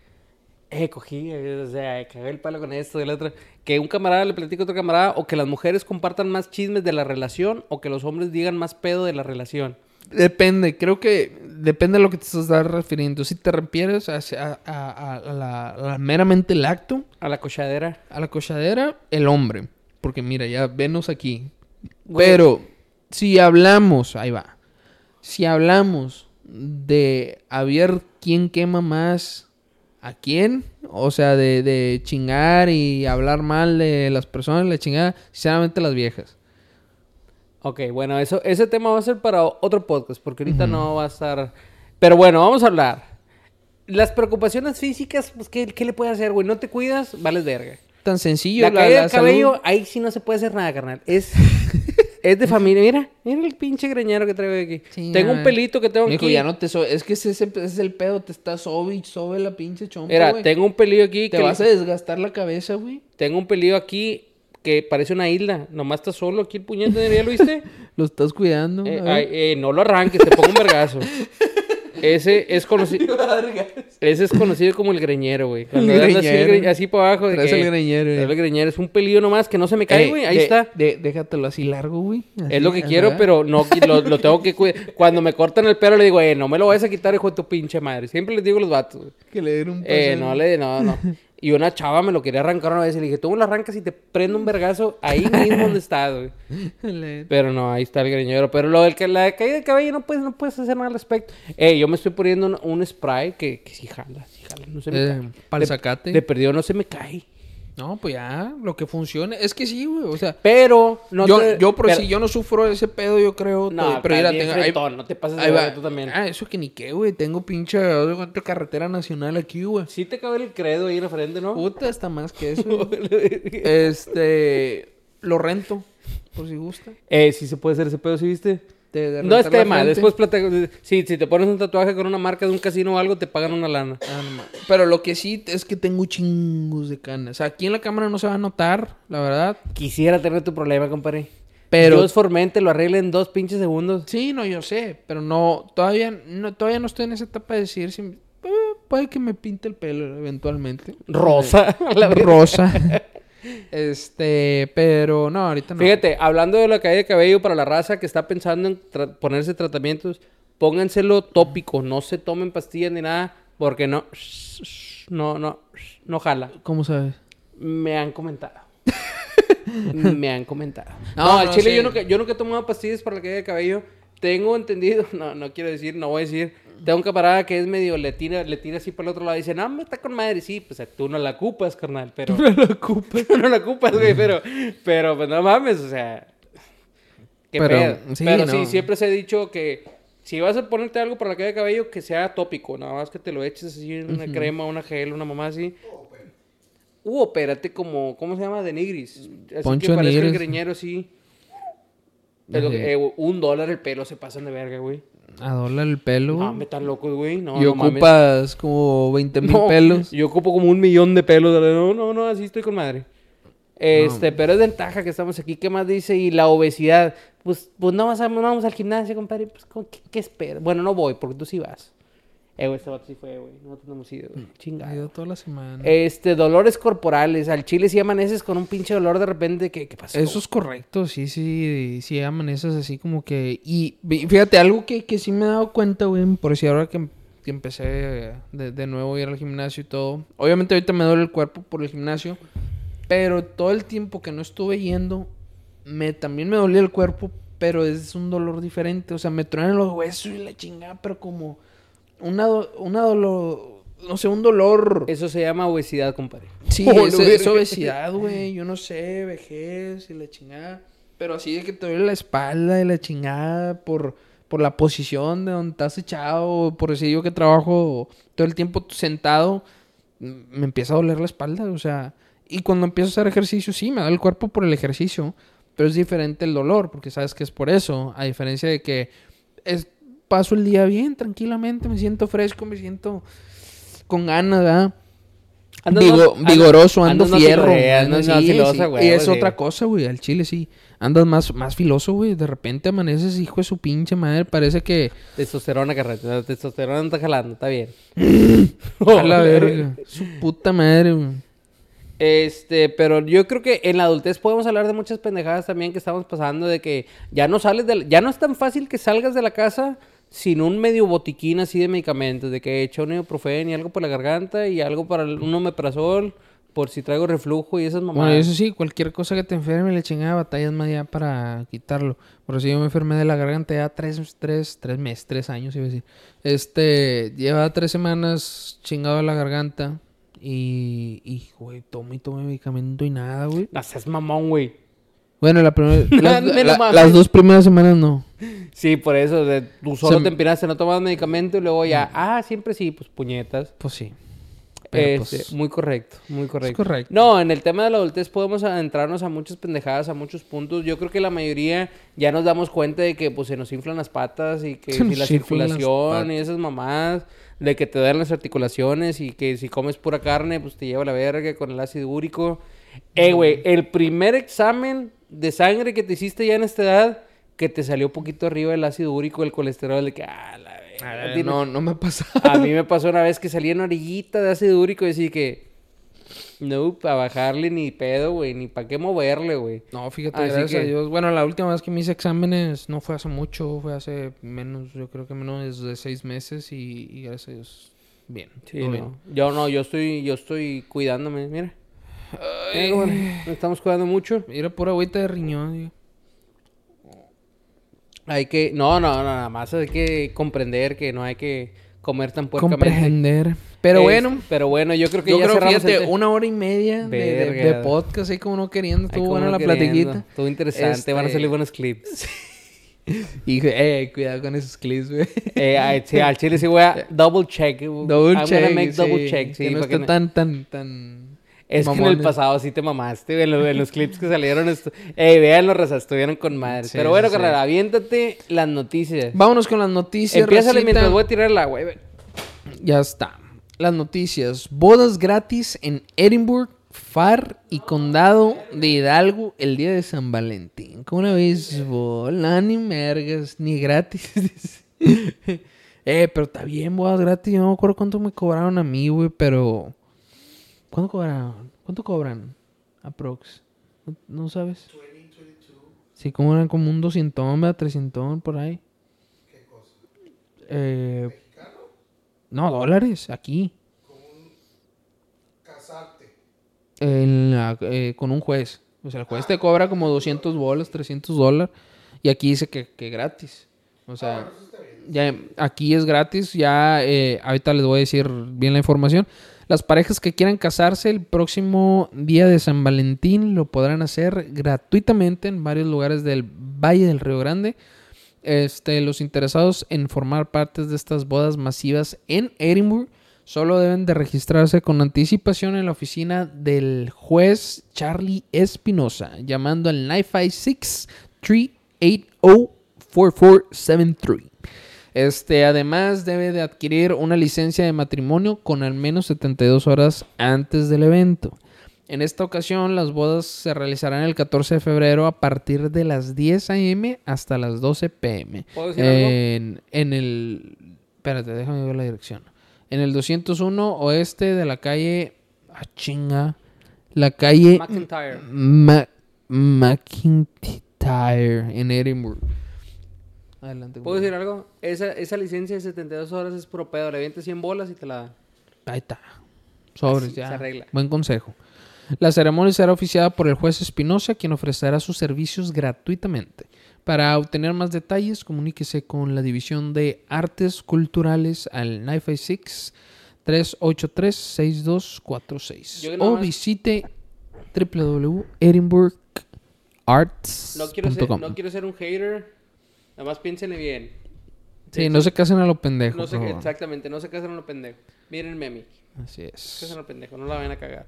eh, cogí, eh, o sea, cagué el palo con esto y el otro. Que un camarada le platique a otro camarada, o que las mujeres compartan más chismes de la relación, o que los hombres digan más pedo de la relación. Depende, creo que depende de lo que te estás refiriendo. Si te refieres a, a- a- a la, meramente el acto, A la cochadera. a la cochadera, el hombre. Porque mira, ya venos aquí. Güey. Pero si hablamos, ahí va. Si hablamos de a ver quién quema más a quién, o sea, de, de chingar y hablar mal de las personas, la chingada, sinceramente las viejas. Ok, bueno, eso, ese tema va a ser para otro podcast, porque ahorita no va a estar... Pero bueno, vamos a hablar. Las preocupaciones físicas, pues, ¿qué, qué le puedes hacer, güey? No te cuidas, vales verga. Tan sencillo. La, caída del salud. cabello, ahí sí no se puede hacer nada, carnal. Es, es de familia. Mira, mira el pinche greñero que traigo aquí. Sí, tengo un pelito que tengo Mijo, aquí. ya no te so- Es que ese, ese es el pedo. Te está sobe sobe la pinche chompa, Mira, tengo un pelillo aquí Te que... vas a desgastar la cabeza, güey. Tengo un pelillo aquí que parece una isla. Nomás está solo aquí el puñete, ¿ya lo viste? Lo estás cuidando. Eh, ay, eh, no lo arranques, te pongo un vergazo. Ese es conocido... Ese es conocido como el greñero, güey. Cuando El andas así, el greñero. gre- así para abajo. de que- el greñero, traes eh. el greñero. Es un pelillo nomás que no se me cae, Ey, güey. Ahí de- está. de- déjatelo así largo, güey. Es lo que quiero, pero no lo, lo tengo que cuidar. Cuando me cortan el pelo le digo, eh, no me lo vayas a quitar, hijo de tu pinche madre. Siempre les digo a los vatos, güey. Que le den un Eh, paseo. no le, no, no. Y una chava me lo quería arrancar una vez y le dije, tú me lo arrancas y te prendo un vergazo ahí mismo donde estás, güey. Pero no, ahí está el greñero. Pero lo del que la caída de cabello no puedes, no puedes hacer nada al respecto. Eh, yo me estoy poniendo un, un spray que, que sí jala, sí jala, no se me Eh, cae. pa'l De-. De perdido no se me cae. No, pues ya, lo que funcione. Es que sí, güey. O sea, Pero no yo, te- yo por pero- si yo no sufro ese pedo, yo creo. No, pero bien tengo, ahí, no te pases de va. tú también. Ah, eso que ni qué, güey. Tengo pinche cuenta, carretera nacional aquí, güey. Sí te cabe el credo ahí frente, ¿no? Puta, está más que eso. este, lo rento, por si gusta. Eh, sí se puede hacer ese pedo, ¿sí viste? De- de No es tema, después. Sí, si te pones un tatuaje con una marca de un casino o algo, te pagan una lana. Ah, no. Pero lo que sí es que tengo chingos de canas. O sea, aquí en la cámara no se va a notar, la verdad. Quisiera tener tu problema, compadre. Pero- Dios formente lo arregle en dos pinches segundos. Sí, no, yo sé. Pero no, todavía no, todavía no estoy en esa etapa de decir si... eh, puede que me pinte el pelo eventualmente. Rosa. a la. Rosa. este, pero no, ahorita no. Fíjate, hablando de la caída de cabello para la raza que está pensando en tra- ponerse tratamientos, pónganselo tópico. No se tomen pastillas ni nada, porque no... no, no, no jala. ¿Cómo sabes? Me han comentado. Me han comentado. No, No, al no, chile sí. yo, nunca, yo nunca he tomado pastillas para la caída de cabello. Tengo entendido, no, no quiero decir, no voy a decir. Tengo un camarada que es medio, le tira, le tira así para el otro lado y dice, no, me está con madre. Sí, pues tú no la ocupas, carnal, pero... No lo ocupas. no la ocupas, güey, pero, pero pues no mames, o sea. Qué Pero, pedo. sí, pero sí, siempre se ha dicho que si vas a ponerte algo para la caída de cabello, que sea tópico, nada más que te lo eches así en una crema, una gel, una mamá así. Uh, opérate como, ¿cómo se llama? De nigris. Así Poncho que parezca el greñero así. Ajá. eh, un dólar el pelo se pasan de verga, güey. A dólar el pelo. No, me están locos, güey. No, y no mames. ocupas como 20 mil No, pelos. Yo ocupo como un millón de pelos. No, no, no, así estoy con madre. Este, pero es ventaja que estamos aquí. ¿Qué más dice? Y la obesidad. Pues, pues no, vas a- no vamos al gimnasio, compadre. Pues, ¿con ¿qué, qué esperas? Bueno, no voy, porque tú sí vas. Eh, güey, este vato sí fue, güey. Nosotros no hemos ido, güey. Ha Chingado. ido toda la semana. Este, dolores corporales. Al chile si amaneces con un pinche dolor de repente. ¿Qué, qué pasó? Eso es correcto, sí, sí, sí amaneces así como que... Y fíjate, algo que, que sí me he dado cuenta, güey, por si ahora que, que empecé de, de nuevo a ir al gimnasio y todo. Obviamente ahorita me duele el cuerpo por el gimnasio, pero todo el tiempo que no estuve yendo, me también me dolía el cuerpo, pero es un dolor diferente. O sea, me truenan los huesos y la chingada, pero como una, una dolor... No sé, un dolor... Eso se llama obesidad, compadre. Sí, Oh, es, obesidad, güey. Yo no sé, vejez y la chingada. Pero así de que te duele la espalda y la chingada por, por la posición de donde estás echado. Por decir yo que trabajo todo el tiempo sentado, me empieza a doler la espalda. O sea, y cuando empiezo a hacer ejercicio, sí, me da el cuerpo por el ejercicio. Pero es diferente el dolor, porque sabes que es por eso. A diferencia de que es, paso el día bien, tranquilamente, me siento fresco, me siento con ganas, ¿verdad? Andas Vigo- más- vigoroso, ando más fierro. filo- ando- sí, filosa, sí. güey, Y es otra cosa, güey, al chile sí. Andas más, más filoso, güey. De repente amaneces, hijo de su pinche madre. Parece que. Testosterona. La testosterona no está jalando, está bien. A la verga. Su puta madre, güey. Este, pero yo creo que en la adultez podemos hablar de muchas pendejadas también que estamos pasando, de que ya no sales de la- ya no es tan fácil que salgas de la casa sin un medio botiquín así de medicamentos, de que he hecho un ibuprofeno y algo por la garganta y algo para el- un omeprazol por si traigo reflujo y esas Bueno, mamadas. eso sí, cualquier cosa que te enferme, le chingada batallas más ya para quitarlo. Por eso yo me enfermé de la garganta ya tres, tres, tres meses, tres años, iba a decir. Este, lleva tres semanas chingado la garganta. Y, y, güey, tomo y tomo medicamento y nada, güey. No seas mamón, güey. Bueno, la primera, la- las dos primeras semanas no. Sí, por eso, de, tú solo Se- te empinaste, no tomabas medicamento y luego ya, ah, siempre sí, pues puñetas. Pues sí. Pero, Este, pues, muy correcto, muy correcto. correcto. No, en el tema de la adultez podemos adentrarnos a muchas pendejadas, a muchos puntos. Yo creo que la mayoría ya nos damos cuenta de que pues se nos inflan las patas y que si la circulación y esas mamadas, de que te dan las articulaciones y que si comes pura carne pues te lleva la verga con el ácido úrico. Eh, güey, el primer examen de sangre que te hiciste ya en esta edad, que te salió poquito arriba el ácido úrico, el colesterol, de que, ah, la tiene- no, no me pasa. a mí me pasó una vez que salía una orillita de ácido úrico y decía que... No, para bajarle ni pedo, güey. Ni para qué moverle, güey. No, fíjate, Así gracias a que- Dios. Bueno, la última vez que me hice exámenes no fue hace mucho, fue hace menos, yo creo que menos de seis meses y, y gracias a Dios, bien. Sí, no. bien. Yo no, yo estoy, yo estoy cuidándome, mira. Ay, bueno, estamos cuidando mucho. Mira, pura agüita de riñón. digo. Hay que... No, no, no, nada más hay que comprender que no hay que comer tan puercamente. Comprender. Pero Es- bueno, Pero bueno, yo creo que yo ya creo, cerramos fíjate, el te- una hora y media de, de- de podcast, ahí como no queriendo, estuvo buena la queriendo. platiquita. Estuvo interesante, van a Este- salir buenos clips. Y eh, cuidado con esos clips, güey. Eh, sí, al chile sí voy a double check. Double I'm check. gonna make double sí, check, sí, que no no- tan, tan, tan... Es que en el mamones. pasado sí te mamaste, en, los, en los clips que salieron. Ey, véanlo, raza, estuvieron con madre. Sí, Pero bueno, sí, carnal, aviéntate las noticias. Vámonos con las noticias, racita. mientras voy a tirar la güey. Ya está. Las noticias. Bodas gratis en Edinburgh, Far y Condado de Hidalgo el día de San Valentín. ¿Cómo una vez? Bola, ni mergas, ni gratis. eh, pero está bien, bodas gratis. Yo no me acuerdo cuánto me cobraron a mí, güey, pero... ¿Cuánto cobraron? ¿Cuánto cobran? Aprox. ¿No, no sabes? Sí, como eran como un 200, ¿verdad? 300 por ahí. Eh, no, dólares, aquí. casarte. en la- eh, con un juez. O sea, el juez te cobra como 200 bolas, 300 dólares. Y aquí dice que, que gratis. O sea, ya aquí es gratis. Ya eh, ahorita les voy a decir bien la información. Las parejas que quieran casarse el próximo día de San Valentín lo podrán hacer gratuitamente en varios lugares del Valle del Río Grande. Este, los interesados en formar parte de estas bodas masivas en Edinburgh solo deben de registrarse con anticipación en la oficina del juez Charlie Espinosa, llamando al 956-380-4473. Este, además debe de adquirir una licencia de matrimonio con al menos 72 horas antes del evento. En esta ocasión, las bodas se realizarán el 14 de febrero a partir de las 10 a.m. hasta las 12 p.m. ¿Puedo decir algo? En, en el... Espérate, déjame ver la dirección. En el 201 oeste de la calle... Ah, chinga. La calle... McIntyre. Ma- McIntyre en Edinburgh. Adelante. ¿Puedo decir algo? Esa, esa licencia de 72 horas es puro pedo. Le avientas 100 bolas y te la da. Ahí está. Sobres, Así ya. se arregla. Buen consejo. La ceremonia será oficiada por el juez Espinosa, quien ofrecerá sus servicios gratuitamente. Para obtener más detalles, comuníquese con la División de Artes Culturales al 956-383-6246 Yo nada o más- visite www.edinburgharts.com. No no quiero ser un hater. Nada más piénsenle bien. Sí, no se casen a lo pendejo. No por favor. exactamente, no se casen a lo pendejo. Mírenme a mí. Así Se es. casen a lo pendejo, no la vayan a cagar.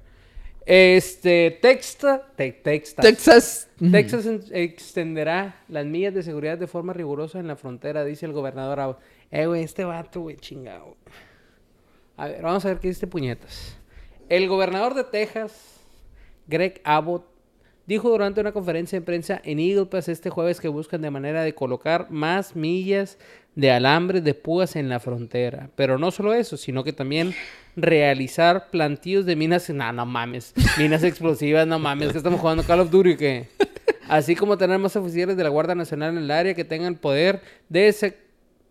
Este, Texta, te- Texas. Texas. Texas en- extenderá las millas de seguridad de forma rigurosa en la frontera, dice el gobernador. Abbott. Eh, güey, este vato, güey, chingado. A ver, vamos a ver qué dice puñetas. El gobernador de Texas, Greg Abbott, dijo durante una conferencia de prensa en Eagle Pass este jueves que buscan de manera de colocar más millas de alambre de púas en la frontera. Pero no solo eso, sino que también realizar plantillos de minas. No, no mames. Minas explosivas, no mames. Que estamos jugando Call of Duty o qué. Así como tener más oficiales de la Guardia Nacional en el área que tengan poder de sa-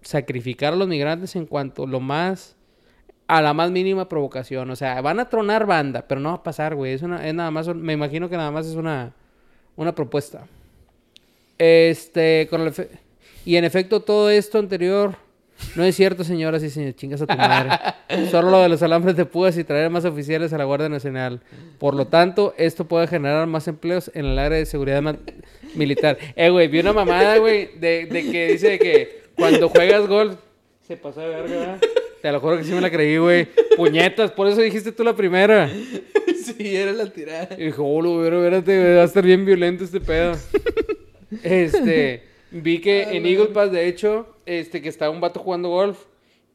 sacrificar a los migrantes en cuanto lo más a la más mínima provocación. O sea, van a tronar banda, pero no va a pasar, güey. Es, una, es nada más, me imagino que nada más es una, una propuesta. Este, con el y en efecto todo esto anterior no es cierto, señoras y señores, chingas a tu madre. Solo lo de los alambres de púas y traer más oficiales a la Guardia Nacional. Por lo tanto, esto puede generar más empleos en el área de seguridad militar. Eh, güey, vi una mamada, güey, de, de que dice que cuando juegas golf se pasó de verga, ¿verdad? Te lo juro que sí me la creí, güey. Puñetas, por eso dijiste tú la primera. Sí, era la tirada. Y dijo, oh, espérate, va a estar bien violento este pedo. Este, vi que en Eagle Pass, de hecho, este, que estaba un vato jugando golf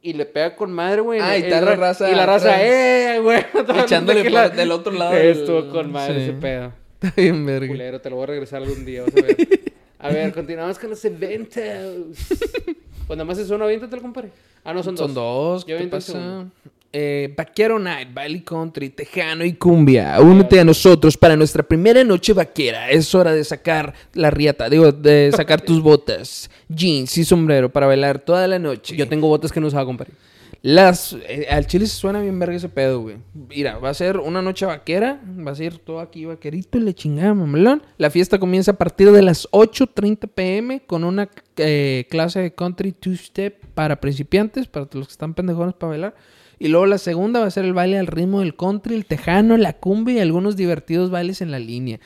y le pega con madre, güey. Ah, y está la ra- raza Y la raza. ¡eh, güey! Echándole por- del otro lado Estuvo con madre Sí. ese pedo. Está bien, verga. Culero, te lo voy a regresar algún día, vas a ver. A ver, continuamos con los eventos. Pues nada más es uno, aviéntatelo, compadre. Ah, no, son dos. Son dos. Yo ¿Qué el pasa? Eh, Vaquero Night, Baile Country, Tejano y Cumbia. Únete a nosotros para nuestra primera noche vaquera. Es hora de sacar la riata, digo, de sacar tus botas, jeans y sombrero para bailar toda la noche. Yo tengo botas que no usaba, compadre. Las, eh, al chile se suena bien verga ese pedo, güey. Mira, va a ser una noche vaquera. Va a ser todo aquí vaquerito y le chingada, mamelón. La fiesta comienza a partir de las 8.30 pm con una eh, clase de country two-step para principiantes, para los que están pendejones para bailar. Y luego la segunda va a ser el baile al ritmo del country, el tejano, la cumbia y algunos divertidos bailes en la línea.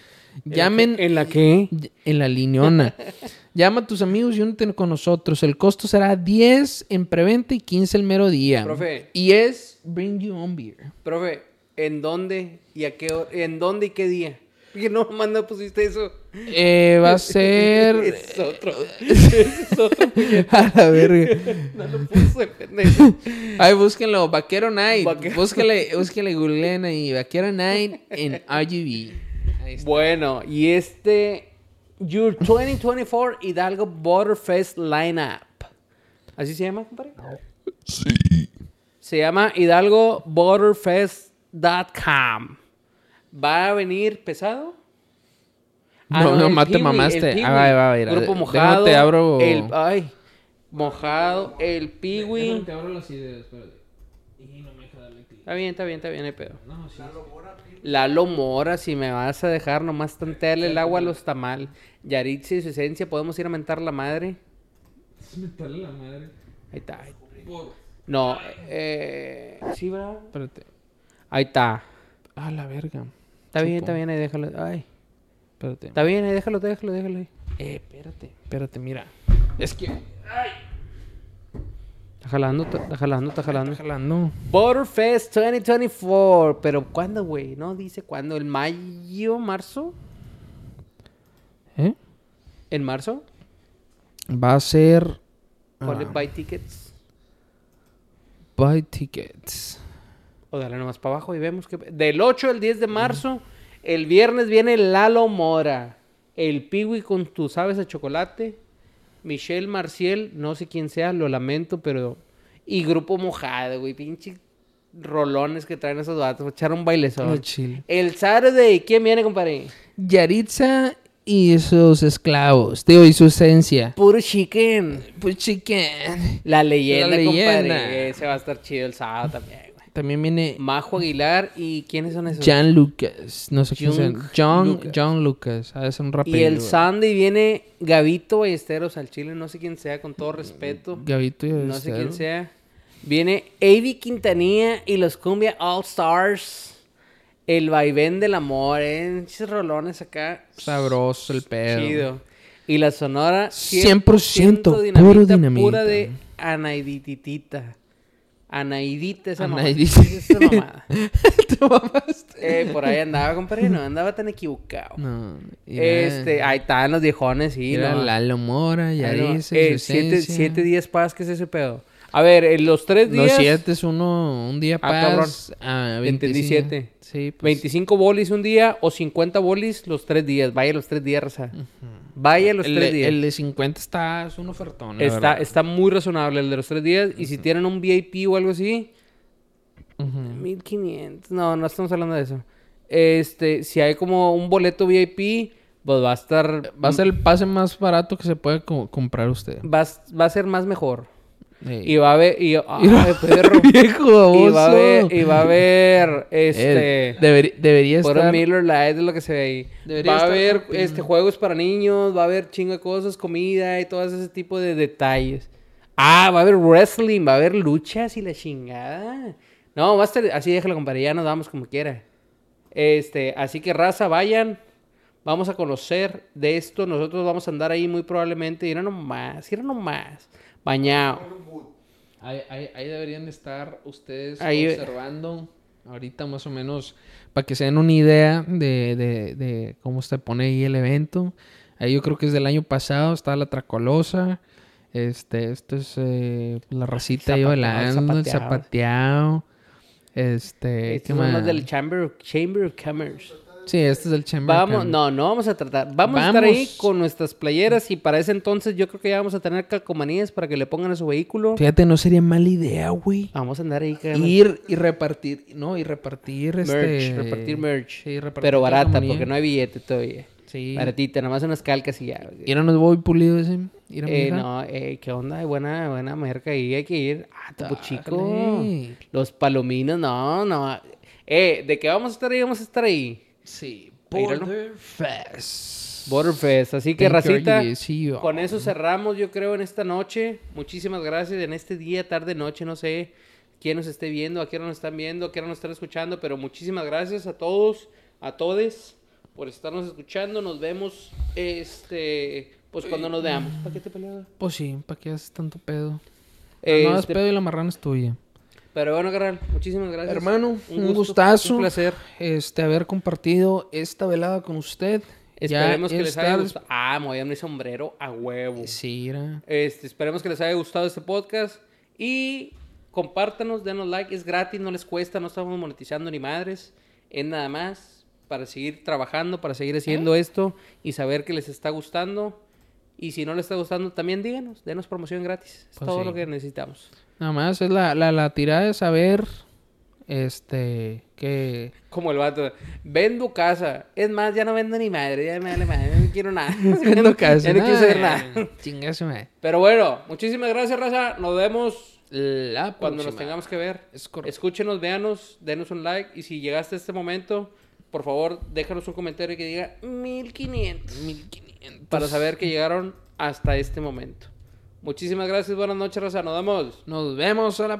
Llamen ¿En la qué? en la lineona. Llama a tus amigos y únete con nosotros. El costo será 10 en preventa y 15 el mero día. Profe. Y es Bring You On Beer. Profe, ¿en dónde y a qué hora? ¿En dónde y qué día? Que no, manda pusiste eso. Eh, va a ser... Es otro. Es otro. a la verga. No lo puse, pendejo. Ay, búsquenlo. Vaquero Night. Vaquero- Búsquenle, búsquenle, googleen ahí. Vaquero Night en RGB. Ahí está. Bueno, y este Your 2024 Hidalgo Butterfest Lineup. ¿Así se llama, compadre? Sí. Se llama Hidalgo Butterfest.com. ¿Va a venir pesado? Ah, No, no, mate Piwi, mamaste. Ah, va, va, mira, Grupo déjame mojado. te abro- El, ay, mojado. El Piwi. Te abro las ideas, espérate. Y no me deja Está bien, está bien, está bien, hay pedo. Lalo Mora, si me vas a dejar nomás tantearle el agua a los tamal. Yaritza y su esencia, podemos ir a mentar la madre. Meterle la madre. Ahí está. ahí- No, eh. Sí, va. Espérate. Ahí está. Ah, la verga. Está bien, está bien, ahí déjalo. Ay. Espérate. Está bien, ahí déjalo, déjalo, déjalo ahí. Eh, espérate. Espérate, mira. Es que. Está jalando, está jalando, está jalando. Está jalando. Butterfest 2024. Pero ¿cuándo, güey? No dice cuándo. ¿El mayo, marzo? ¿Eh? ¿En marzo? Va a ser. Ponle ah, buy tickets. buy tickets. O dale nomás para abajo y vemos que... Del 8 al 10 de marzo, el viernes viene Lalo Mora. El Piwi con tus aves de chocolate. Michelle Marciel, no sé quién sea, lo lamento, pero... Y Grupo Mojado, güey. Pinche rolones que traen esos vatos. Echar un bailezón. Chile. El Saturday, ¿quién viene, compadre? Yaritza y sus esclavos. Tío, y su esencia. Puro chicken. Pues chicken. La leyenda, La leyenda. compadre. Ese va a estar chido el sábado también. También viene Majo Aguilar y ¿quiénes son esos? Jan Lucas. No sé quién sea. John Lucas. John Lucas. Ah, es un rapero. Y el güey. Sunday viene Gavito Ballesteros al Chile, no sé quién sea, con todo respeto. Gavito y No sé quién sea. Viene Avi Quintanilla y los Cumbia All Stars. El vaivén del amor, eh. Pinches rolones acá. Sabroso el pedo. Chido. Y la sonora 100% puro dinamita. Pura de Anaidititita. Anaidita esa. Esa mamada. Te mamaste. Eh, por ahí andaba, compadre. No andaba tan equivocado. No. mira, Este, ahí están los viejones, sí. mira no. Lalo Mora, no, Yaritza. eh, siete, siete días paz, ¿qué es ese pedo? A ver, en los tres No, días, siete es uno, un día Ah, paz. Ah, Entendí 25. siete. Sí, pues. 25 bolis un día o 50 bolis los tres días. Vaya los tres días, raza. Vaya los el, tres días. el de 50 está, es un ofertón. la está, verdad. está muy razonable el de los tres días. Y si tienen un VIP o algo así, Ujú. 1500. No, no estamos hablando de eso. Este, si hay como un boleto VIP, pues va a estar. Va a ser el pase más barato que se puede co- comprar usted. Va, va a ser más mejor. Y va a haber. Y, ay, Mira, perro. viejo Y va a haber, y va a haber este debería estar. Miller Lite es lo que se ve ahí. Debería va a haber este juegos para niños, va a haber chingo de cosas, comida y todo ese tipo de detalles. Ah, va a haber wrestling, va a haber luchas y la chingada. No, va a estar así déjalo compadre, ya nos vamos como quiera. Este, así que raza, vayan. Vamos a conocer de esto. Nosotros vamos a andar ahí muy probablemente. Y era nomás, era nomás. Bañado. Ahí, ahí- ahí deberían estar ustedes Ahí- observando ahorita más o menos para que se den una idea de, de- de cómo se pone ahí el evento. Ahí yo creo que es del año pasado, está la Tracolosa. Este, esto es eh, la racita ahí bailando, el zapateado. Este, Estos ¿qué son los más? del Chamber of Commerce. Sí, este es el Chamber Vamos, no, no vamos a tratar. Vamos, a estar ahí con nuestras playeras y para ese entonces yo creo que ya vamos a tener calcomanías para que le pongan a su vehículo. Fíjate, no sería mala idea, güey. Vamos a andar ahí cagando. Ir y repartir, no, y repartir merch, este... repartir merch. Sí, repartir pero barata, porque no hay billete todavía. Sí. Baratita, nada más unas calcas y ya. ¿Y no nos voy pulido ese? ¿Ir a Eh, no, eh, ¿qué onda? Hay buena, buena merca ahí, hay que ir. Ah, Topo Chico. Los palominos, no, no. Eh, ¿de qué vamos a estar ahí? Vamos a estar ahí. Sí, Míralo. Border Fest. Butterfest. Así que, Thank you, racita, con eso cerramos, yo creo, en esta noche. Muchísimas gracias. En este día, tarde, noche, no sé quién nos esté viendo, a quién nos están viendo, a quién nos están escuchando, pero muchísimas gracias a todos, a todes, por estarnos escuchando. Nos vemos, este, pues cuando nos veamos. ¿Para qué te peleas? Pues sí, ¿para qué haces tanto pedo? No Este, pedo y la marrana es tuya. Pero bueno, carnal, muchísimas gracias. Hermano, un, gusto, gustazo. Un placer. Este, haber compartido esta velada con usted. Ya Esperemos que les haya estar- gustado. Ah, me voy a mi sombrero a huevo. Sí, era. Este, esperemos que les haya gustado este podcast. Y compártanos, denos like, es gratis, no les cuesta, no estamos monetizando ni madres. Es nada más para seguir trabajando, para seguir haciendo esto y saber que les está gustando. Y si no les está gustando, también díganos, denos promoción gratis. Es Pues todo sí. lo que necesitamos. Nada más es la, la, la tirada de saber este, que... Como el vato, vendo casa. Es más, ya no vendo ni madre, ya me vale madre, no quiero nada. vendo casa. Ya no quiero hacer nada. Chingase, Pero bueno, muchísimas gracias, raza. Nos vemos cuando nos tengamos que ver. Escúchenos, véanos, denos un like. Y si llegaste a este momento, por favor, déjanos un comentario que diga 1500. 1500. Para saber que llegaron hasta este momento. Muchísimas gracias, buenas noches, Rosa. Nos vemos. Nos vemos a la próxima.